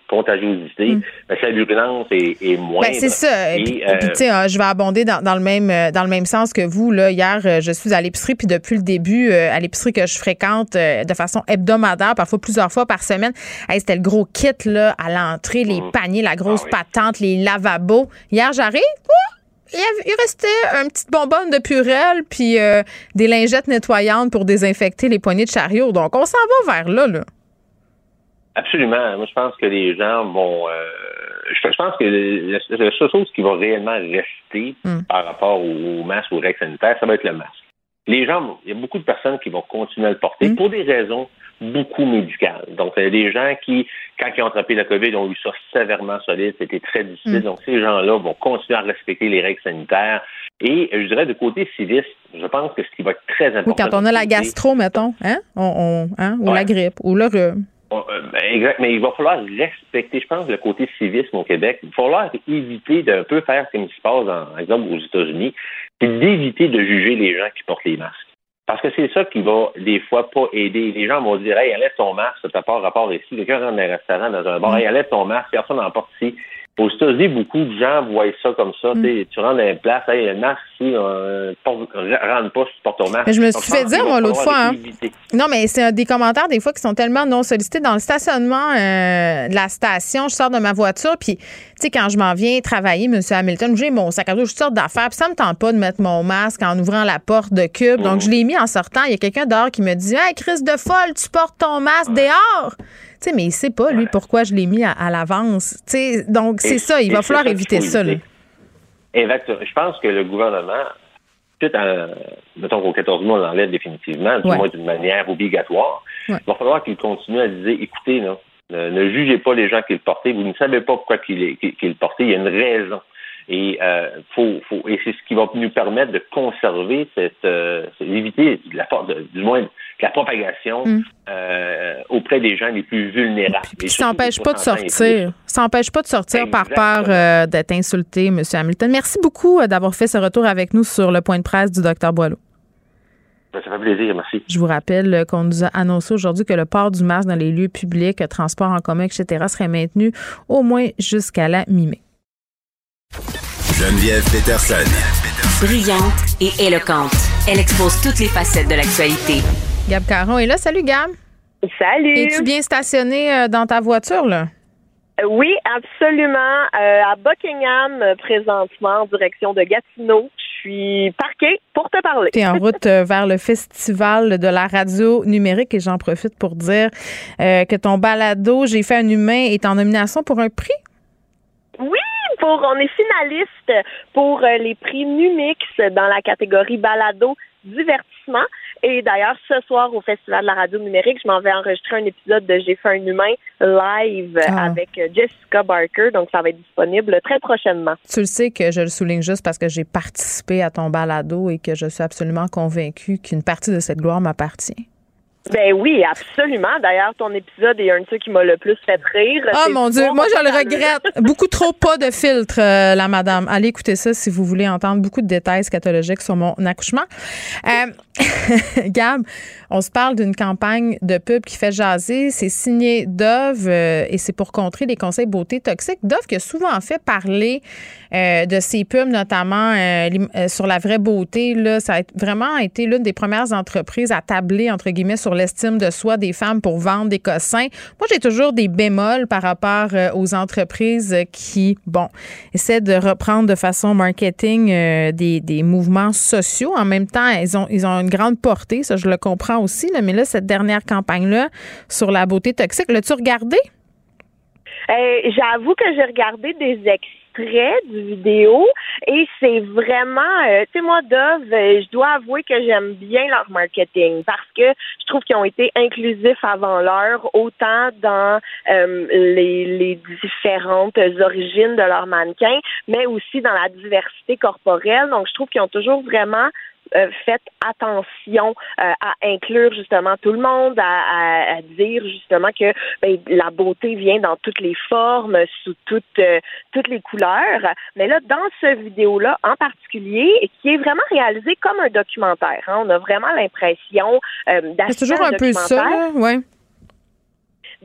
contagiosité, mm. mais sa virulence est, est moins. Ben, c'est ça. Et, puis, euh, sais, je vais abonder dans, dans, le même dans le même sens que vous. Là, hier, je suis à l'épicerie, puis depuis le début, à l'épicerie que je fréquente de façon hebdomadaire, parfois plusieurs fois par semaine, c'était le gros kit là à l'entrée, les mm. paniers, la grosse ah patente, les lavabos Hier, j'arrive, il restait une petite bonbonne de purelle puis euh, des lingettes nettoyantes pour désinfecter les poignées de chariot. Donc, on s'en va vers là, là. Absolument. Moi, je pense que les gens vont. Euh, je, pense que la, seule chose qui va réellement rester hmm. par rapport au, masque ou au règles sanitaires, ça va être le masque. Les gens, il y a beaucoup de personnes qui vont continuer à le porter hmm. pour des raisons beaucoup médicales. Donc, il y a des gens qui quand ils ont attrapé la COVID, ils ont eu ça sévèrement solide. C'était très difficile. Mm. Donc, ces gens-là vont continuer à respecter les règles sanitaires. Et je dirais de côté civisme, je pense que ce qui va être très important. Oui, quand on a la gastro, mettons, hein? On, hein? ou la grippe, ou le rhume. Euh, ben, exact, mais il va falloir respecter, je pense, le côté civisme au Québec. Il va falloir éviter d'un peu faire comme il se passe, par exemple, aux États-Unis, c'est d'éviter de juger les gens qui portent les masques. Parce que c'est ça qui va, des fois, pas aider. Les gens vont dire, hey, enlève ton masque, t'as pas rapport ici. Quelqu'un rentre dans un restaurant, dans un bar, mm. hey, enlève ton masque, personne n'en porte ici. Aux États-Unis, beaucoup de gens voient ça comme ça. Mm. Tu rentres dans une place, hey, le masque ici, euh, rentre pas si tu portes ton masque. Mais je me suis fait dire, moi, l'autre fois. Hein. Non, mais c'est des commentaires, des fois, qui sont tellement non sollicités. Dans le stationnement euh, de la station, je sors de ma voiture, puis, tu sais, quand je m'en viens travailler, M. Hamilton, j'ai mon sac à dos, je sors d'affaires, puis ça me tente pas de mettre mon masque en ouvrant la porte de cube. Donc, je l'ai mis en sortant. Il y a quelqu'un dehors qui me dit, hey, Chris de folle, tu portes ton masque dehors mais il sait pas, lui, pourquoi je l'ai mis à, l'avance. donc, c'est ça, il va falloir éviter ça. Exactement. Je pense que le gouvernement, suite à, mettons qu'au 14 mois, on l'enlève définitivement, du moins d'une manière obligatoire, il va falloir qu'il continue à dire, écoutez, ne, jugez pas les gens qui le portaient, vous ne savez pas pourquoi qu'ils le portaient, il y a une raison. Et euh, faut, faut, et c'est ce qui va nous permettre de conserver cette, euh, éviter la, de, du moins la propagation mm. euh, auprès des gens les plus vulnérables. Puis, ça n'empêche pas de sortir. Ça n'empêche pas de sortir par peur euh, d'être insulté, M. Hamilton. Merci beaucoup euh, d'avoir fait ce retour avec nous sur le point de presse du Dr Boileau. Ben, ça fait plaisir, merci. Je vous rappelle qu'on nous a annoncé aujourd'hui que le port du masque dans les lieux publics, transport en commun, etc., serait maintenu au moins jusqu'à la mi-mai. Geneviève Peterson. Brillante et éloquente. Elle expose toutes les facettes de l'actualité. Gab Caron est là. Salut, Gab. Salut. Es-tu bien stationné euh, dans ta voiture, là? Euh, oui, absolument. Euh, à Buckingham, présentement, en direction de Gatineau. Je suis parquée pour te parler. Tu es en route vers le festival de la radio numérique et j'en profite pour dire que ton balado J'ai fait un humain est en nomination pour un prix? Oui, pour on est finaliste pour les prix Numix dans la catégorie balado divertissement. Et d'ailleurs, ce soir, au Festival de la radio numérique, je m'en vais enregistrer un épisode de J'ai fait un humain live ah. avec Jessica Barker. Donc, ça va être disponible très prochainement. Tu le sais que je le souligne juste parce que j'ai participé à ton balado et que je suis absolument convaincue qu'une partie de cette gloire m'appartient. Ben oui, absolument. D'ailleurs, ton épisode est un de ceux qui m'a le plus fait rire. Oh mon Dieu, moi je le regrette. beaucoup trop pas de filtre, euh, la madame. Allez écouter ça si vous voulez entendre beaucoup de détails scatologiques sur mon accouchement. Euh, Gab, on se parle d'une campagne de pub qui fait jaser. C'est signé Dove euh, et c'est pour contrer les conseils beauté toxiques. Dove qui a souvent fait parler de ses pubs, notamment sur la vraie beauté. Là, ça a vraiment été l'une des premières entreprises à tabler, entre guillemets, sur l'estime de soi des femmes pour vendre des cossins. Moi, j'ai toujours des bémols par rapport aux entreprises qui, bon, essaient de reprendre de façon marketing des, des mouvements sociaux. En même temps, ils ont, ils ont une grande portée, ça je le comprends aussi, mais là, cette dernière campagne-là sur la beauté toxique, l'as-tu regardé? Euh, j'avoue que j'ai regardé des extraits du vidéo et c'est vraiment, euh, tu sais, moi, Dove, euh, je dois avouer que j'aime bien leur marketing parce que je trouve qu'ils ont été inclusifs avant l'heure, autant dans les, les différentes origines de leurs mannequins, mais aussi dans la diversité corporelle. Donc, je trouve qu'ils ont toujours vraiment euh, faites attention euh, à inclure justement tout le monde, à, dire justement que ben, la beauté vient dans toutes les formes, sous toutes euh, toutes les couleurs. Mais là, dans ce vidéo-là en particulier, qui est vraiment réalisé comme un documentaire, hein, on a vraiment l'impression euh, C'est toujours un, peu ça, ouais.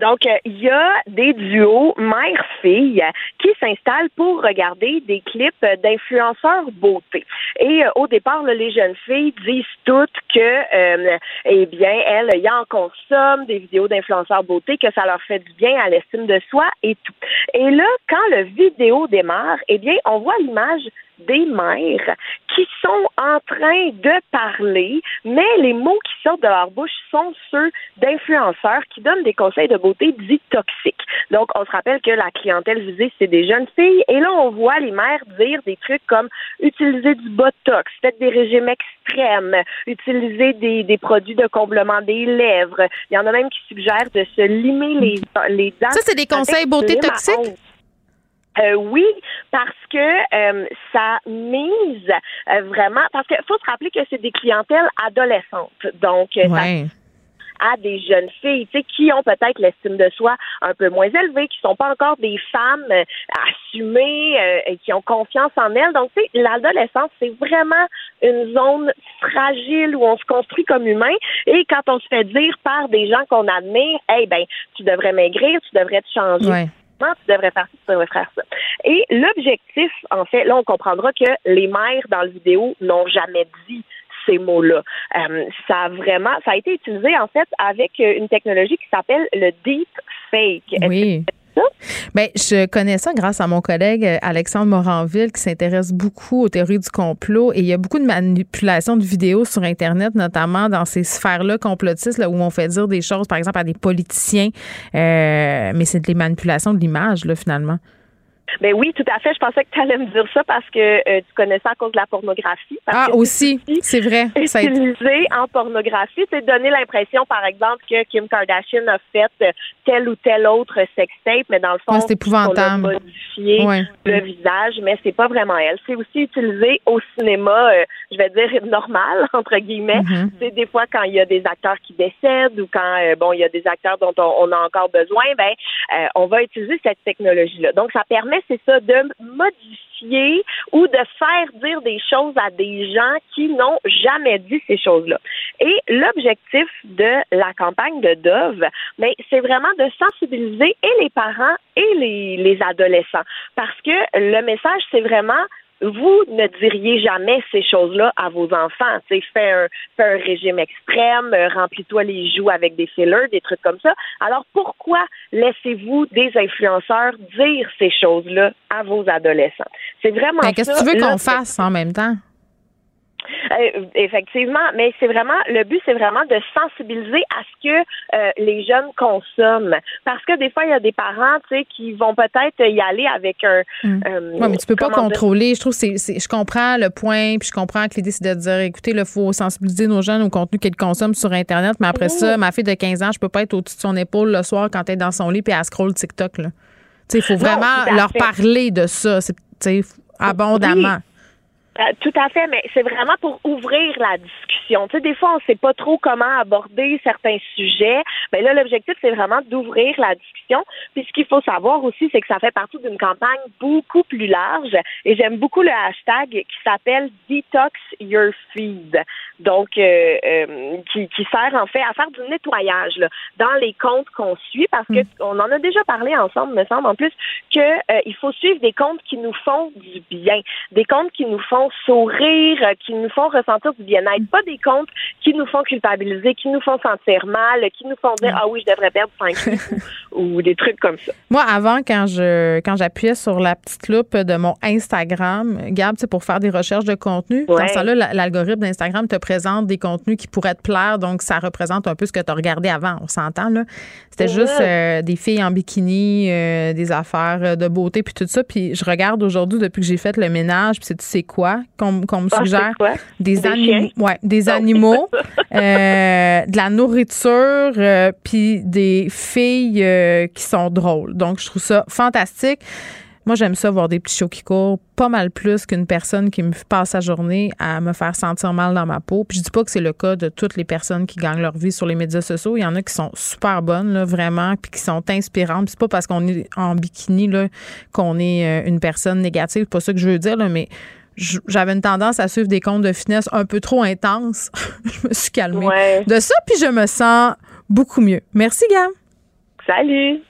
Donc, euh, il y a des duos mère-fille qui s'installent pour regarder des clips d'influenceurs beauté. Et euh, au départ, les jeunes filles disent toutes que, euh, eh bien, elles, y en consomment des vidéos d'influenceurs beauté, que ça leur fait du bien à l'estime de soi et tout. Et là, quand le vidéo démarre, eh bien, on voit l'image des mères qui sont en train de parler, mais les mots qui sortent de leur bouche sont ceux d'influenceurs qui donnent des conseils de beauté dits toxiques. Donc, on se rappelle que la clientèle visée, c'est des jeunes filles, et là, on voit les mères dire des trucs comme utiliser du botox, faites des régimes extrêmes, utiliser des, des produits de comblement des lèvres. Il y en a même qui suggèrent de se limer les, les dents. Ça, c'est des conseils beauté toxiques? Euh, oui, parce que ça mise vraiment, parce qu'il faut se rappeler que c'est des clientèles adolescentes. Donc, ouais à des jeunes filles, tu sais, qui ont peut-être l'estime de soi un peu moins élevée, qui sont pas encore des femmes euh, assumées euh, et qui ont confiance en elles. Donc, tu sais, l'adolescence, c'est vraiment une zone fragile où on se construit comme humain et quand on se fait dire par des gens qu'on admire, hey, ben, tu devrais maigrir, tu devrais te changer. Tu devrais faire ça, tu devrais faire ça. Et l'objectif, en fait, là, on comprendra que les mères dans la vidéo n'ont jamais dit ces mots-là. Euh, ça a vraiment, ça a été utilisé en fait avec une technologie qui s'appelle le deep fake. Oui. Bien, je connais ça grâce à mon collègue euh, Alexandre Moranville qui s'intéresse beaucoup aux théories du complot. Et il y a beaucoup de manipulations de vidéos sur Internet, notamment dans ces sphères-là complotistes là, où on fait dire des choses, par exemple, à des politiciens, mais c'est des manipulations de l'image, là, finalement. Ben oui, tout à fait. Je pensais que tu allais me dire ça parce que euh, tu connais ça à cause de la pornographie. ah, aussi, c'est vrai. Ça utilisé en pornographie, c'est donner l'impression, par exemple, que Kim Kardashian a fait tel ou tel autre sextape, mais dans le fond, c'est épouvantable. On a modifié le visage, mais c'est pas vraiment elle. C'est aussi utilisé au cinéma, euh, je vais dire normal entre guillemets. Mm-hmm. C'est des fois quand il y a des acteurs qui décèdent ou quand euh, bon il y a des acteurs dont on, on a encore besoin, ben on va utiliser cette technologie là. Donc ça permet c'est ça, de modifier ou de faire dire des choses à des gens qui n'ont jamais dit ces choses-là. Et l'objectif de la campagne de Dove, mais c'est vraiment de sensibiliser et les parents et les adolescents. Parce que le message, c'est vraiment vous ne diriez jamais ces choses-là à vos enfants. Tu sais, fais un, fais un régime extrême, euh, remplis-toi les joues avec des fillers, des trucs comme ça. Alors pourquoi laissez-vous des influenceurs dire ces choses-là à vos adolescents? C'est vraiment Mais Qu'est-ce que tu veux qu'on fasse en même temps? Euh, effectivement, mais c'est vraiment le but, c'est vraiment de sensibiliser à ce que euh, les jeunes consomment, parce que des fois il y a des parents, tu sais, qui vont peut-être y aller avec un. Mm. Euh, mais tu peux pas contrôler. Je trouve c'est, je comprends le point, puis je comprends que l'idée c'est de dire, écoutez, il faut sensibiliser nos jeunes au contenu qu'ils consomment sur Internet, mais après ça, ma fille de 15 ans, je peux pas être au-dessus de son épaule le soir quand elle est dans son lit puis elle scroll TikTok là. Tu sais, il faut vraiment leur parler de ça, c'est abondamment. Euh, tout à fait, mais c'est vraiment pour ouvrir la discussion. Tu sais, des fois, on ne sait pas trop comment aborder certains sujets. Mais là, l'objectif, c'est vraiment d'ouvrir la discussion. Puis ce qu'il faut savoir aussi, c'est que ça fait partie d'une campagne beaucoup plus large. Et j'aime beaucoup le hashtag qui s'appelle Detox Your Feed. Donc, euh, euh, qui, qui, sert en fait à faire du nettoyage là, dans les comptes qu'on suit, parce que mm. on en a déjà parlé ensemble, me semble, en plus, que il faut suivre des comptes qui nous font du bien, des comptes qui nous font sourire, euh, qui nous font ressentir du bien-être, pas des comptes qui nous font culpabiliser, qui nous font sentir mal, qui nous font dire ah oui je devrais perdre 5 kilos ou, des trucs comme ça. Moi avant quand je quand j'appuyais sur la petite loupe de mon Instagram, Gab, c'est pour faire des recherches de contenu. Dans ce là l'algorithme d'Instagram te présente des contenus qui pourraient te plaire, donc ça représente un peu ce que tu as regardé avant. On s'entend là. C'était juste euh, des filles en bikini, euh, des affaires de beauté puis tout ça. Puis je regarde aujourd'hui depuis que j'ai fait le ménage, puis c'est tu sais quoi qu'on me ah, suggère? des, animaux, ouais, des animaux, euh, de la nourriture, euh, puis des filles euh, qui sont drôles. Donc, je trouve ça fantastique. Moi, j'aime ça voir des petits shows qui courent pas mal plus qu'une personne qui me passe sa journée à me faire sentir mal dans ma peau. Puis je dis pas que c'est le cas de toutes les personnes qui gagnent leur vie sur les médias sociaux. Il y en a qui sont super bonnes, là, vraiment, puis qui sont inspirantes. c'est pas parce qu'on est en bikini là, qu'on est une personne négative. C'est pas ça que je veux dire, là, mais j'avais une tendance à suivre des comptes de finesse un peu trop intenses. je me suis calmée de ça, puis je me sens beaucoup mieux. Merci, Gam. Salut.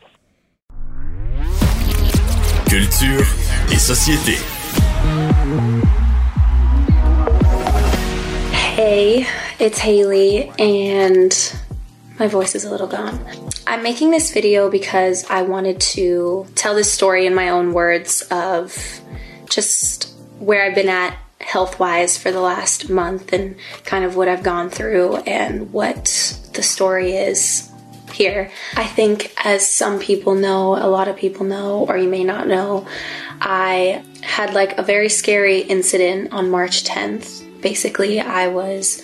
Culture et société. Hey, it's Haley, and my voice is a little gone. I'm making this video because I wanted to tell this story in my own words of just where I've been at health wise for the last month and kind of what I've gone through and what the story is here. I think, as some people know, a lot of people know, or you may not know, I had like a very scary incident on March 10th. Basically, I was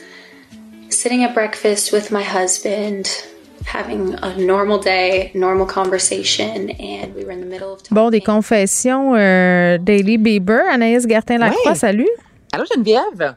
sitting at breakfast with my husband having a normal day, normal conversation, and we were in the middle of Bon, des confessions euh, Daily Bieber. Anaïs Gertin-Lacroix, Ouais. salut. Allô Geneviève?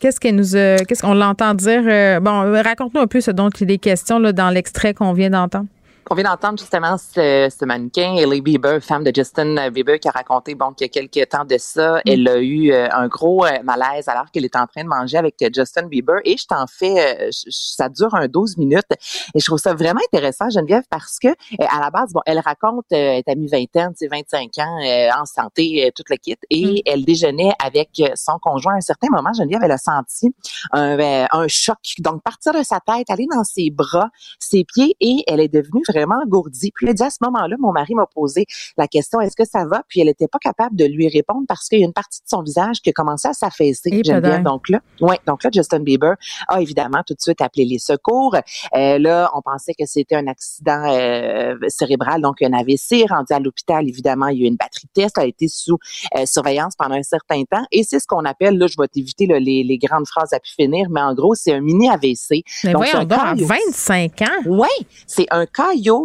Qu'est-ce qu'elle nous a- qu'est-ce qu'on l'entend dire? euh, bon, raconte-nous un peu ce dont il là, dans l'extrait qu'on vient d'entendre. On vient d'entendre justement ce, ce mannequin, Hailey Bieber, femme de Justin Bieber, qui a raconté bon qu'il y a quelques temps de ça, elle a eu euh, un gros euh, malaise alors qu'elle est en train de manger avec euh, Justin Bieber. Et je t'en fais, je- ça dure un 12 minutes. Et je trouve ça vraiment intéressant, Geneviève, parce que à la base, bon, elle raconte, elle est à mi-vingtaine, c'est 25 ans, en santé, toute le kit. Et elle déjeunait avec son conjoint. À un certain moment, Geneviève, elle a senti un, euh, un choc. Donc, partir de sa tête, aller dans ses bras, ses pieds, et elle est devenue vraiment engourdie. Puis elle dit à ce moment-là, mon mari m'a posé la question, est-ce que ça va? Puis elle n'était pas capable de lui répondre parce qu'il y a une partie de son visage qui a commencé à s'affaisser. Geneviève. peut-être. Donc là, ouais, donc là, Justin Bieber a évidemment tout de suite appelé les secours. Euh, là, on pensait que c'était un accident euh, cérébral, donc un AVC. Rendu à l'hôpital, évidemment, il y a eu une batterie de test, elle a été sous euh, surveillance pendant un certain temps. Et c'est ce qu'on appelle, là, je vais t'éviter les, les grandes phrases à pu finir, mais en gros, c'est un mini AVC. Mais Donc, voyons un donc, à caillot- 25 ans. oui, c'est un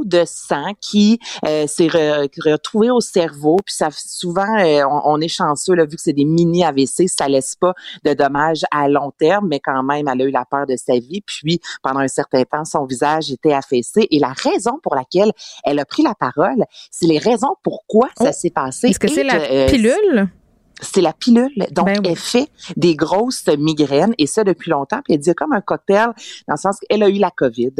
de sang qui euh, s'est re- retrouvé au cerveau. Puis ça souvent, euh, on, on est chanceux là, vu que c'est des mini AVC, ça laisse pas de dommages à long terme, mais quand même, elle a eu la peur de sa vie. Puis pendant un certain temps, son visage était affaissé. Et la raison pour laquelle elle a pris la parole, c'est les raisons pourquoi ça s'est passé. Est-ce que c'est la euh, pilule? c'est la pilule. Donc, Ben elle fait des grosses migraines et ça depuis longtemps. Puis elle dit comme un cocktail dans le sens qu'elle a eu la COVID.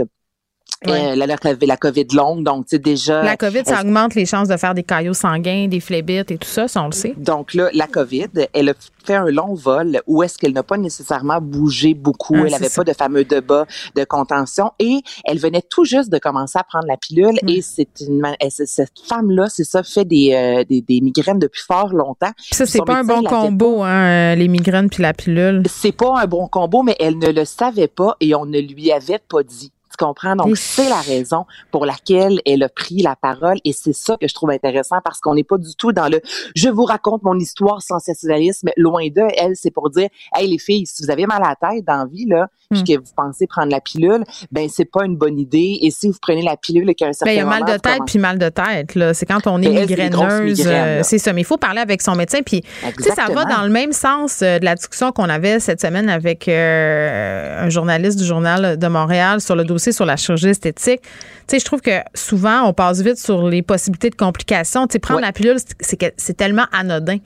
Ouais. Euh, la, la, la COVID longue, donc tu sais déjà. La COVID, ça elle- augmente les chances de faire des caillots sanguins, des phlébites et tout ça, ça on le sait. donc là, la COVID, elle a fait un long vol où est-ce qu'elle n'a pas nécessairement bougé beaucoup. Ah, elle c'est avait ça. pas de fameux débat de contention et elle venait tout juste de commencer à prendre la pilule et c'est une cette femme-là, c'est ça, fait des, euh, des, des migraines depuis fort longtemps. Puis ça, c'est pas un bon combo, hein, les migraines puis la pilule. c'est pas un bon combo, mais elle ne le savait pas et on ne lui avait pas dit. Comprends? Donc, c'est la raison pour laquelle elle a pris la parole et c'est ça que je trouve intéressant parce qu'on n'est pas du tout dans le je vous raconte mon histoire sensationnalisme. Loin d'eux, elle, c'est pour dire, hey, les filles, si vous avez mal à la tête dans la vie, là, Hmm. puis que vous pensez prendre la pilule, ben, c'est pas une bonne idée. Et si vous prenez la pilule et qu'à un certain Ben, il y a mal de tête puis mal de tête. là. C'est quand on est grosses migraineuse. euh, c'est ça. Mais il faut parler avec son médecin. Puis, tu sais, ça va dans le même sens euh, de la discussion qu'on avait cette semaine avec euh, un journaliste du Journal de Montréal sur le dossier sur la chirurgie esthétique. Tu sais, je trouve que souvent, on passe vite sur les possibilités de complications. Tu sais, prendre Ouais. la pilule, c'est tellement anodin.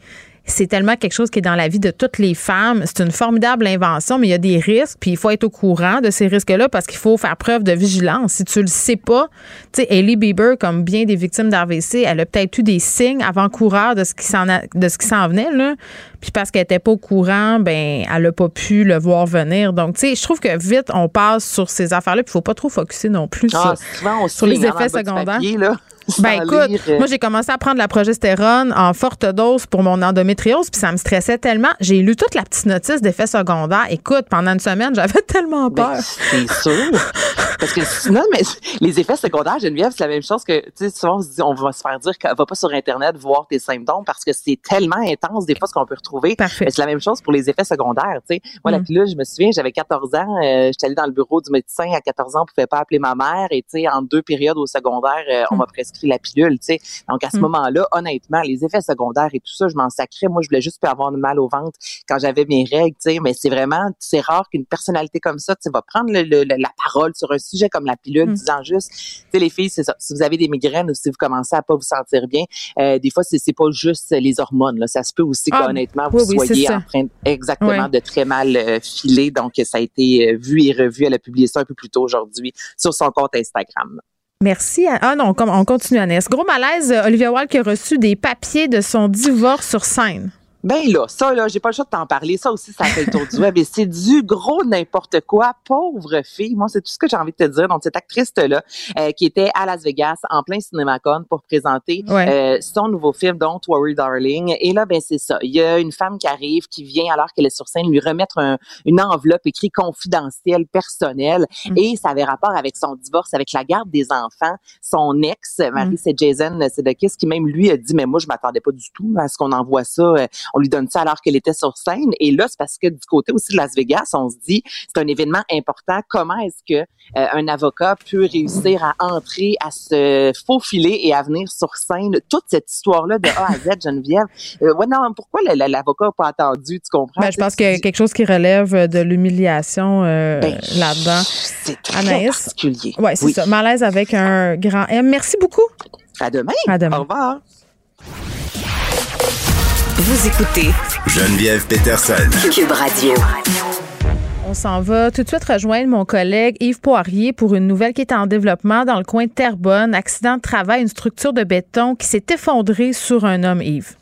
C'est tellement quelque chose qui est dans la vie de toutes les femmes. C'est une formidable invention, mais il y a des risques, puis il faut être au courant de ces risques-là parce qu'il faut faire preuve de vigilance. Si tu le sais pas, tu sais, Hailey Bieber, comme bien des victimes d'AVC, elle a peut-être eu des signes avant-coureurs de ce qui s'en a- de ce qui s'en venait, là. Puis parce qu'elle était pas au courant, ben, elle a pas pu le voir venir. Donc, tu sais, je trouve que vite, on passe sur ces affaires-là, puis il faut pas trop focuser non plus Ah, sur, souvent, on sur les effets secondaires. papier, là, Ben écoute, lire, euh, moi j'ai commencé à prendre la progestérone en forte dose pour mon endométriose, puis ça me stressait tellement. J'ai lu toute la petite notice d'effets secondaires. Écoute, pendant une semaine, j'avais tellement peur. Ben, c'est sûr. Parce que sinon, mais les effets secondaires, Geneviève, c'est la même chose que, tu sais, souvent on se dit, on va se faire dire va pas sur Internet voir tes symptômes parce que c'est tellement intense des fois ce qu'on peut retrouver. Parfait. Mais c'est la même chose pour les effets secondaires, tu sais. Moi, la Mm. pilule, je me souviens, j'avais 14 ans, euh, j'étais allée dans le bureau du médecin à 14 ans, on pouvait pas appeler ma mère et, tu sais, en deux périodes au secondaire, euh, on Mm. m'a la pilule, tu sais. Donc, à ce Mm. moment-là, honnêtement, les effets secondaires et tout ça, je m'en sacrais. Moi, je voulais juste pas avoir de mal au ventre quand j'avais mes règles, tu sais. Mais c'est vraiment, c'est rare qu'une personnalité comme ça, tu sais, va prendre le- le- la parole sur un sujet comme la pilule, Mm. disant juste, tu sais, les filles, c'est ça. Si vous avez des migraines ou si vous commencez à pas vous sentir bien, euh, des fois, c'est c'est pas juste les hormones, là. Ça se peut aussi Ah, qu'honnêtement, vous oui, soyez en train, exactement, de très mal euh, filer. Donc, ça a été euh, vu et revu. Elle a publié ça un peu plus tôt aujourd'hui sur son compte Instagram. Merci. Ah non, on continue, Agnès. Gros malaise, euh, Olivia Wilde qui a reçu des papiers de son divorce sur scène. Ben là, ça là, j'ai pas le choix de t'en parler. Ça aussi, ça fait le tour du web et c'est du gros n'importe quoi. Pauvre fille, moi c'est tout ce que j'ai envie de te dire. Donc cette actrice là, euh, qui était à Las Vegas en plein CinemaCon pour présenter Ouais. euh, son nouveau film Don't Worry Darling. Et là, ben c'est ça. Il y a une femme qui arrive, qui vient alors qu'elle est sur scène lui remettre un- une enveloppe écrite confidentielle, personnelle, Mm. et ça avait rapport avec son divorce, avec la garde des enfants. Son ex, Marie, Mm. c'est Jason Sedekis, qui même lui a dit, mais moi je m'attendais pas du tout à ce qu'on envoie ça. Euh, on lui donne ça alors qu'elle était sur scène. Et là, c'est parce que du côté aussi de Las Vegas, on se dit, c'est un événement important. Comment est-ce que euh, un avocat peut réussir à entrer, à se faufiler et à venir sur scène? Toute cette histoire-là de A à Z, Geneviève. Euh, ouais, non, pourquoi l'avocat n'a pas attendu, tu comprends? Ben, je pense qu'il y a quelque chose qui relève de l'humiliation euh, ben, là-dedans. C'est très particulier. Ouais, c'est ça. Malaise avec un grand M. Merci beaucoup. À demain. À demain. Au revoir. Vous écoutez Geneviève Peterson. Cube Radio. On s'en va tout de suite rejoindre mon collègue Yves Poirier pour une nouvelle qui est en développement dans le coin de Terrebonne. Accident de travail, une structure de béton qui s'est effondrée sur un homme, Yves.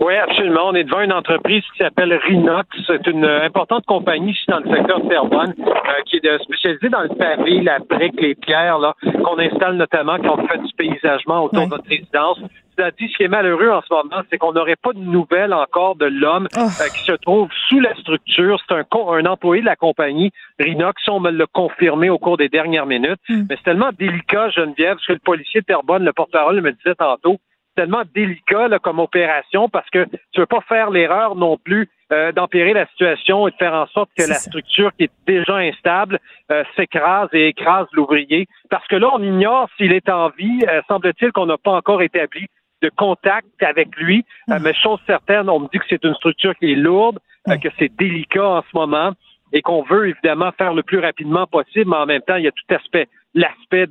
Oui, absolument. On est devant une entreprise qui s'appelle Rinox. C'est une importante compagnie ici dans le secteur de Terrebonne euh, qui est spécialisée dans le pavé, la brique, les pierres là, qu'on installe notamment quand on fait du paysagement autour de notre résidence. Cela dit, ce qui est malheureux en ce moment, c'est qu'on n'aurait pas de nouvelles encore de l'homme Oh. euh, qui se trouve sous la structure. C'est un, un employé de la compagnie Rinox. On me l'a confirmé au cours des dernières minutes. Mm. Mais c'est tellement délicat, Geneviève, parce que le policier de Terrebonne, le porte-parole, me disait tantôt, c'est tellement délicat là, comme opération parce que tu veux pas faire l'erreur non plus euh, d'empirer la situation et de faire en sorte que la structure qui est déjà instable euh, s'écrase et écrase l'ouvrier. Parce que là, on ignore s'il est en vie. Euh, Semble-t-il qu'on n'a pas encore établi de contact avec lui. Euh, mais chose certaine, on me dit que c'est une structure qui est lourde, euh, que c'est délicat en ce moment et qu'on veut évidemment faire le plus rapidement possible, mais en même temps, il y a tout aspect, l'aspect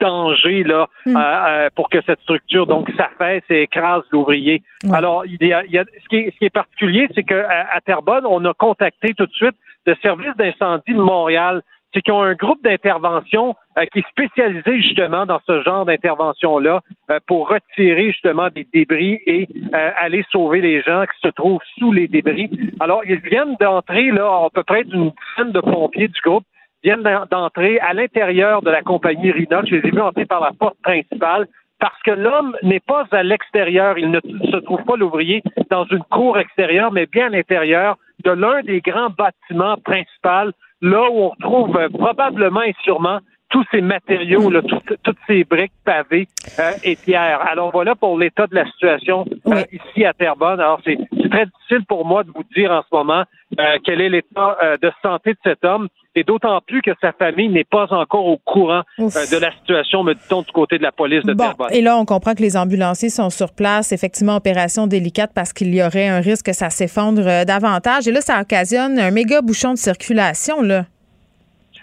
danger là euh, euh, pour que cette structure donc s'affaisse et écrase l'ouvrier. Alors il y a, il y a- ce, qui est, ce qui est particulier, c'est qu'à à Terrebonne, on a contacté tout de suite le service d'incendie de Montréal. C'est qu'ils ont un groupe d'intervention euh, qui est spécialisé justement dans ce genre d'intervention-là euh, pour retirer justement des débris et euh, aller sauver les gens qui se trouvent sous les débris. Alors, ils viennent d'entrer, là, à peu près d'une dizaine de pompiers du groupe viennent d'en- d'entrer à l'intérieur de la compagnie Rinox. Je les ai vus entrer par la porte principale parce que l'homme n'est pas à l'extérieur. Il ne se trouve pas l'ouvrier dans une cour extérieure, mais bien à l'intérieur de l'un des grands bâtiments principaux, là où on retrouve euh, probablement et sûrement tous ces matériaux, là, tout- toutes ces briques pavées euh, et pierres. Alors voilà pour l'état de la situation euh, ici à Terrebonne. Alors c'est très difficile pour moi de vous dire en ce moment euh, quel est l'état euh, de santé de cet homme et d'autant plus que sa famille n'est pas encore au courant euh, de la situation, me dit-on, du côté de la police de Bon, Terrebonne. et là, on comprend que les ambulanciers sont sur place. Effectivement, opération délicate parce qu'il y aurait un risque que ça s'effondre davantage. Et là, ça occasionne un méga bouchon de circulation, là.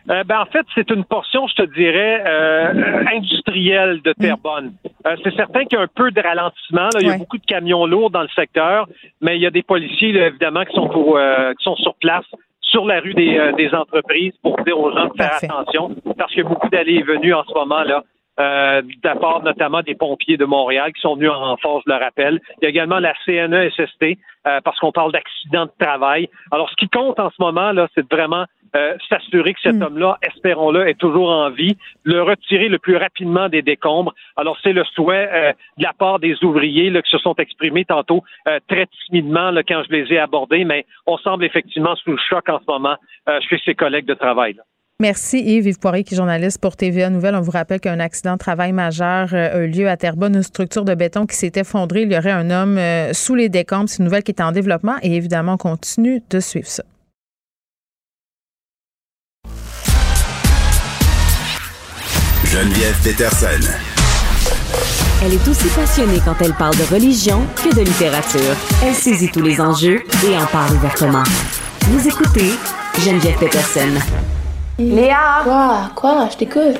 Euh, ben, en fait, c'est une portion, je te dirais, euh, industrielle de Terrebonne. Euh, c'est certain qu'il y a un peu de ralentissement. Là. Il y a Ouais. beaucoup de camions lourds dans le secteur, mais il y a des policiers, là, évidemment, qui sont, au, euh, qui sont sur place sur la rue des, euh, des entreprises pour dire aux gens de faire Parfait. attention, parce qu'il y a beaucoup d'allées et venues en ce moment là. Euh, de la part notamment des pompiers de Montréal qui sont venus en renfort, je le rappelle. Il y a également la CNESST, euh, parce qu'on parle d'accident de travail. Alors, ce qui compte en ce moment, là, c'est vraiment euh, s'assurer que cet homme-là, espérons-le, est toujours en vie, le retirer le plus rapidement des décombres. Alors, c'est le souhait euh, de la part des ouvriers là, qui se sont exprimés tantôt euh, très timidement là, quand je les ai abordés, mais on semble effectivement sous le choc en ce moment euh, chez ses collègues de travail. là. Merci Yves, Yves Poirier, qui est journaliste pour TVA Nouvelle. On vous rappelle qu'un accident de travail majeur euh, a eu lieu à Terrebonne, une structure de béton qui s'est effondrée. Il y aurait un homme euh, sous les décombres. C'est une nouvelle qui est en développement et évidemment, on continue de suivre ça. Geneviève Peterson. Elle est aussi passionnée quand elle parle de religion que de littérature. Elle saisit tous les enjeux et en parle ouvertement. Vous écoutez Geneviève Peterson. Léa! Quoi? Quoi? Je t'écoute.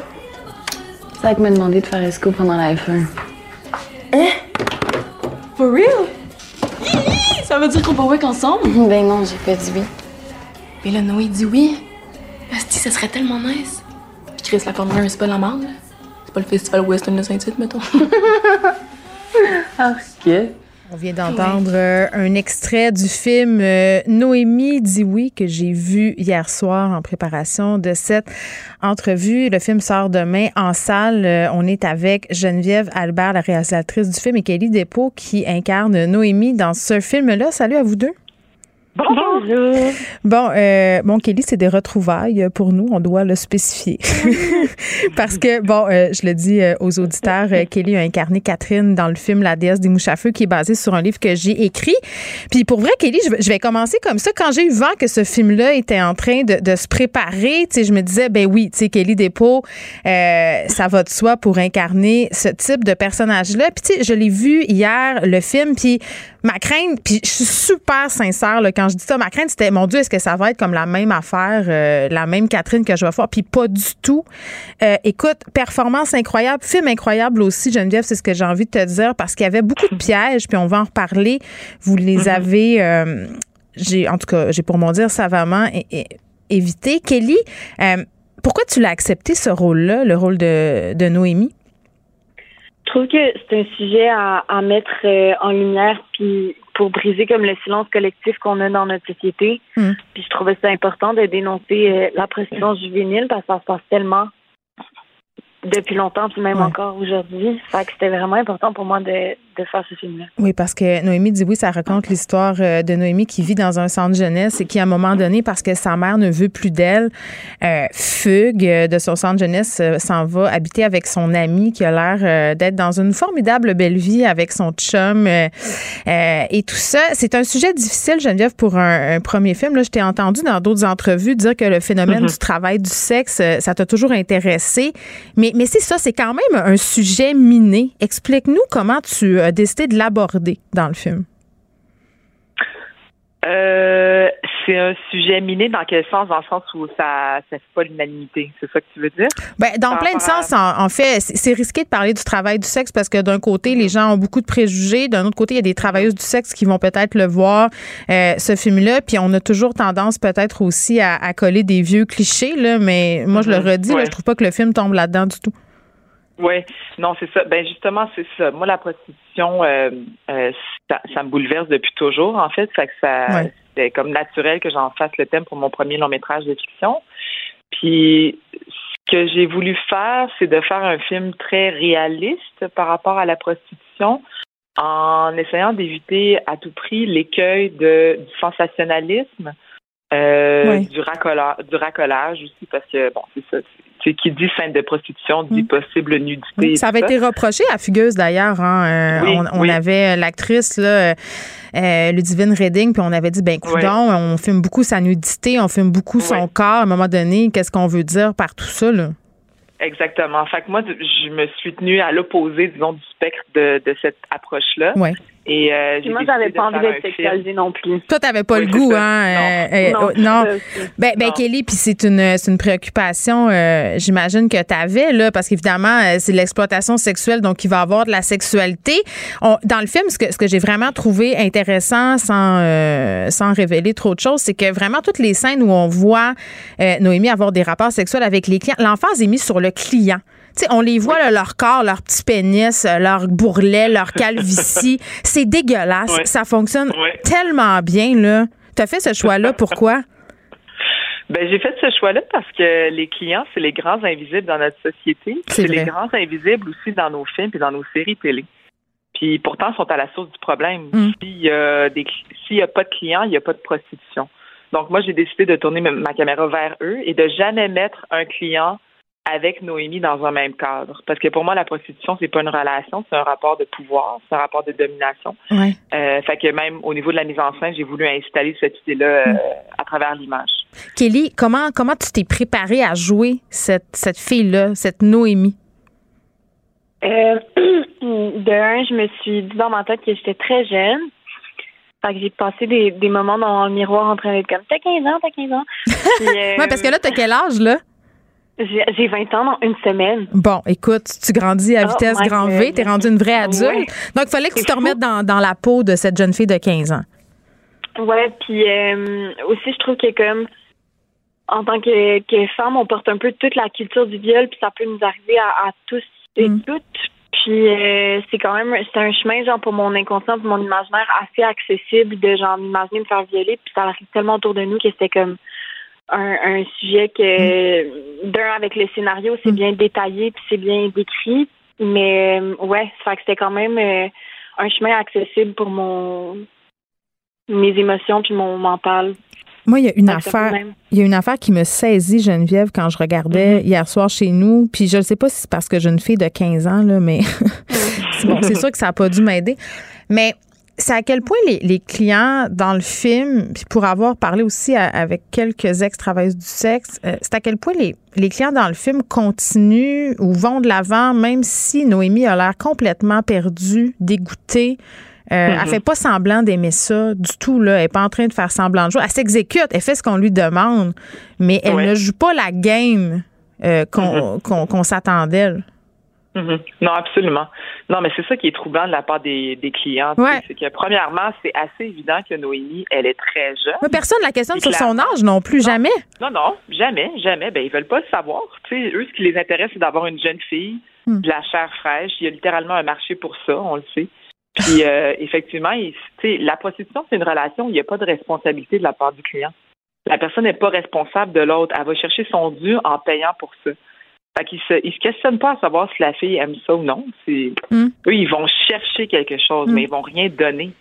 Zach m'a demandé de faire esco pendant la F1. Hein? For real? Ça veut dire qu'on va work ensemble? Ben non, j'ai pas dit oui. Mais là, Noé dit oui. Asti, ça serait tellement nice. Chris, la Formule 1, c'est pas de la merde, là. C'est pas le festival western de Saint-Tite, mettons. ah, ok. On vient d'entendre euh, un extrait du film euh, Noémie dit oui que j'ai vu hier soir en préparation de cette entrevue. Le film sort demain en salle. Euh, on est avec Geneviève Albert, la réalisatrice du film, et Kelly Despaux qui incarne Noémie dans ce film-là. Salut à vous deux. Bonjour. Bon, euh, bon, Kelly, c'est des retrouvailles pour nous. On doit le spécifier. Parce que, bon, euh, je le dis euh, aux auditeurs, euh, Kelly a incarné Catherine dans le film La déesse des mouches à feu, qui est basé sur un livre que j'ai écrit. Puis pour vrai, Kelly, je, vais- commencer comme ça. Quand j'ai eu vent que ce film-là était en train de, se préparer, tu sais, je me disais, ben oui, tu sais, Kelly euh, ça va de soi pour incarner ce type de personnage-là. Puis tu sais, je l'ai vu hier, le film, puis ma crainte, puis je suis super sincère là, quand je dis ça, ma crainte, c'était, mon Dieu, est-ce que ça va être comme la même affaire, euh, la même Catherine que je vais voir? Puis pas du tout. Euh, écoute, performance incroyable, film incroyable aussi, Geneviève, c'est ce que j'ai envie de te dire, parce qu'il y avait beaucoup de pièges, puis on va en reparler. Vous les avez, euh, j'ai, en tout cas, j'ai pour mon dire savamment évité. Kelly, pourquoi tu l'as accepté, ce rôle-là, le rôle de, de Noémie? Je trouve que c'est un sujet à, à mettre euh, en lumière puis pour briser comme le silence collectif qu'on a dans notre société. Mm. Puis je trouvais ça important de dénoncer euh, la prostitution juvénile parce que ça se passe tellement depuis longtemps puis même Ouais. encore aujourd'hui. Fait que c'était vraiment important pour moi de, de faire ce film-là. Oui, parce que Noémie dit oui, ça raconte l'histoire euh, de Noémie qui vit dans un centre jeunesse et qui, à un moment donné, parce que sa mère ne veut plus d'elle, euh, fugue euh, de son centre jeunesse, euh, s'en va habiter avec son ami qui a l'air euh, d'être dans une formidable belle vie avec son chum et tout ça. C'est un sujet difficile, Geneviève, pour un, un premier film. Là, je t'ai entendu dans d'autres entrevues dire que le phénomène Mhm. du travail du sexe, ça t'a toujours intéressé. Mais, mais c'est ça, c'est quand même un sujet miné. Explique-nous comment tu as décidé de l'aborder dans le film? Euh, c'est un sujet miné dans quel sens? Dans le sens où ça ça fait pas l'unanimité. C'est ça que tu veux dire? Ben, dans plein de à- sens, en, en fait, c'est risqué de parler du travail du sexe parce que d'un côté, les gens ont beaucoup de préjugés. D'un autre côté, il y a des travailleuses du sexe qui vont peut-être le voir, euh, ce film-là. Puis on a toujours tendance peut-être aussi à, à coller des vieux clichés, là. Mais moi, je le Mhm. redis, là, Ouais. je trouve pas que le film tombe là-dedans du tout. Oui, non, c'est ça. Ben justement, c'est ça. Moi, la prostitution, euh, euh, ça, ça me bouleverse depuis toujours, en fait. Ça, Ouais. c'est comme naturel que j'en fasse le thème pour mon premier long métrage de fiction. Puis, ce que j'ai voulu faire, c'est de faire un film très réaliste par rapport à la prostitution, en essayant d'éviter à tout prix l'écueil de du sensationnalisme, euh, Ouais. du racolage, du racolage aussi, parce que bon, c'est ça. C'est qui dit scène de prostitution dit possible nudité. Mm. Ça avait été reproché à Fugueuse d'ailleurs. Hein. Euh, Oui, on, on oui. avait l'actrice là, euh, euh, Ludivine Redding, puis on avait dit ben coudon, on filme beaucoup sa nudité, on filme beaucoup son corps. À un moment donné, qu'est-ce qu'on veut dire par tout ça là? Exactement. Fait que moi, je me suis tenue à l'opposé, disons, du spectre de, de cette approche-là. Ouais. Et euh, moi, j'avais pas envie faire d'être un film. sexualisée non plus. Toi, t'avais pas le goût, hein? euh, euh, Non, oh, non. Ben, ben Non. Kelly, puis c'est une, c'est une préoccupation, euh, j'imagine que tu avais, là, parce qu'évidemment, euh, c'est de l'exploitation sexuelle, donc il va y avoir de la sexualité. On- dans le film, ce que, ce que j'ai vraiment trouvé intéressant, sans, euh, sans révéler trop de choses, c'est que vraiment toutes les scènes où on voit euh, Noémie avoir des rapports sexuels avec les clients, l'emphase est mise sur le client. On les voit, là, leur corps, leur petit pénis, euh, leur bourrelet, leur calvitie. C'est dégueulasse. Ça fonctionne tellement bien, là. Tu as fait ce choix-là, pourquoi? Ben, j'ai fait ce choix-là parce que les clients, c'est les grands invisibles dans notre société. C'est les grands invisibles aussi dans nos films et dans nos séries télé. Puis pourtant, ils sont à la source du problème. Mm. S'il y a pas de clients, il n'y a pas de prostitution. Donc moi, j'ai décidé de tourner ma caméra vers eux et de jamais mettre un client avec Noémie dans un même cadre. Parce que pour moi, la prostitution, c'est pas une relation, c'est un rapport de pouvoir, c'est un rapport de domination. Ouais. Euh, fait que même au niveau de la mise en scène, j'ai voulu installer cette idée-là euh, à travers l'image. Kelly, comment, comment tu t'es préparée à jouer cette, cette fille-là, cette Noémie? Euh, de un, je me suis dit dans ma tête que j'étais très jeune. Fait que j'ai passé des, des moments dans le miroir en train d'être comme T'as 15 ans, t'as 15 ans. Puis, euh, Oui, parce que là, t'as quel âge, là? J'ai j'ai 20 ans dans une semaine. Bon, écoute, tu grandis à Oh vitesse grand. V, t'es rendue une vraie adulte. Donc, il fallait que tu te remettes dans, dans la peau de cette jeune fille de 15 ans. Ouais, puis euh, aussi, je trouve que comme en tant que, que femme, on porte un peu toute la culture du viol, puis ça peut nous arriver à, à tous et toutes. Puis euh, c'est quand même c'est un chemin genre pour mon inconscient, pour mon imaginaire assez accessible de genre m'imaginer me faire violer, puis ça arrive tellement autour de nous que c'était comme un, un sujet que d'un avec le scénario c'est bien détaillé puis c'est bien décrit, mais euh, ouais, ça fait que c'était quand même euh, un chemin accessible pour mon mes émotions puis mon mental. Moi, il y a une affaire, il y a une affaire qui me saisit, Geneviève, quand je regardais mm-hmm. hier soir chez nous. Puis je ne sais pas si c'est parce que j'ai une fille de 15 ans, là, mais bon, c'est sûr que ça n'a pas dû m'aider. Mais c'est à quel point les, clients dans le film, puis pour avoir parlé aussi avec quelques ex-travailleuses du sexe, euh, c'est à quel point les, les, clients dans le film continuent ou vont de l'avant, même si Noémie a l'air complètement perdue, dégoûtée. Euh, Elle mm-hmm. fait pas semblant d'aimer ça du tout. Là. Elle n'est pas en train de faire semblant de jouer. Elle s'exécute, elle fait ce qu'on lui demande, mais elle ne joue pas la game euh, qu'on s'attend d'elle. Mm-hmm. Non, absolument. Non, mais c'est ça qui est troublant de la part des, des clients. C'est que, premièrement, c'est assez évident que Noémie, elle est très jeune. Mais personne ne la questionne sur son âge non plus, jamais. Non, non, jamais, jamais. Ben, ils veulent pas le savoir. sais, eux, ce qui les intéresse, c'est d'avoir une jeune fille, hmm. de la chair fraîche. Il y a littéralement un marché pour ça, on le sait. Puis, euh, effectivement, la prostitution, c'est une relation où il n'y a pas de responsabilité de la part du client. La personne n'est pas responsable de l'autre. Elle va chercher son dû en payant pour ça. Fait qu'ils se, ils se questionnent pas à savoir si la fille aime ça ou non. Hmm. Eux, ils vont chercher quelque chose, mais hmm. ils vont rien donner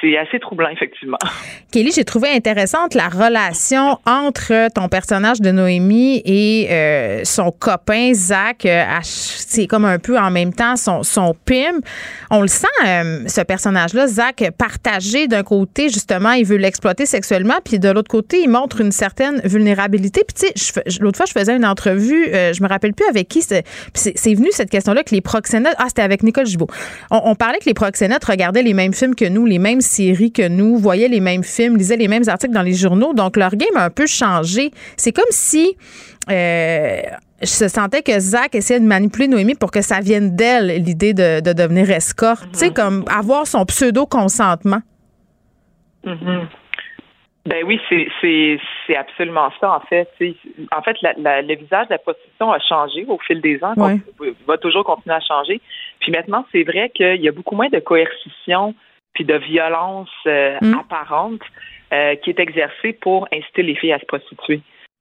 c'est assez troublant, effectivement. Kelly, j'ai trouvé intéressante la relation entre ton personnage de Noémie et euh, son copain Zach. Euh, c'est comme un peu en même temps son, son pim. On le sent, euh, ce personnage-là, Zach, partagé d'un côté, justement, il veut l'exploiter sexuellement, puis de l'autre côté, il montre une certaine vulnérabilité. Puis, tu sais, l'autre fois, je faisais une entrevue, je me rappelle plus avec qui, c'est venu cette question-là que les proxénètes, ah, c'était avec Nicole Gibault. On, on parlait que les proxénètes regardaient les mêmes films que nous, les mêmes séries que nous, voyaient les mêmes films, lisaient les mêmes articles dans les journaux. Donc, leur game a un peu changé. C'est comme si euh, je sentais que Zach essayait de manipuler Noémie pour que ça vienne d'elle, l'idée de, devenir escorte. Tu sais, mhm. comme avoir son pseudo-consentement. Mhm. Ben oui, c'est absolument ça, en fait. en fait, le visage de la prostitution a changé au fil des ans. Il va toujours continuer à changer. Puis maintenant, c'est vrai qu'il y a beaucoup moins de coercition puis de violence euh, mm. apparente euh, qui est exercée pour inciter les filles à se prostituer.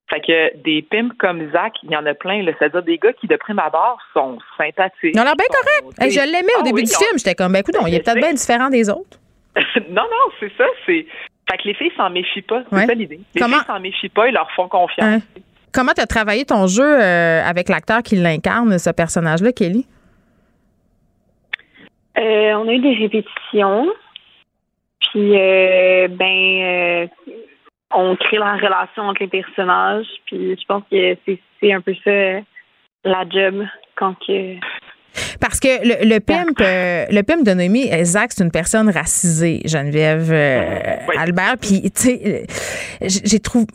Fait que des pimps comme Zach, il y en a plein. C'est-à-dire des gars qui, de prime abord, sont sympathiques. Ils ont l'air bien correct. je l'aimais au ah début du film. J'étais comme, ben écoute, il est peut-être bien différent des autres. non, non, c'est ça. C'est Fait que les filles s'en méfient pas. C'est ça l'idée. Les filles s'en méfient pas, ils leur font confiance. Comment tu as travaillé ton jeu euh, avec l'acteur qui l'incarne, ce personnage-là, Kelly? on a eu des répétitions. Puis, euh, ben, euh, on crée la relation entre les personnages. Puis, je pense que c'est un peu ça la job quand que. Parce que le, le pimp, euh, le pimp de Noémie, Zach, c'est une personne racisée, Geneviève Albert. Puis, tu sais, j'ai trouvé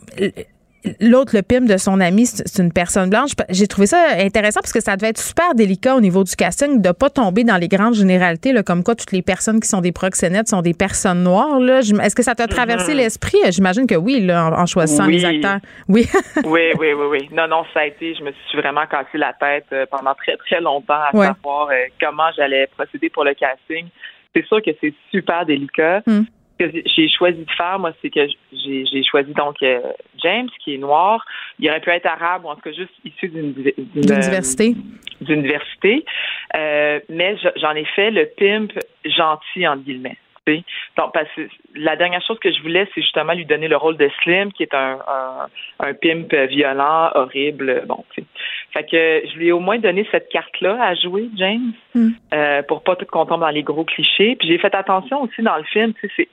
L'autre, le pim de son ami, c'est une personne blanche. J'ai trouvé ça intéressant parce que ça devait être super délicat au niveau du casting de pas tomber dans les grandes généralités, là, comme quoi toutes les personnes qui sont des proxénètes sont des personnes noires. Est-ce que ça t'a traversé mm-hmm. l'esprit? J'imagine que oui, là, en, choisissant les acteurs. Oui. oui, oui, oui, oui. Non, non, ça a été, je me suis vraiment cassé la tête euh, pendant très, très longtemps à savoir euh, comment j'allais procéder pour le casting. C'est sûr que c'est super délicat. Mm que j'ai choisi de faire, moi, c'est que j'ai choisi donc euh, James, qui est noir. Il aurait pu être arabe ou en tout cas juste issu d'une université. D'université. Euh, mais j'en ai fait le pimp gentil, en guillemets. Donc, parce que la dernière chose que je voulais, c'est justement lui donner le rôle de Slim, qui est un, un, pimp violent, horrible. Bon, Fait que je lui ai au moins donné cette carte-là à jouer, James, hmm. euh, pour pas tout qu'on tombe dans les gros clichés. Puis j'ai fait attention aussi dans le film, tu sais, c'est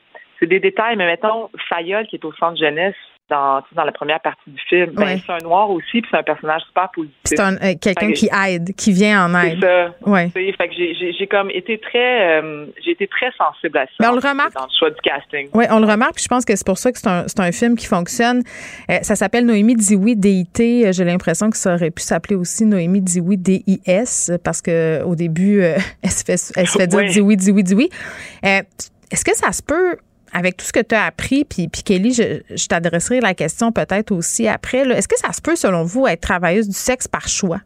des détails, mais mettons, Fayol, qui est au centre jeunesse, dans, dans la première partie du film, ben, c'est un noir aussi, puis c'est un personnage super positif. C'est euh, quelqu'un qui aide, qui vient en aide. C'est ça. Ouais. Fait que j'ai comme été très, euh, j'ai été très sensible à ça. Mais on le remarque. Dans le choix du casting. Oui, on le remarque, puis je pense que c'est pour ça que c'est un, un, film qui fonctionne. Euh, ça s'appelle Noémie Dioui DIT. J'ai l'impression que ça aurait pu s'appeler aussi Noémie Dioui DIS, parce que au début, elle se fait, elle se fait dire Dioui, Dioui, Dioui. Est-ce que ça se peut avec tout ce que tu as appris, puis, puis Kelly, je, t'adresserai la question peut-être aussi après. Est-ce que ça se peut, selon vous, être travailleuse du sexe par choix?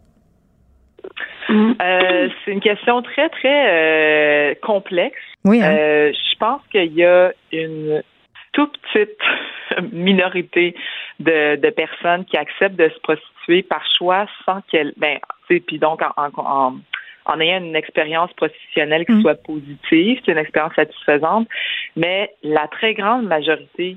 Euh, c'est une question très, très euh, complexe. Oui. Hein? Euh, je pense qu'il y a une toute petite minorité de, de, personnes qui acceptent de se prostituer par choix sans qu'elles. Ben, puis donc, en, en en ayant une expérience professionnelle qui mm. soit positive, c'est une expérience satisfaisante, mais la très grande majorité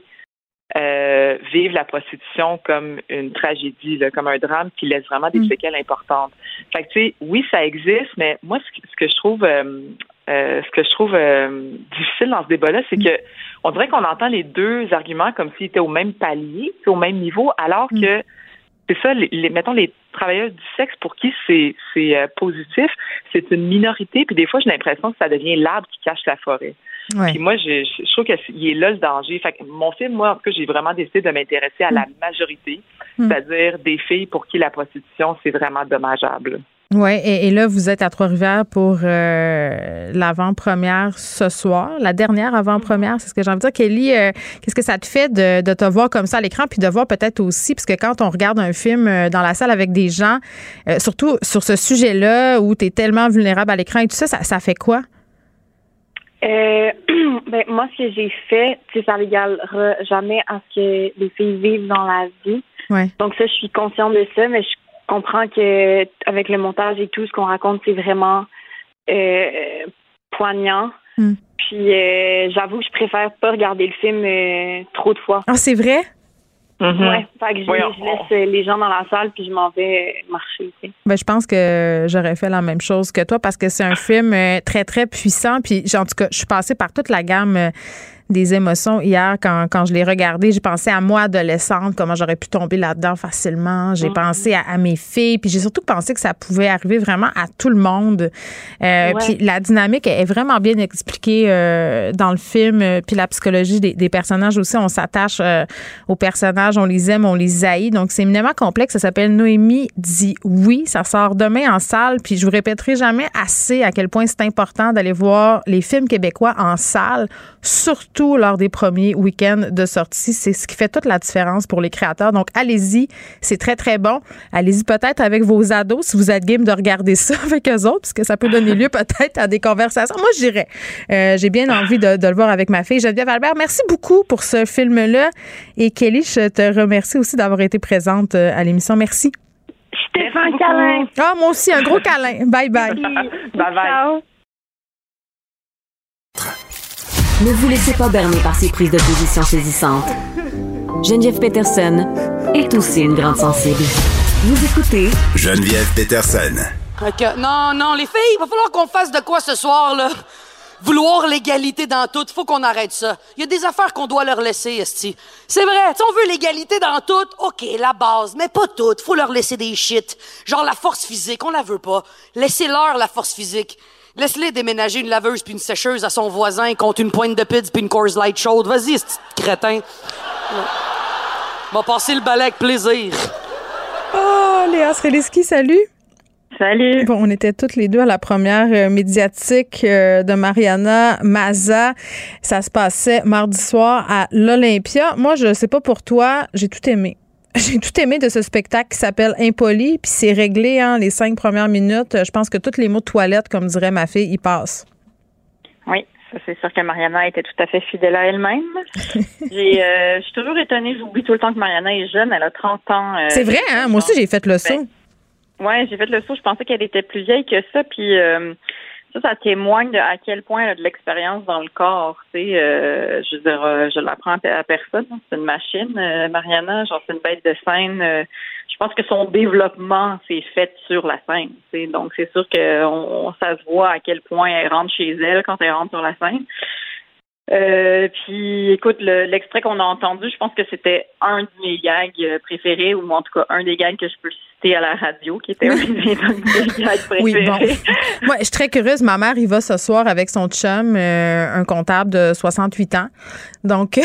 euh, vivent la prostitution comme une tragédie, comme un drame qui laisse vraiment des mm. séquelles importantes. Fait que, tu sais, oui, ça existe, mais moi, ce, que je trouve, euh, euh, ce que je trouve difficile dans ce débat-là, c'est mm. que on dirait qu'on entend les deux arguments comme s'ils étaient au même palier, au même niveau, alors que c'est ça, les, mettons les travailleurs du sexe pour qui c'est c'est positif, c'est une minorité, puis des fois j'ai l'impression que ça devient l'arbre qui cache la forêt. Puis moi, je, je trouve qu'il est là le danger. Fait que mon film, moi, en tout cas, j'ai vraiment décidé de m'intéresser à la mm. majorité, mm. c'est-à-dire des filles pour qui la prostitution, c'est vraiment dommageable. Oui, et, là, vous êtes à Trois-Rivières pour euh, l'avant-première ce soir, la dernière avant-première, c'est ce que j'ai envie de dire. Kelly, euh, qu'est-ce que ça te fait de, de, te voir comme ça à l'écran, puis de voir peut-être aussi, parce que quand on regarde un film euh, dans la salle avec des gens, surtout sur ce sujet-là où tu es tellement vulnérable à l'écran et tout ça, ça, ça fait quoi? Ben, moi, ce que j'ai fait, c'est ça n'égalera jamais à ce que les filles vivent dans la vie. Ouais. Donc ça, je suis consciente de ça, mais je comprends que avec le montage et tout, ce qu'on raconte, c'est vraiment euh, poignant. Hmm. Puis euh, j'avoue que je préfère pas regarder le film euh, trop de fois. Ah, c'est vrai? Mm-hmm. Ouais, fait que je, laisse les gens dans la salle puis je m'en vais marcher. Ben, je pense que j'aurais fait la même chose que toi parce que c'est un film très, très puissant. Puis, en tout cas, je suis passée par toute la gamme euh, des émotions hier quand, quand je l'ai regardé. J'ai pensé à moi adolescente, comment j'aurais pu tomber là-dedans facilement. J'ai mm. pensé à, mes filles, puis j'ai surtout pensé que ça pouvait arriver vraiment à tout le monde. Euh, puis la dynamique est vraiment bien expliquée euh, dans le film, euh, puis la psychologie des, des personnages aussi. On s'attache aux personnages, on les aime, on les haït. Donc c'est éminemment complexe. Ça s'appelle Noémie dit oui. Ça sort demain en salle, puis je vous répéterai jamais assez à quel point c'est important d'aller voir les films québécois en salle, surtout lors des premiers week-ends de sortie. C'est ce qui fait toute la différence pour les créateurs. Donc, allez-y. C'est très, très bon. Allez-y peut-être avec vos ados si vous êtes game de regarder ça avec eux autres, puisque ça peut donner lieu peut-être à des conversations. Moi, j'irais. Euh, j'ai bien envie de, le voir avec ma fille. Geneviève Albert, merci beaucoup pour ce film-là. Et Kelly, je te remercie aussi d'avoir été présente euh, à l'émission. Merci. Stéphane câlin. Ah, moi aussi, un gros câlin. Bye bye. bye bye. Ne vous laissez pas berner par ces prises de position saisissantes. Geneviève Peterson est aussi une grande sensible. Vous écoutez Geneviève Peterson. non, non, les filles, il va falloir qu'on fasse de quoi ce soir, là? Vouloir l'égalité dans tout, faut qu'on arrête ça. Il y a des affaires qu'on doit leur laisser, esti. C'est vrai, si on veut l'égalité dans tout, ok, la base, mais pas toutes. Faut leur laisser des shit. Genre la force physique, on la veut pas. Laissez-leur la force physique. Laisse-les déménager une laveuse puis une sécheuse à son voisin contre une pointe de pizza puis une Coors Light chaude. Vas-y, ce petit crétin. Va passer le balai avec plaisir. Oh, Léa Sreliski, salut. Salut. Bon, on était toutes les deux à la première euh, médiatique euh, de Mariana Maza. Ça se passait mardi soir à l'Olympia. Moi, je sais pas pour toi, j'ai tout aimé. J'ai tout aimé de ce spectacle qui s'appelle Impoli, puis c'est réglé, hein, les cinq premières minutes. Je pense que tous les mots de toilette, comme dirait ma fille, y passent. Oui, ça c'est sûr que Mariana était tout à fait fidèle à elle-même. j'ai, euh, je suis toujours étonnée, j'oublie tout le temps que Mariana est jeune, elle a 30 ans. Euh, c'est vrai, hein? Moi aussi j'ai fait le saut. Ben, ouais, j'ai fait le saut. Je pensais qu'elle était plus vieille que ça, puis euh, ça, ça témoigne de à quel point elle a de l'expérience dans le corps. Tu sais, euh, je veux dire, euh, je l'apprends à personne. Hein. C'est une machine, euh, Mariana. Genre, c'est une bête de scène. je pense que son développement s'est fait sur la scène. Tu donc, c'est sûr que on, ça se voit à quel point elle rentre chez elle quand elle rentre sur la scène. Euh, puis écoute, l'extrait qu'on a entendu, je pense que c'était un de mes gags préférés, ou en tout cas un des gags que je peux citer à la radio, qui était un de mes gags préférés. Oui, bon. Moi, je suis très curieuse. Ma mère, il va ce soir avec son chum, euh, un comptable de 68 ans. Donc,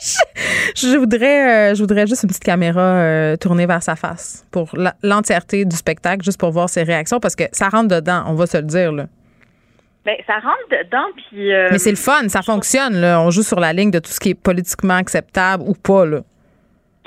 je voudrais, euh, je voudrais juste une petite caméra tournée vers sa face pour l'entièreté du spectacle, juste pour voir ses réactions, parce que ça rentre dedans, on va se le dire, là. Ben, ça rentre dedans, puis. Euh, Mais c'est le fun, ça fonctionne, là. On joue sur la ligne de tout ce qui est politiquement acceptable ou pas, là.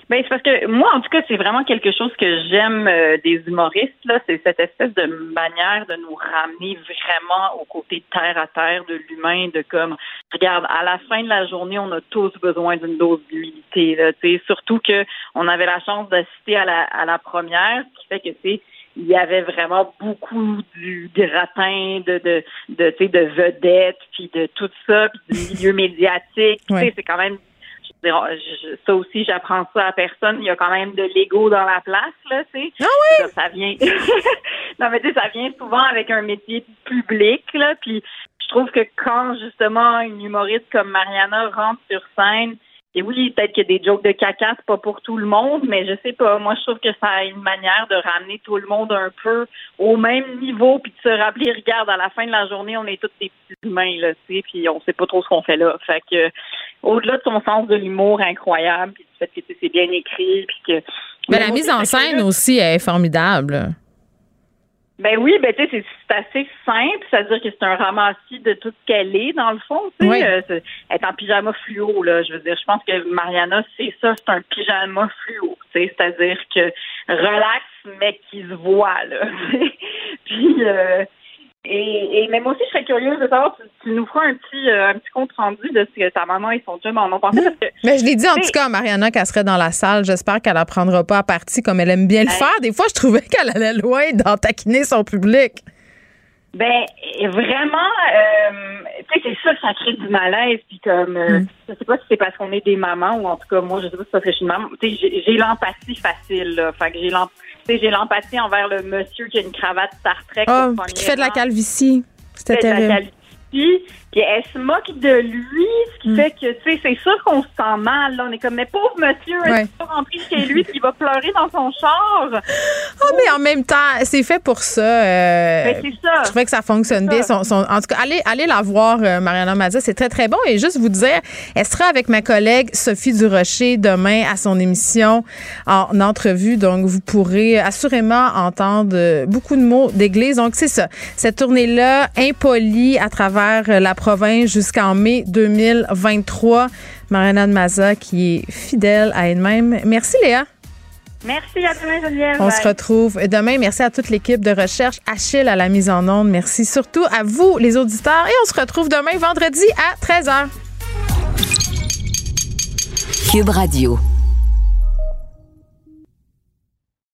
Ben, c'est parce que moi, en tout cas, c'est vraiment quelque chose que j'aime euh, des humoristes, là. C'est cette espèce de manière de nous ramener vraiment au côté terre à terre de l'humain, de comme, regarde, à la fin de la journée, on a tous besoin d'une dose d'humilité, là. Surtout que on avait la chance d'assister à la, à la première, ce qui fait que, c'est il y avait vraiment beaucoup du gratin de de de, tu sais, de vedettes puis de tout ça puis du milieu médiatique. Tu sais c'est quand même je veux dire, je- ça aussi j'apprends ça à personne. Il y a quand même de l'ego dans la place là tu sais. Ça, ça vient. Non mais tu sais ça vient souvent avec un métier public là puis je trouve que quand justement une humoriste comme Mariana rentre sur scène et oui, peut-être qu'il y a des jokes de caca, c'est pas pour tout le monde, mais je sais pas. Moi, je trouve que ça a une manière de ramener tout le monde un peu au même niveau, puis de se rappeler, regarde, à la fin de la journée, on est tous des petits humains, là, tu sais, puis on sait pas trop ce qu'on fait là. Fait que, au-delà de son sens de l'humour incroyable, puis du fait que tu sais, c'est bien écrit, puis que. Mais la mise en scène aussi est formidable. Ben oui, ben tu sais, c'est- assez simple, c'est-à-dire que c'est un ramassis de tout ce qu'elle est, dans le fond, tu sais. Oui. euh, elle est en pyjama fluo, là, je veux dire, je pense que Mariana, c'est ça, c'est un pyjama fluo, tu sais, c'est-à-dire que relax, mais qui se voit, là. Puis, euh, et, et même aussi, je serais curieuse de savoir, tu, tu nous feras un petit, euh, un petit compte rendu de ce que ta maman et son chum en ont pensé, parce que Mais je l'ai dit en tout cas à Mariana qu'elle serait dans la salle. J'espère qu'elle ne prendra pas à partie comme elle aime bien le faire. Des fois, je trouvais qu'elle allait loin dans taquiner son public. Ben vraiment, euh, tu sais, c'est ça, ça crée du malaise. Puis comme, euh, je sais pas si c'est parce qu'on est des mamans ou en tout cas moi, je sais pas si c'est parce que je suis une maman. Tu sais, j'ai- l'empathie facile. Là. Fait que j'ai l'em- tu sais, j'ai l'empathie envers le monsieur qui a une cravate Star Trek. Premier qui fait de la calvitie. C'était fait de la terrible. calvitie, Puis elle se moque de lui, ce qui Mm. fait que, tu sais, c'est sûr qu'on se sent mal. Là. On est comme, mais pauvre monsieur, Ouais. il va rentrer chez lui puis il va pleurer dans son char. Ah, mais en même temps, c'est fait pour ça. euh, Ben, c'est ça. Je trouvais que ça fonctionne bien. Son- son- en tout cas, allez, allez la voir, euh, Mariana Mazza. C'est très, très bon. Et juste vous dire, elle sera avec ma collègue Sophie Durocher demain à son émission en entrevue. Donc, vous pourrez assurément entendre beaucoup de mots d'église. Donc, c'est ça. Cette tournée-là, impolie à travers la province jusqu'en mai 2023. Mariana Mazza qui est fidèle à elle-même. Merci, Léa. Merci à demain, Geneviève. On Bye. se retrouve demain. Merci à toute l'équipe de recherche. Achille à la mise en onde. Merci surtout à vous, les auditeurs. Et on se retrouve demain, vendredi à 13h. Cube Radio.